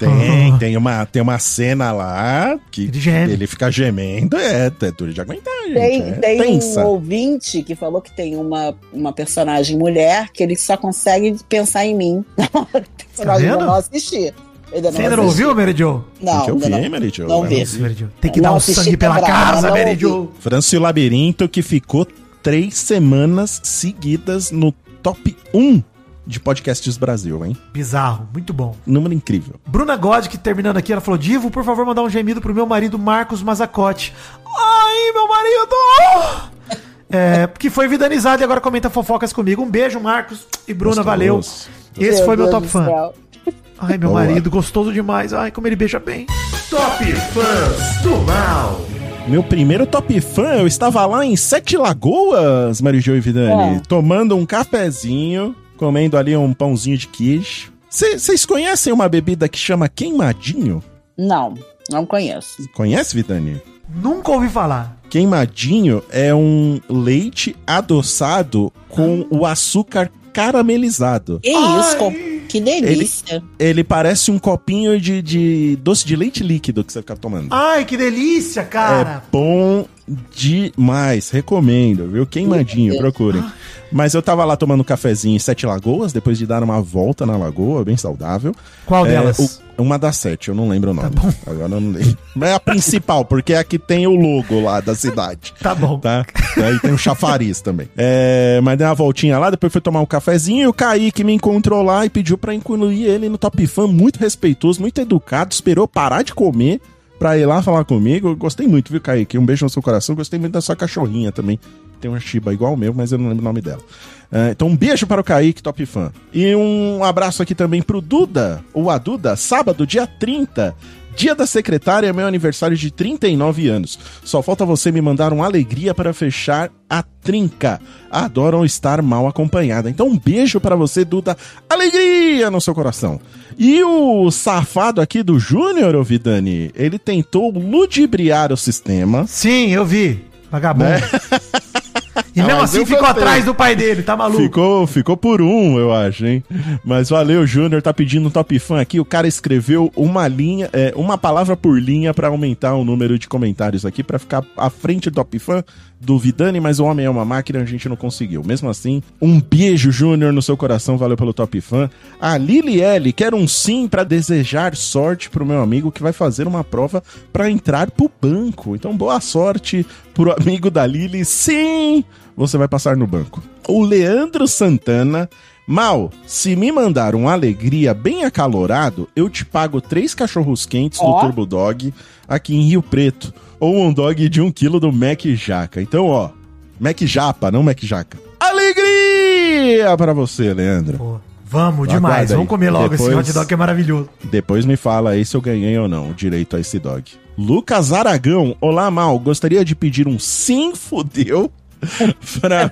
Tem, Ah. tem uma, tem uma cena lá que Ele geme. ele fica gemendo. É, é duro de aguentar, gente. Tem, é tem tensa. um ouvinte que falou que tem uma, uma personagem mulher que ele só consegue pensar em mim. personagem vendo? ainda não assisti. Ainda Você ainda não ouviu, Mary Jo? Não, que não. Mary Jo. Não Vai vi. Tem que Não dar um assisti sangue pela casa, não. Jo. Francio Labirinto que ficou três semanas seguidas no top 1 de podcasts Brasil, hein? Bizarro, muito bom. Número incrível. Bruna God, que terminando aqui, ela falou: Divo, por favor, mandar um gemido pro meu marido Marcos Mazacote. Ai, meu marido! É, que foi vidanizado e agora comenta fofocas comigo. Um beijo, Marcos e Bruna, Gostoso. valeu. Esse foi meu Deus top do fã. céu. Ai, meu Boa. marido, gostoso demais. Ai, como ele beija bem. Top Fãs do Mal. Meu primeiro top fã, eu estava lá em Sete Lagoas, Marijo e Vidani, É. tomando um cafezinho, comendo ali um pãozinho de queijo. Vocês conhecem uma bebida que chama queimadinho? Não, não conheço. Conhece, Vidani? Nunca ouvi falar. Queimadinho é um leite adoçado com o açúcar caramelizado. Que isso, que delícia. Ele parece um copinho de, de doce de leite líquido que você fica tomando. Ai, que delícia, cara. É bom demais, recomendo, viu? Queimadinho, Meu Deus. Mas eu tava lá tomando um cafezinho em Sete Lagoas, depois de dar uma volta na lagoa, bem saudável. Qual É, delas? o- uma das sete, eu não lembro o nome. Agora eu não lembro. Mas é a principal, porque é a que tem o logo lá da cidade. Tá bom. Tá? E aí tem o chafariz também. É, mas dei uma voltinha lá, depois fui tomar um cafezinho e o Kaique me encontrou lá e pediu pra incluir ele no Top Fan, muito respeitoso, muito educado, esperou parar de comer pra ir lá falar comigo. Eu gostei muito, viu, Kaique? Um beijo no seu coração. Gostei muito da sua cachorrinha também. Tem uma Shiba igual o meu, mas eu não lembro o nome dela. É, então, um beijo para o Kaique, top fã. E um abraço aqui também pro Duda, ou a Duda, sábado, dia 30. Dia da secretária meu aniversário de 39 anos. Só falta você me mandar uma alegria para fechar a trinca. Adoram estar mal acompanhada. Então um beijo para você, Duda. Alegria no seu coração. E o safado aqui do Júnior, ô Vidani, ele tentou ludibriar o sistema. Sim, eu vi. Vagabundo. E Ah, mesmo mas assim ficou gostei. atrás do pai dele, tá maluco? Ficou, ficou por um, eu acho, hein? Mas valeu, Júnior, tá pedindo um top fã aqui. O cara escreveu uma linha, é, uma palavra por linha pra aumentar o número de comentários aqui, pra ficar à frente do top fã do Vidani, mas o homem é uma máquina, a gente não conseguiu. Mesmo assim, um beijo, Júnior, no seu coração, valeu pelo top fã. A Lili L, quero um sim pra desejar sorte pro meu amigo que vai fazer uma prova pra entrar pro banco. Então, boa sorte pro amigo da Lili. Sim! você vai passar no banco. O Leandro Santana. Mal, se me mandar um alegria bem acalorado, eu te pago três cachorros quentes do Ó. Turbo Dog aqui em Rio Preto. Ou um dog de um quilo do Mac Jaca. Então, ó, Mac Japa, não Mac Jaca. Alegria pra você, Leandro. Pô, vamos, Aguarda demais. aí. Vamos comer logo esse Depois- hot dog é maravilhoso. Depois me fala aí se eu ganhei ou não o direito a esse dog. Lucas Aragão, olá Mal, gostaria de pedir um sim fudeu pra,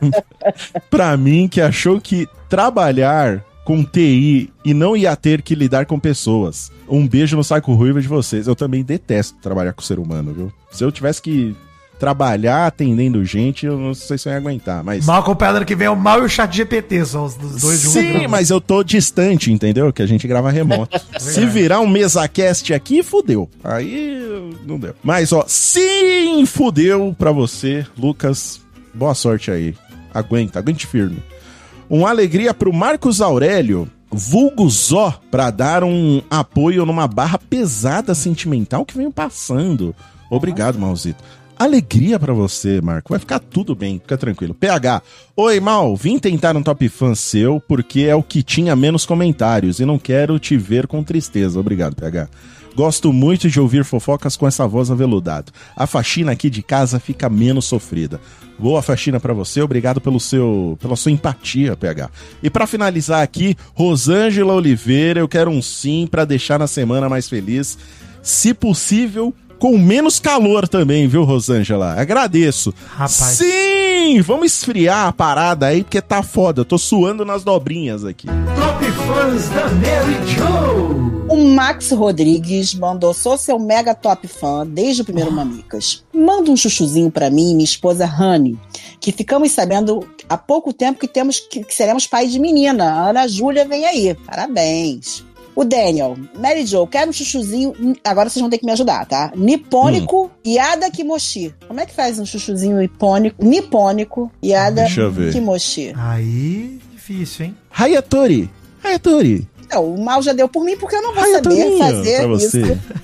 pra mim que achou que trabalhar com TI e não ia ter que lidar com pessoas. Um beijo no saco ruivo de vocês. Eu também detesto trabalhar com ser humano, viu? Se eu tivesse que trabalhar atendendo gente, eu não sei se eu ia aguentar, mas... Mal ano que vem é o Mal e o Chat GPT, são os dois juntos. Sim, mas eu tô distante, entendeu? Que a gente grava remoto. Se virar um mesacast aqui, fudeu. Aí não deu. Mas, ó, sim, fudeu pra você, Lucas. Boa sorte aí. Aguenta, aguente firme. Uma alegria pro Marcos Aurélio, vulgo Zó, pra dar um apoio numa barra pesada sentimental que venho passando. Obrigado, Malzito. Alegria pra você, Marco. Vai ficar tudo bem, fica tranquilo. PH, oi, Mal. Vim tentar um top fã seu porque é o que tinha menos comentários e não quero te ver com tristeza. Obrigado, PH. Gosto muito de ouvir fofocas com essa voz aveludada. A faxina aqui de casa fica menos sofrida. Boa faxina pra você, obrigado pelo seu, pela sua empatia, PH. E pra finalizar aqui, Rosângela Oliveira, eu quero um sim pra deixar na semana mais feliz, se possível, com menos calor também, viu, Rosângela? Agradeço. Rapaz. Sim, vamos esfriar a parada aí porque tá foda. Eu tô suando nas dobrinhas aqui. Top fãs da Mary Joe. O Max Rodrigues mandou, sou seu mega top fã desde o primeiro Mamicas. Manda um chuchuzinho pra mim e minha esposa Honey, que ficamos sabendo há pouco tempo que temos que, que seremos pai de menina. A Ana Júlia vem aí. Parabéns. O Daniel, Mary Jo, quero um chuchuzinho. Agora vocês vão ter que me ajudar, tá? Nipônico Yada Kimoshi. Como é que faz um chuchuzinho nipônico? Nipônico Yada Deixa eu ver. Kimoshi. Aí, difícil, hein? Hayatori, Hayatori. Não, o mal já deu por mim porque eu não vou saber fazer isso.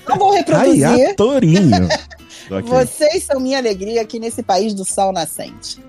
Não vou reproduzir. Hayatorinho. Vocês são minha alegria aqui nesse país do sol nascente.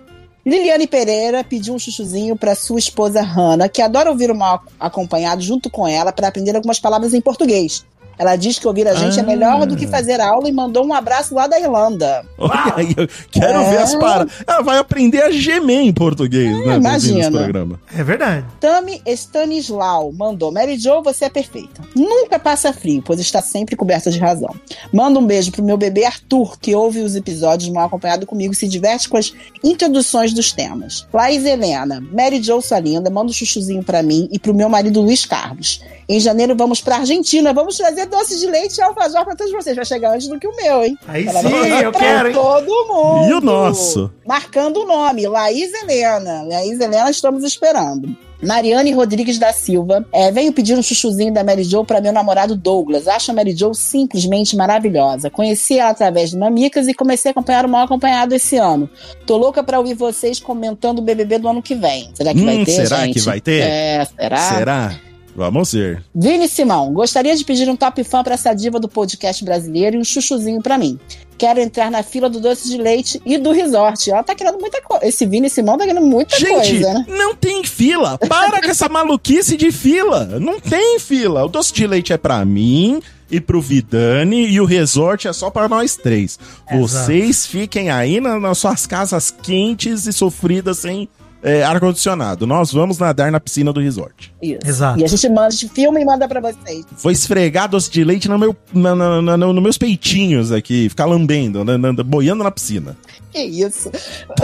Liliane Pereira pediu um chuchuzinho para sua esposa Hanna, que adora ouvir o mal acompanhado junto com ela para aprender algumas palavras em português. Ela diz que ouvir a gente é Ah. melhor do que fazer aula e mandou um abraço lá da Irlanda. Olha aí, eu quero É. ver as paradas. Ela vai aprender a gemer em português, né? ouvindo esse imagina. programa. É verdade. Tami Stanislau mandou: Mary Jo, você é perfeita. Nunca passa frio, pois está sempre coberta de razão. Manda um beijo pro meu bebê Arthur, que ouve os episódios mal acompanhado comigo e se diverte com as introduções dos temas. Laís Helena, Mary Jo, sua linda, manda um chuchuzinho pra mim e pro meu marido Luiz Carlos. Em janeiro vamos pra Argentina, vamos trazer doce de leite e alfajor pra todos vocês. Vai chegar antes do que o meu, hein? Aí Ela sim, vai eu pra quero, hein? todo mundo. E o nosso? Marcando o nome, Laís Helena. Laís Helena, estamos esperando. Mariane Rodrigues da Silva. É, venho pedir um chuchuzinho da Mary Jo para meu namorado Douglas. Acho a Mary Jo simplesmente maravilhosa. Conheci ela através de Mamicas e comecei a acompanhar o mal acompanhado esse ano. Tô louca para ouvir vocês comentando o BBB do ano que vem. Será que vai Hum, ter, será gente? que vai ter? É, será? Será? Vamos ver. Vini Simão, gostaria de pedir um top fã para essa diva do podcast brasileiro e um chuchuzinho para mim. Quero entrar na fila do doce de leite e do resort. Ela tá querendo muita coisa. Esse Vini Simão tá querendo muita Gente, coisa, né? não tem fila. Para com essa maluquice de fila. Não tem fila. O doce de leite é pra mim e pro Vidani e o resort é só pra nós três. Vocês fiquem aí na- nas suas casas quentes e sofridas sem é, ar-condicionado. Nós vamos nadar na piscina do resort. Isso. Exato. E a gente manda, a gente filma e manda pra vocês. Vou esfregar doce de leite no meu, na, na, na- no- nos meus peitinhos aqui, ficar lambendo, na- na- boiando na piscina. Que isso?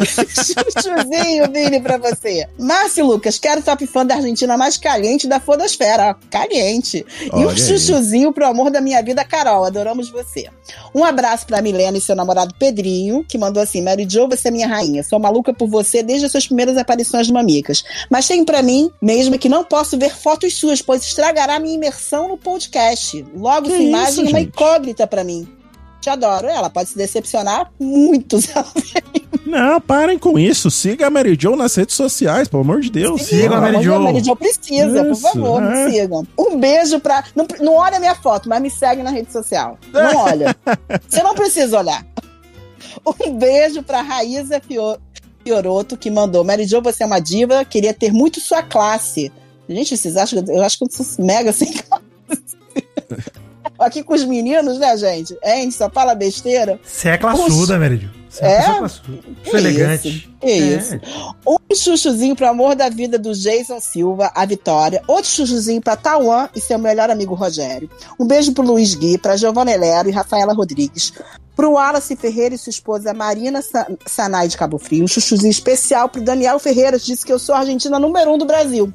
Chuchuzinho, Vini, pra você. Márcio Lucas, quero top fã da Argentina mais caliente da Fodosfera. Caliente. E Olha um aí. chuchuzinho pro amor da minha vida, Carol. Adoramos você. Um abraço pra Milena e seu namorado Pedrinho, que mandou assim: Mary Jo, você é minha rainha. Sou maluca por você desde as suas primeiras aparições Mamicas. Mas tem pra mim mesmo que não posso ver fotos suas, pois estragará minha imersão no podcast. Logo, Que sua imagem é uma incógnita pra mim. Te adoro. Ela pode se decepcionar muito. se ela Não, parem com isso. Siga a Mary Jo nas redes sociais, pelo amor de Deus. Siga a Mary Jo. A Mary Jo precisa, por Isso, favor, é. me sigam. Um beijo pra. Não, não olha minha foto, mas me segue na rede social. Não olha. Você não precisa olhar. Um beijo pra Raíza Fio- Fioroto, que mandou. Mary Jo, você é uma diva, queria ter muito sua classe. Gente, vocês acham que eu acho que eu sou mega sem classe. Aqui com os meninos, né, gente? É, a gente só fala besteira. Você é classuda, Meridio. Você é, É? classuda. Que elegante. isso, que isso. Um chuchuzinho pro amor da vida do Jason Silva, a Vitória. Outro chuchuzinho pra Tauan e seu melhor amigo Rogério. Um beijo pro Luiz Gui, pra Giovanna Elero e Rafaela Rodrigues. Pro Wallace Ferreira e sua esposa Marina Sa- Sanai de Cabo Frio. Um chuchuzinho especial pro Daniel Ferreira, que disse que eu sou a argentina número um do Brasil.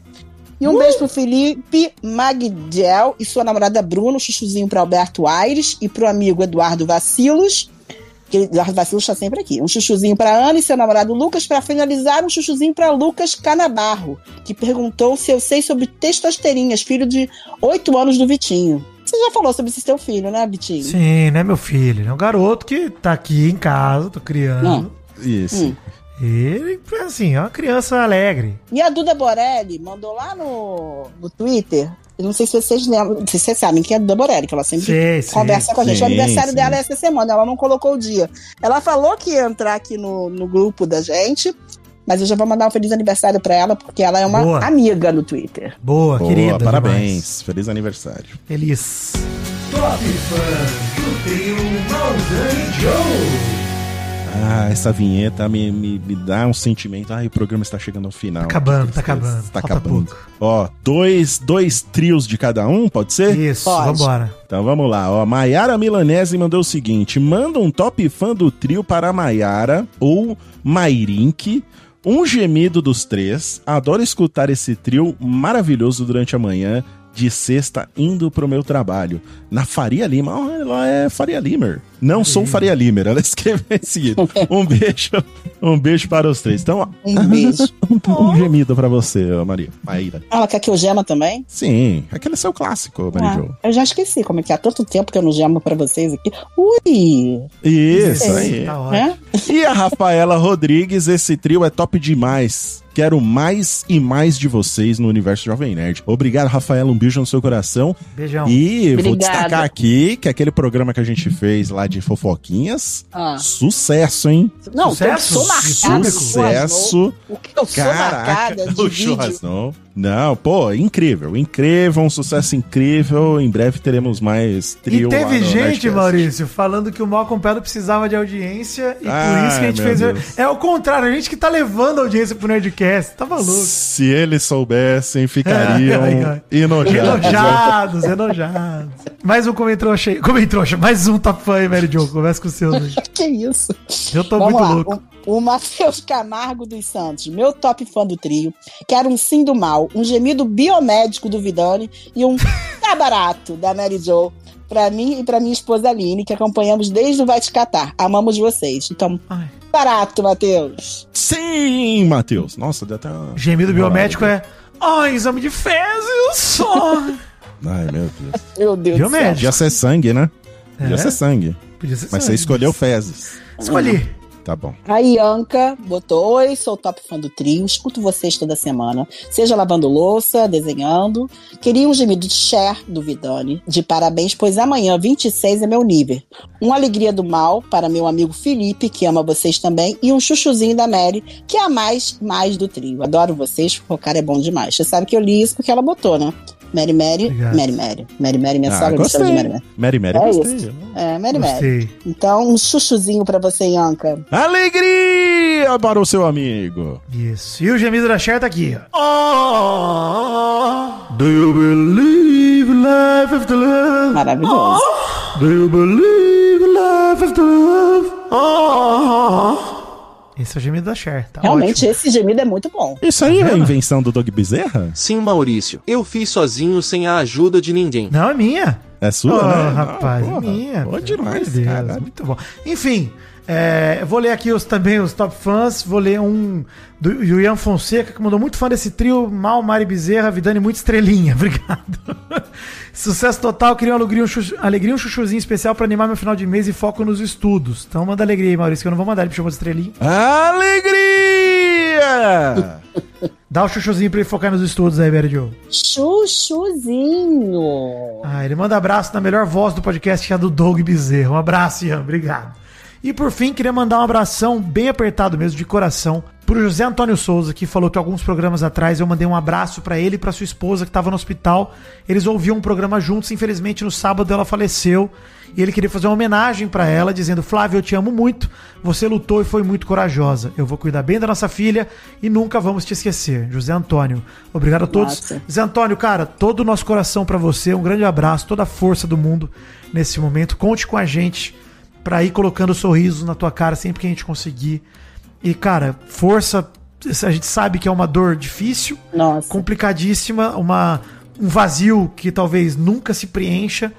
E um beijo pro Felipe Magdiel e sua namorada Bruno, um chuchuzinho pro Alberto Aires e pro amigo Eduardo Vacilos. Que Eduardo Vacilos está sempre aqui. Um chuchuzinho para Ana e seu namorado Lucas. Para finalizar, um chuchuzinho para Lucas Canabarro, que perguntou se eu sei sobre testosterinhas, filho de 8 anos do Vitinho. Você já falou sobre esse teu filho, né, Vitinho? Sim, né, meu filho? É um garoto que tá aqui em casa, tô criando. Não. Isso. Hum. Ele, assim, é uma criança alegre. E a Duda Borelli mandou lá no, no Twitter. Eu não sei se vocês lembram, se vocês sabem quem é a Duda Borelli, que ela sempre Sei, sei. conversa com a gente. Sim, o aniversário sim. dela é essa semana, ela não colocou o dia. Ela falou que ia entrar aqui no, no grupo da gente, mas eu já vou mandar um feliz aniversário pra ela, porque ela é uma Boa. amiga no Twitter. Boa, Boa, querida. parabéns. demais. Feliz aniversário. Feliz. Top Fãs do trio Maldani Joe. Ah, essa vinheta me, me, me dá um sentimento. Ai, o programa está chegando ao final. Tá acabando, tá tristeza. acabando. Tá Falta acabando. pouco. Ó, dois, dois trios de cada um, pode ser? Isso, Pode. vambora. Então vamos lá, ó. Maiara Milanese mandou o seguinte: manda um top fã do trio para Maiara ou Mairink. Um gemido dos três. Adoro escutar esse trio maravilhoso durante a manhã de sexta indo pro meu trabalho. Na Faria Lima. Oh, ela é Faria Limer. Não sou Faria Limer. Ela escreveu em seguida. Um beijo. Um beijo para os três. Então, ó, Um beijo. um, um gemido para você, Maria. Maíra. Ela quer que eu gema também? Sim, aquele é seu clássico, Maria Ah, Jo. eu já esqueci como é que é. Há tanto tempo que eu não gemo pra vocês aqui. Ui! Isso É. aí. Tá ótimo. Né? E a Rafaela Rodrigues, esse trio é top demais. Quero mais e mais de vocês no universo Jovem Nerd. Obrigado, Rafaela. Um beijo no seu coração. Beijão. E vou destacar aqui que aquele programa que a gente fez lá de fofoquinhas, Ah. sucesso, hein? Não, Sucesso? eu sou marcada. Sucesso. O que eu sou marcada de o vídeo. Não, pô, incrível, incrível, um sucesso incrível. Em breve teremos mais trio E teve lá no gente, Nerdcast. Maurício, falando que o mal comprado precisava de audiência e por Ai, isso que a gente fez. Deus. É o contrário, a gente que tá levando a audiência pro Nerdcast. Tá maluco. Se eles soubessem, ficariam enojados. Enojados, enojados. Mais um comentrouxa aí. Comentrouxa, mais um top fã aí, Mary Jo. Conversa com o seu. hoje. Que isso? Eu tô Vamos muito lá. louco. O, o Matheus Camargo dos Santos, meu top fã do trio. Quero um sim do mal, um gemido biomédico do Vidani e um tá barato da Mary Jo. Pra mim e pra minha esposa Aline, que acompanhamos desde o Vai Te Catar. Amamos vocês. Então, Ai. barato, Matheus. Sim, Matheus. Nossa, deu até uma... Gemido biomédico é. Ai, exame de fezes só. Ai, meu Deus. Meu Deus do céu. Biomédico. Podia ser sangue, né? Podia É? ser sangue. Podia ser Mas você sangue. escolheu fezes. Escolhi. Tá bom. A Ianca botou: Oi, sou top fã do trio, escuto vocês toda semana. Seja lavando louça, desenhando. Queria um gemido de Cher do Vidani, de parabéns, pois amanhã, 26, é meu nível. Uma alegria do mal para meu amigo Felipe, que ama vocês também, e um chuchuzinho da Mary, que é a mais, mais do trio. Adoro vocês, o cara é bom demais. Você sabe que eu li isso porque ela botou, né? Mary Mary, Obrigado. Mary Mary. Mary Mary, minha Ah, sogra me chama de Mary gostei. Mary. Mary Mary, É gostei. É, Mary Mary. Gostei. Então, um chuchuzinho pra você, Ianca. Alegria! para o seu amigo. Isso. E o gemido da Cher tá aqui. ó. Oh, do you believe life after love? Maravilhoso. Do you believe life after love? Oh. Esse é o gemido da Cher. Tá Realmente, ótimo. esse gemido é muito bom. Isso aí Tá é a invenção do Dog Bezerra? Sim, Maurício. Eu fiz sozinho sem a ajuda de ninguém. Não, é minha. É sua, Ô, né? rapaz, Ah, é minha. Pelo demais, Deus, cara. Muito bom. Enfim, é, vou ler aqui os, também os top fãs. Vou ler um do, do Ian Fonseca, que mandou muito fã desse trio. Mal, Mari Bezerra, Vidani, muito estrelinha. Obrigado. Sucesso total. Queria uma alegria, um, chuchu, alegria, um chuchuzinho especial pra animar meu final de mês e foco nos estudos. Então manda alegria aí, Maurício, que eu não vou mandar. Ele me chamou de estrelinha. Alegria! Dá o chuchuzinho pra ele focar nos estudos aí, Bério Joe. Chuchuzinho. Ah, ele manda abraço na melhor voz do podcast, que é a do Doug Bezerra. Um abraço, Ian. Obrigado. E por fim, queria mandar um abração bem apertado mesmo, de coração, pro José Antônio Souza, que falou que alguns programas atrás eu mandei um abraço pra ele e pra sua esposa que tava no hospital. Eles ouviam um programa juntos, infelizmente no sábado ela faleceu. E ele queria fazer uma homenagem pra ela, dizendo: Flávio, eu te amo muito. Você lutou e foi muito corajosa. Eu vou cuidar bem da nossa filha e nunca vamos te esquecer. José Antônio. Obrigado a todos. Nossa. Zé Antônio, cara, todo o nosso coração pra você, um grande abraço, toda a força do mundo nesse momento. Conte com a gente pra ir colocando sorrisos na tua cara sempre que a gente conseguir. E, cara, força, a gente sabe que é uma dor difícil, Nossa. complicadíssima, uma, um vazio que talvez nunca se preencha.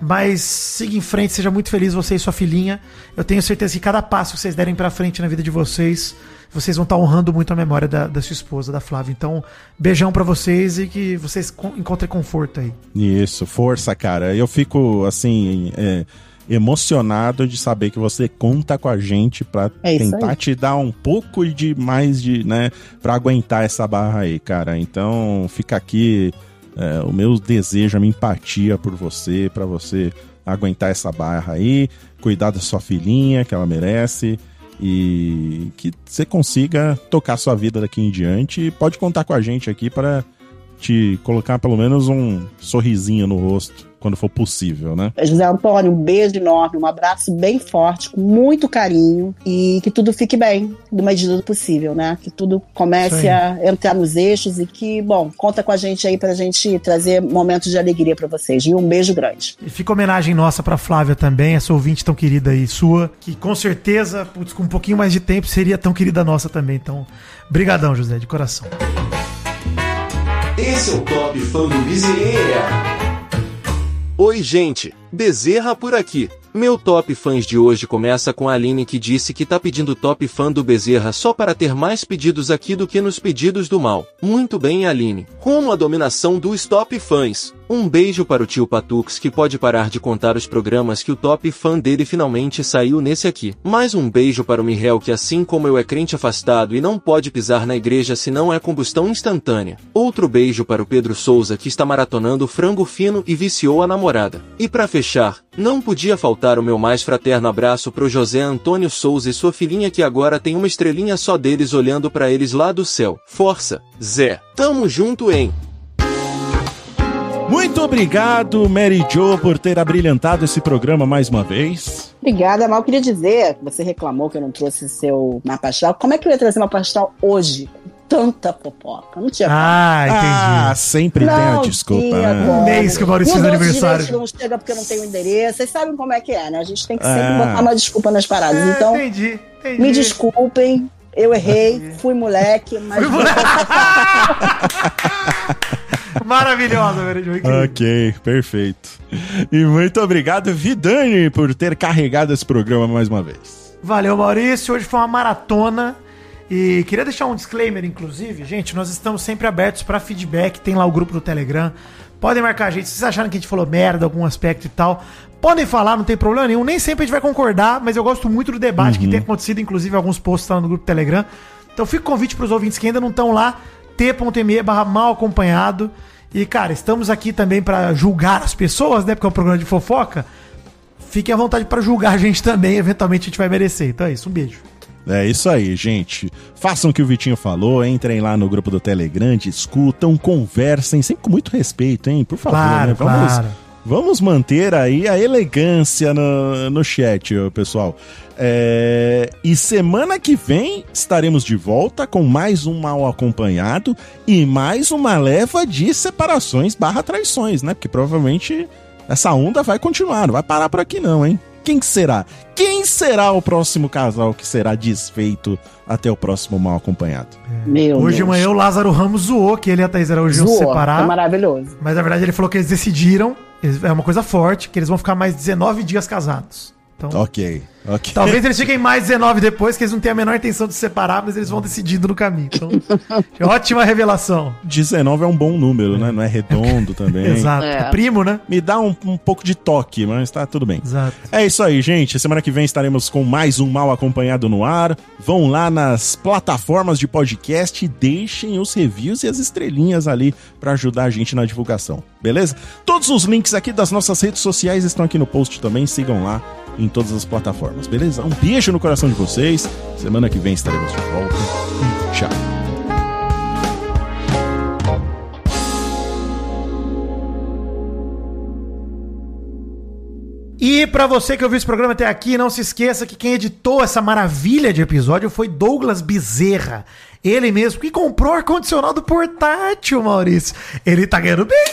Mas siga em frente, seja muito feliz você e sua filhinha. Eu tenho certeza que cada passo que vocês derem pra frente na vida de vocês, vocês vão estar honrando muito a memória da, da sua esposa, da Flávia. Então, beijão pra vocês e que vocês con- encontrem conforto aí. Isso, força, cara. Eu fico, assim, é, emocionado de saber que você conta com a gente pra É tentar te dar um pouco de mais de, né, pra aguentar essa barra aí, cara. Então, fica aqui é, o meu desejo, a minha empatia por você, pra você aguentar essa barra aí, cuidar da sua filhinha, que ela merece. E que você consiga tocar sua vida daqui em diante. E pode contar com a gente aqui para te colocar pelo menos um sorrisinho no rosto quando for possível, né? José Antônio, um beijo enorme, um abraço bem forte, com muito carinho e que tudo fique bem, do medida do possível, né? Que tudo comece a entrar nos eixos e que, bom, conta com a gente aí pra gente trazer momentos de alegria pra vocês. E um beijo grande. E fica homenagem nossa pra Flávia também, essa ouvinte tão querida aí sua, que com certeza, putz, com um pouquinho mais de tempo, seria tão querida nossa também. Então, brigadão, José, de coração. Esse é o Top Fã do Bezerra. Oi, gente. Bezerra por aqui. Meu top fãs de hoje começa com a Aline que disse que tá pedindo top fã do Bezerra só para ter mais pedidos aqui do que nos pedidos do mal. Muito bem, Aline. Rumo à dominação dos top fãs. Um beijo para o tio Patux que pode parar de contar os programas que o top fã dele finalmente saiu nesse aqui. Mais um beijo para o Mihel que assim como eu é crente afastado e não pode pisar na igreja se não é combustão instantânea. Outro beijo para o Pedro Souza que está maratonando frango fino e viciou a namorada. E para fechar, não podia faltar o meu mais fraterno abraço pro José Antônio Souza e sua filhinha que agora tem uma estrelinha só deles olhando para eles lá do céu. Força, Zé. Tamo junto, hein? Muito obrigado, Mary Jo, por ter abrilhantado esse programa mais uma vez. Obrigada, mal queria dizer você reclamou que eu não trouxe seu mapa astral. Como é que eu ia trazer mapa astral hoje? Tanta fofoca. Não tinha Ah, entendi. Ah, sempre tem a Não desculpa, né? Um mês que o Maurício fez aniversário. Não chega porque eu não tenho endereço. Vocês sabem como é que é, né? A gente tem que sempre Ah. botar uma desculpa nas paradas. É, então, entendi, entendi. me desculpem. Eu errei, fui moleque, mas Maravilhosa, incrível. Ok, perfeito. E muito obrigado, Vidani, por ter carregado esse programa mais uma vez. Valeu, Maurício. Hoje foi uma maratona. E queria deixar um disclaimer, inclusive. Gente, nós estamos sempre abertos para feedback. Tem lá o grupo do Telegram. Podem marcar a gente. Se vocês acharam que a gente falou merda, algum aspecto e tal, podem falar, não tem problema nenhum. Nem sempre a gente vai concordar, mas eu gosto muito do debate que tem acontecido, inclusive alguns posts lá no grupo do Telegram. Então fica o convite para os ouvintes que ainda não estão lá, t.me barra mal acompanhado. E, cara, estamos aqui também para julgar as pessoas, né? Porque é um programa de fofoca. Fiquem à vontade para julgar a gente também, eventualmente a gente vai merecer. Então é isso, um beijo. É isso aí, gente. Façam o que o Vitinho falou, entrem lá no grupo do Telegram, discutam, conversem, sempre com muito respeito, hein? Por favor, Claro, né? Vamos, claro. Vamos manter aí a elegância no, no chat, pessoal. É, E semana que vem estaremos de volta com mais um mal acompanhado e mais uma leva de separações barra traições, né? Porque provavelmente essa onda vai continuar, não vai parar por aqui não, hein? Quem será? Quem será o próximo casal que será desfeito até o próximo mal acompanhado? Meu Hoje de manhã o Lázaro Ramos zoou que ele e a Thaís Araújo iam se separar. foi maravilhoso. Mas na verdade ele falou que eles decidiram, é uma coisa forte, que eles vão ficar mais 19 dias casados. Então, Ok, ok. talvez eles fiquem mais 19 depois, que eles não têm a menor intenção de se separar, mas eles vão decidindo no caminho. Então, ótima revelação. 19 é um bom número, né? Não é redondo também. Exato. É. É primo, né? Me dá um, um pouco de toque, mas tá tudo bem. Exato. É isso aí, gente. Semana que vem estaremos com mais um Mal Acompanhado no ar. Vão lá nas plataformas de podcast e deixem os reviews e as estrelinhas ali pra ajudar a gente na divulgação, beleza? Todos os links aqui das nossas redes sociais estão aqui no post também. Sigam lá em todas as plataformas, beleza? Um beijo no coração de vocês. Semana que vem estaremos de volta. Tchau. E pra você que ouviu esse programa até aqui, não se esqueça que quem editou essa maravilha de episódio foi Douglas Bezerra. Ele mesmo que comprou o ar-condicionado portátil, Maurício. Ele tá ganhando bem,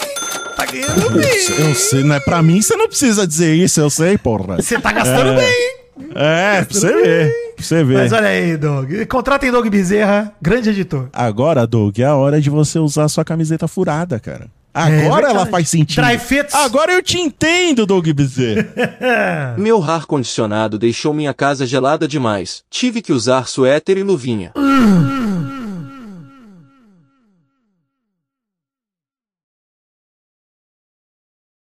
tá ganhando bem. Eu sei, né? Pra mim você não precisa dizer isso, eu sei, porra. Você tá gastando É. bem. É, pra você ver. Pra você ver. Mas olha aí, Doug. Contratem Doug Bezerra, grande editor. Agora, Doug, é a hora de você usar sua camiseta furada, cara. Agora É ela faz sentido. Dry fits. Agora eu te entendo, Doug Bezerra. Meu ar-condicionado deixou minha casa gelada demais. Tive que usar suéter e luvinha.